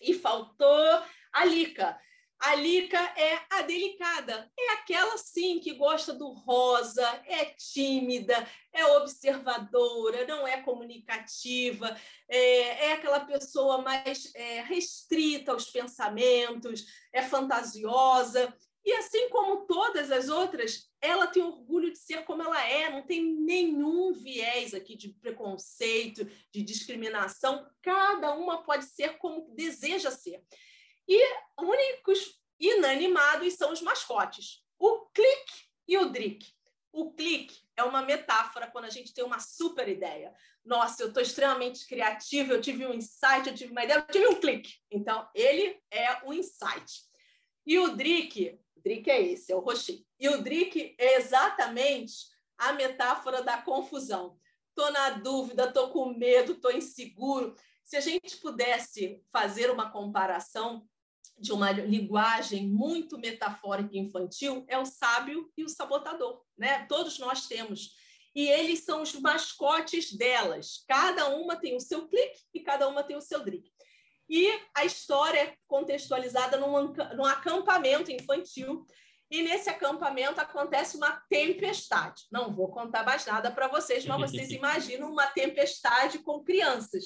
E faltou a Lica. A Lica é a delicada, é aquela sim que gosta do rosa, é tímida, é observadora, não é comunicativa, é, é aquela pessoa mais é, restrita aos pensamentos, é fantasiosa. E assim como todas as outras, ela tem orgulho de ser como ela é, não tem nenhum viés aqui de preconceito, de discriminação. Cada uma pode ser como deseja ser. E únicos inanimados são os mascotes, o clique e o drick. O clique é uma metáfora quando a gente tem uma super ideia. Nossa, eu estou extremamente criativa, eu tive um insight, eu tive uma ideia, eu tive um clique. Então, ele é o insight. E o drick, o drick é esse, é o roxinho. E o drick é exatamente a metáfora da confusão. Estou na dúvida, estou com medo, estou inseguro. Se a gente pudesse fazer uma comparação, de uma linguagem muito metafórica e infantil é o sábio e o sabotador, né? Todos nós temos. E eles são os mascotes delas. Cada uma tem o seu clique e cada uma tem o seu drick. E a história é contextualizada num, num acampamento infantil. E nesse acampamento acontece uma tempestade. Não vou contar mais nada para vocês, mas vocês imaginam uma tempestade com crianças.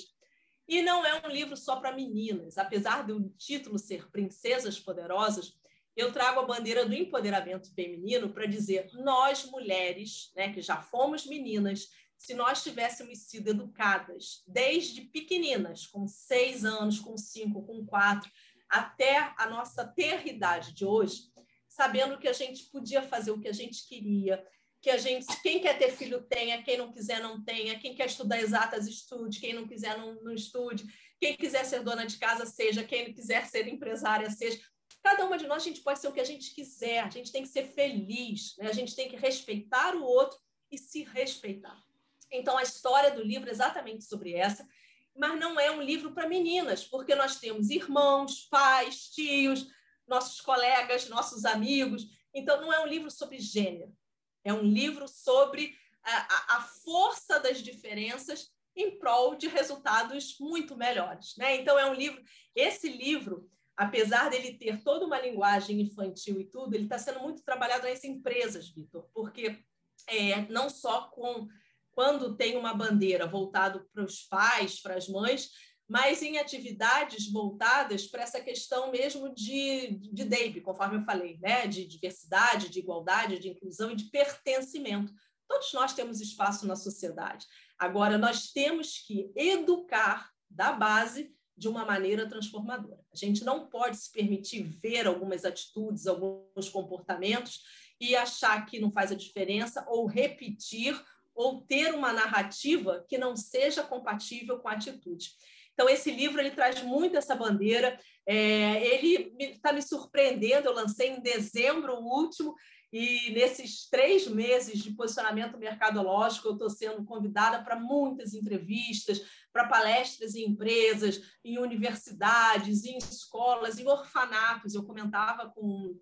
E não é um livro só para meninas. Apesar do título ser Princesas Poderosas, eu trago a bandeira do empoderamento feminino para dizer nós mulheres, né, que já fomos meninas, se nós tivéssemos sido educadas desde pequeninas, com seis anos, com cinco, com quatro, até a nossa terridade de hoje, sabendo que a gente podia fazer o que a gente queria, que a gente, quem quer ter filho tenha, quem não quiser não tenha, quem quer estudar exatas estude, quem não quiser não, não estude, quem quiser ser dona de casa seja, quem quiser ser empresária seja. Cada uma de nós a gente pode ser o que a gente quiser, a gente tem que ser feliz, né? a gente tem que respeitar o outro e se respeitar. Então a história do livro é exatamente sobre essa, mas não é um livro para meninas, porque nós temos irmãos, pais, tios, nossos colegas, nossos amigos. Então não é um livro sobre gênero é um livro sobre a, a força das diferenças em prol de resultados muito melhores. Né? Então, é um livro. Esse livro, apesar dele ter toda uma linguagem infantil e tudo, ele está sendo muito trabalhado nas empresas, Vitor, porque é, não só com quando tem uma bandeira voltado para os pais, para as mães, mas em atividades voltadas para essa questão mesmo de, de DAPE, conforme eu falei, né? de diversidade, de igualdade, de inclusão e de pertencimento. Todos nós temos espaço na sociedade. Agora, nós temos que educar da base de uma maneira transformadora. A gente não pode se permitir ver algumas atitudes, alguns comportamentos e achar que não faz a diferença ou repetir ou ter uma narrativa que não seja compatível com a atitude. Então, esse livro ele traz muito essa bandeira. É, ele está me surpreendendo. Eu lancei em dezembro o último, e nesses três meses de posicionamento mercadológico, eu estou sendo convidada para muitas entrevistas, para palestras em empresas, em universidades, em escolas, em orfanatos. Eu comentava com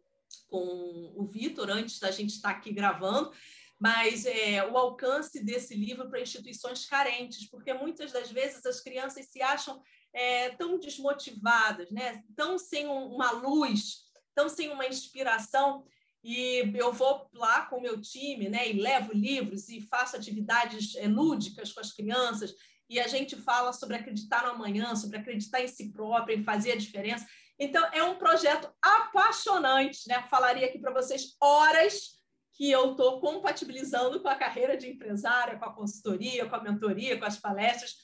com o Vitor antes da gente estar aqui gravando, mas é, o alcance desse livro para instituições carentes, porque muitas das vezes as crianças se acham é, tão desmotivadas, né? tão sem uma luz, tão sem uma inspiração. E eu vou lá com o meu time né, e levo livros e faço atividades é, lúdicas com as crianças, e a gente fala sobre acreditar no amanhã, sobre acreditar em si próprio, em fazer a diferença. Então, é um projeto apaixonante, né? Falaria aqui para vocês horas que eu estou compatibilizando com a carreira de empresária, com a consultoria, com a mentoria, com as palestras.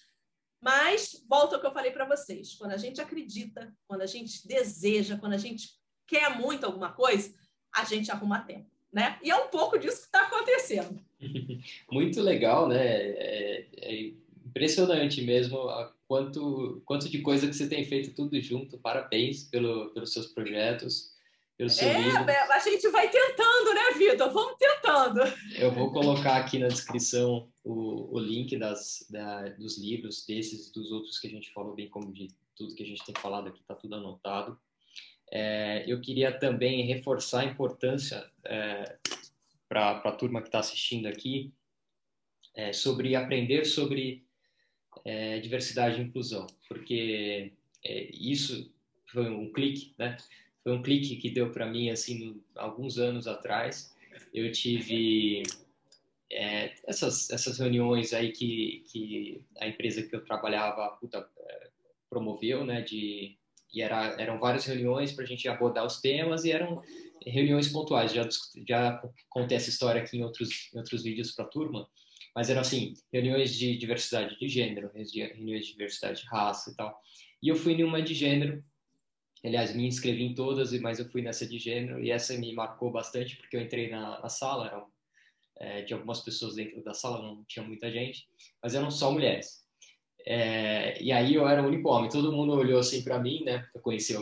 Mas, volta ao que eu falei para vocês: quando a gente acredita, quando a gente deseja, quando a gente quer muito alguma coisa, a gente arruma tempo. Né? E é um pouco disso que está acontecendo. Muito legal, né? É, é impressionante mesmo quanto, quanto de coisa que você tem feito tudo junto. Parabéns pelo, pelos seus projetos, pelo seu é, livro. A gente vai tentando, né, Vitor? Vamos tentando. Eu vou colocar aqui na descrição o, o link das, da, dos livros, desses e dos outros que a gente falou, bem como de tudo que a gente tem falado aqui, está tudo anotado. É, eu queria também reforçar a importância é, para a turma que está assistindo aqui é, sobre aprender sobre é, diversidade e inclusão, porque é, isso foi um clique, né? Foi um clique que deu para mim assim alguns anos atrás. Eu tive é, essas essas reuniões aí que que a empresa que eu trabalhava puta, é, promoveu, né? De e era, eram várias reuniões para a gente abordar os temas e eram reuniões pontuais. Já já contei essa história aqui em outros em outros vídeos para a turma mas eram assim, reuniões de diversidade de gênero, reuniões de diversidade de raça e tal. E eu fui em uma de gênero, aliás, me inscrevi em todas, mas eu fui nessa de gênero, e essa me marcou bastante, porque eu entrei na, na sala, eram é, de algumas pessoas dentro da sala, não tinha muita gente, mas eram só mulheres. É, e aí eu era o único homem, todo mundo olhou assim para mim, né? Eu conhecia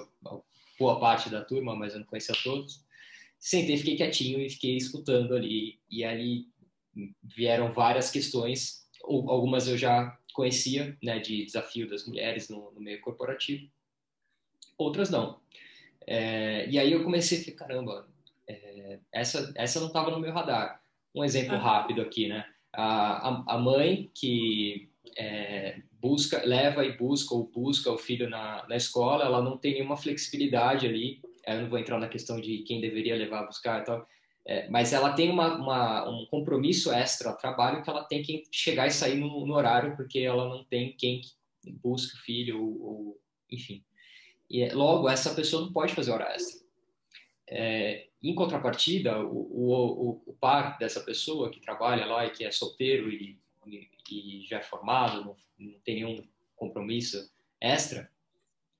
boa parte da turma, mas eu não conhecia todos. Sentei, fiquei quietinho e fiquei escutando ali. E ali vieram várias questões, algumas eu já conhecia, né, de desafio das mulheres no, no meio corporativo, outras não. É, e aí eu comecei a ficar, caramba, é, essa, essa não estava no meu radar. Um exemplo rápido aqui, né? A, a, a mãe que é, busca, leva e busca ou busca o filho na, na escola, ela não tem nenhuma flexibilidade ali. Eu não vou entrar na questão de quem deveria levar a buscar e tal, é, mas ela tem uma, uma, um compromisso extra trabalho que ela tem que chegar e sair no, no horário, porque ela não tem quem busque o filho, ou, ou, enfim. E logo, essa pessoa não pode fazer hora extra. É, em contrapartida, o, o, o, par dessa pessoa que trabalha lá e que é solteiro e, e, e já é formado, não, não, tem nenhum compromisso extra,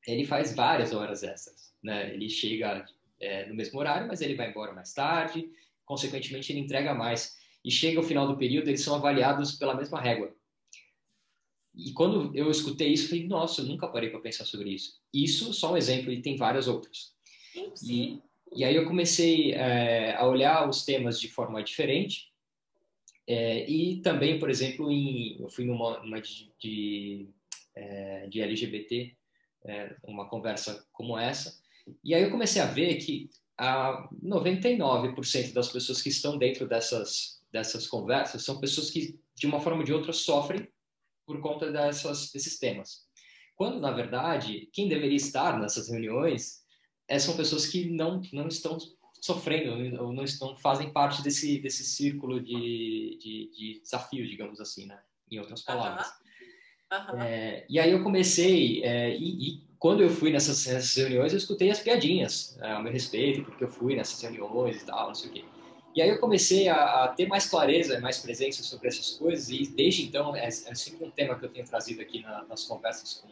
ele faz várias horas extras. Né? Ele chega é, no mesmo horário, mas ele vai embora mais tarde, consequentemente ele entrega mais. E chega ao final do período, eles são avaliados pela mesma régua. E quando eu escutei isso, falei, nossa, eu nunca parei para pensar sobre isso. Isso só um exemplo, e tem vários outros. Sim. E, e aí eu comecei é, a olhar os temas de forma diferente. É, e também, por exemplo, em, eu fui numa, numa de, de, é, de LGBT, uma conversa como essa, e aí eu comecei a ver que a 99% das pessoas que estão dentro dessas, dessas conversas são pessoas que, de uma forma ou de outra, sofrem por conta dessas, desses temas. Quando, na verdade, quem deveria estar nessas reuniões é, são pessoas que não, não estão sofrendo ou não, estão, fazem parte desse, desse círculo de, de, de desafio, digamos assim, né? em outras palavras. Uhum. Uhum. É, e aí eu comecei, é, e, e quando eu fui nessas, nessas, reuniões, eu escutei as piadinhas né, ao meu respeito, porque eu fui nessas reuniões e tal, não sei o quê. E aí eu comecei a, a ter mais clareza, mais presença sobre essas coisas, e desde então, é, é sempre um tema que eu tenho trazido aqui na, nas conversas com,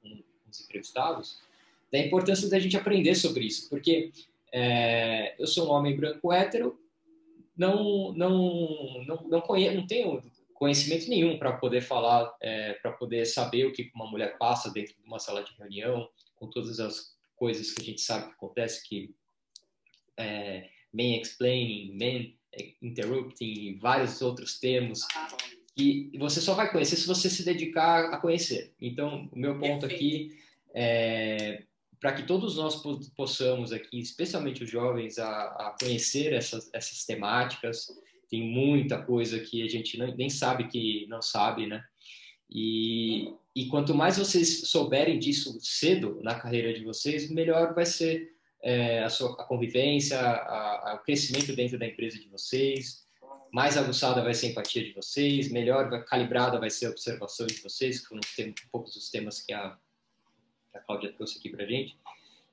com, os entrevistados, da importância da gente aprender sobre isso, porque é, eu sou um homem branco hétero, não, não, não, não, conheço, não tenho conhecimento nenhum para poder falar, é, para poder saber o que uma mulher passa dentro de uma sala de reunião, com todas as coisas que a gente sabe que acontece, que men explaining, men interrupting, vários outros termos, que você só vai conhecer se você se dedicar a conhecer. Então, o meu ponto aqui é para que todos nós possamos aqui, especialmente os jovens, a, a conhecer essas, essas temáticas. Tem muita coisa que a gente não, nem sabe que não sabe, né? E, e quanto mais vocês souberem disso cedo na carreira de vocês, melhor vai ser é, a sua a convivência, a, a, o crescimento dentro da empresa de vocês, mais aguçada vai ser a empatia de vocês, melhor calibrada vai ser a observação de vocês, que foram um poucos dos temas que a, a Cláudia trouxe aqui para a gente.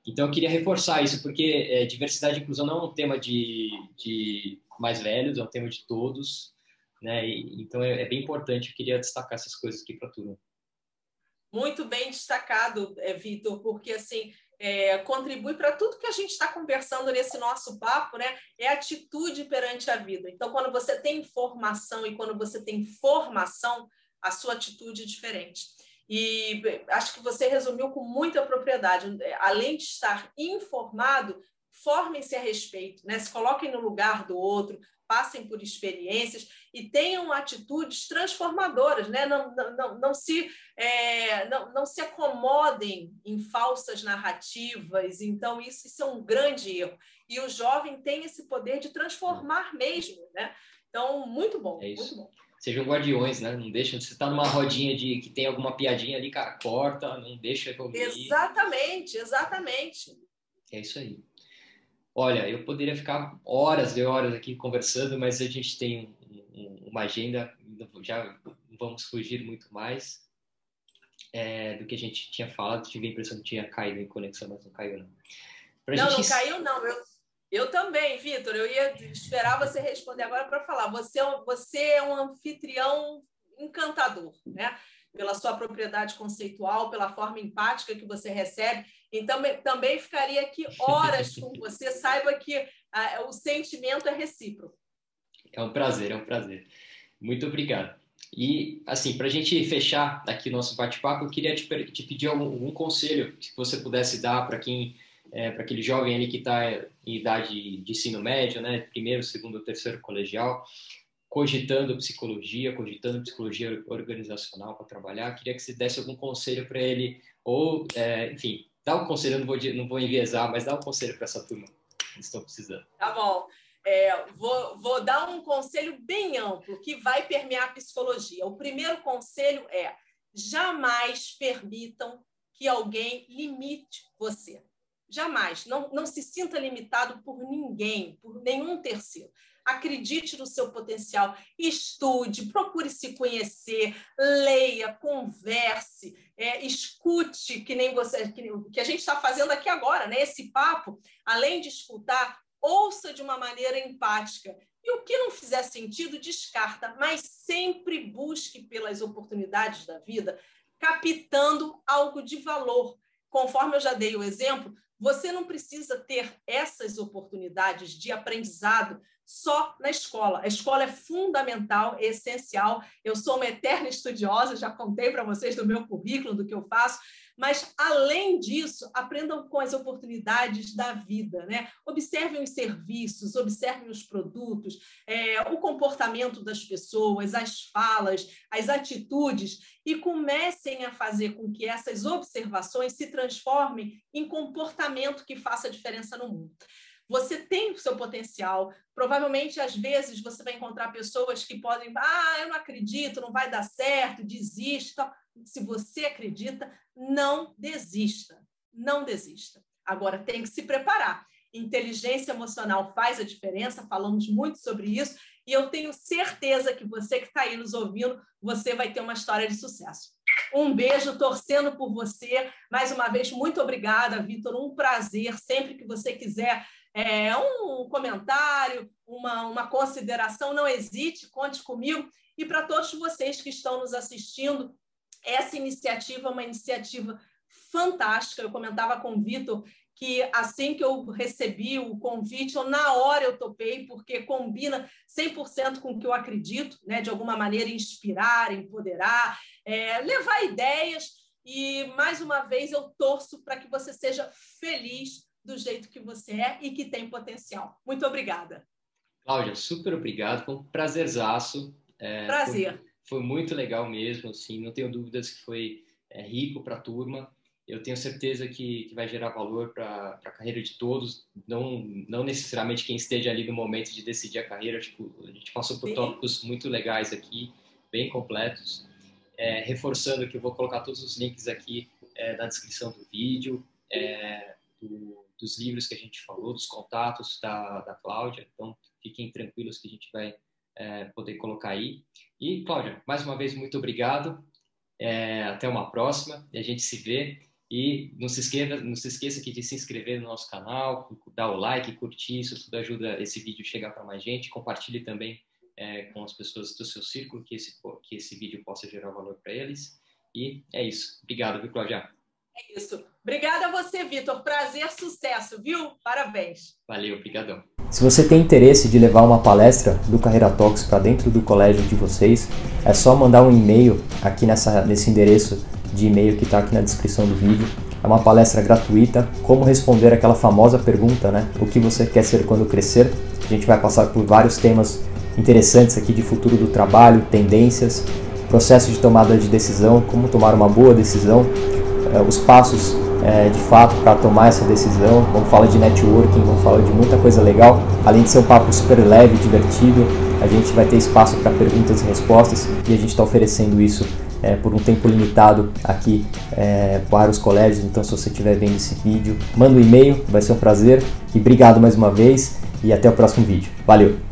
Então, eu queria reforçar isso, porque é, diversidade e inclusão não é um tema de, de mais velhos, é um tema de todos, né? E, então, é, é, bem importante, eu queria destacar essas coisas aqui para a turma. Muito bem destacado, é, Vitor, porque, assim, é, contribui para tudo que a gente está conversando nesse nosso papo, né? É atitude perante a vida. Então, quando você tem informação e quando você tem formação, a sua atitude é diferente. E acho que você resumiu com muita propriedade. Além de estar informado, formem-se a respeito, né? se coloquem no lugar do outro, passem por experiências e tenham atitudes transformadoras, né? não, não, não, não se, é, não, não se acomodem em falsas narrativas. Então, isso, isso é um grande erro. E o jovem tem esse poder de transformar mesmo. Né? Então, muito bom, é muito bom. Sejam guardiões, né? Não deixa, você está numa rodinha de que tem alguma piadinha ali, cara, corta, não deixa eu ouvir. Exatamente, exatamente. É isso aí. Olha, eu poderia ficar horas e horas aqui conversando, mas a gente tem um, um, uma agenda, já vamos fugir muito mais é, do que a gente tinha falado. Tive a impressão que tinha caído em conexão, mas não caiu, não. Pra não, gente... não caiu, não. Eu, eu também, Vitor. Eu ia esperar você responder agora para falar. Você é, um, você é um anfitrião encantador, né? Pela sua propriedade conceitual, pela forma empática que você recebe. Então, também ficaria aqui horas com você. Saiba que ah, o sentimento é recíproco. É um prazer, é um prazer. Muito obrigado. E, assim, para a gente fechar aqui nosso bate-papo, eu queria te, te pedir algum, conselho que você pudesse dar para quem, é, para aquele jovem ali que está em idade de ensino médio, né, primeiro, segundo, terceiro colegial, cogitando psicologia, cogitando psicologia organizacional para trabalhar. Queria que você desse algum conselho para ele, ou, é, enfim, Dá um conselho, eu não vou, não vou enviesar, mas dá um conselho para essa turma. Eles estão precisando. Tá bom. É, vou, vou dar um conselho bem amplo que vai permear a psicologia. O primeiro conselho é: jamais permitam que alguém limite você. Jamais. Não, não se sinta limitado por ninguém, por nenhum terceiro acredite no seu potencial, estude, procure se conhecer, leia, converse, é, escute, que nem você, que, que a gente está fazendo aqui agora, né? Esse papo, além de escutar, ouça de uma maneira empática. E o que não fizer sentido, descarta, mas sempre busque pelas oportunidades da vida, captando algo de valor. Conforme eu já dei o exemplo, você não precisa ter essas oportunidades de aprendizado só na escola. A escola é fundamental, é essencial. Eu sou uma eterna estudiosa, já contei para vocês do meu currículo, do que eu faço, mas, além disso, aprendam com as oportunidades da vida. Né? Observem os serviços, observem os produtos, é, o comportamento das pessoas, as falas, as atitudes, e comecem a fazer com que essas observações se transformem em comportamento que faça diferença no mundo. Você tem o seu potencial. Provavelmente, às vezes, você vai encontrar pessoas que podem, ah, eu não acredito, não vai dar certo, desiste. Se você acredita, não desista. Não desista. Agora, tem que se preparar. Inteligência emocional faz a diferença, falamos muito sobre isso, e eu tenho certeza que você que está aí nos ouvindo, você vai ter uma história de sucesso. Um beijo, torcendo por você. Mais uma vez, muito obrigada, Vitor. Um prazer. Sempre que você quiser é, um comentário, uma, uma consideração, não hesite, conte comigo. E para todos vocês que estão nos assistindo, essa iniciativa é uma iniciativa fantástica. Eu comentava com o Vitor que assim que eu recebi o convite, eu, na hora eu topei, porque combina 100% com o que eu acredito, né? de alguma maneira inspirar, empoderar, é, levar ideias. E, mais uma vez, eu torço para que você seja feliz do jeito que você é e que tem potencial. Muito obrigada. Cláudia, super obrigado, foi um prazerzaço. É, Prazer. Foi, foi, muito legal mesmo, assim, não tenho dúvidas que foi é, rico para a turma. eu tenho certeza que, que vai gerar valor para a carreira de todos, não, não necessariamente quem esteja ali no momento de decidir a carreira. Tipo, a gente passou por Sim. tópicos muito legais aqui, bem completos. É, reforçando que eu vou colocar todos os links aqui é, na descrição do vídeo, é, do, dos livros que a gente falou, dos contatos da, da Cláudia. Então, fiquem tranquilos que a gente vai é, poder colocar aí. E, Cláudia, mais uma vez, muito obrigado. É, até uma próxima e a gente se vê. E não se, esqueça, não se esqueça aqui de se inscrever no nosso canal, dar o like, curtir, isso tudo ajuda esse vídeo a chegar para mais gente. Compartilhe também é, com as pessoas do seu círculo que esse, que esse vídeo possa gerar valor para eles. E é isso. Obrigado, viu, Cláudia? É isso. Obrigada a você, Vitor. Prazer, sucesso, viu? Parabéns. Valeu, obrigadão. Se você tem interesse de levar uma palestra do Carreira Talks para dentro do colégio de vocês, é só mandar um e-mail aqui nessa, nesse endereço de e-mail que está aqui na descrição do vídeo. É uma palestra gratuita, como responder aquela famosa pergunta, né? O que você quer ser quando crescer? A gente vai passar por vários temas interessantes aqui de futuro do trabalho, tendências, processo de tomada de decisão, como tomar uma boa decisão, eh, os passos eh, de fato para tomar essa decisão. Vamos falar de networking, vamos falar de muita coisa legal. Além de ser um papo super leve, divertido, a gente vai ter espaço para perguntas e respostas e a gente está oferecendo isso é, por um tempo limitado aqui é, para os colégios. Então, se você estiver vendo esse vídeo, manda um e-mail, vai ser um prazer. E obrigado mais uma vez e até o próximo vídeo. Valeu!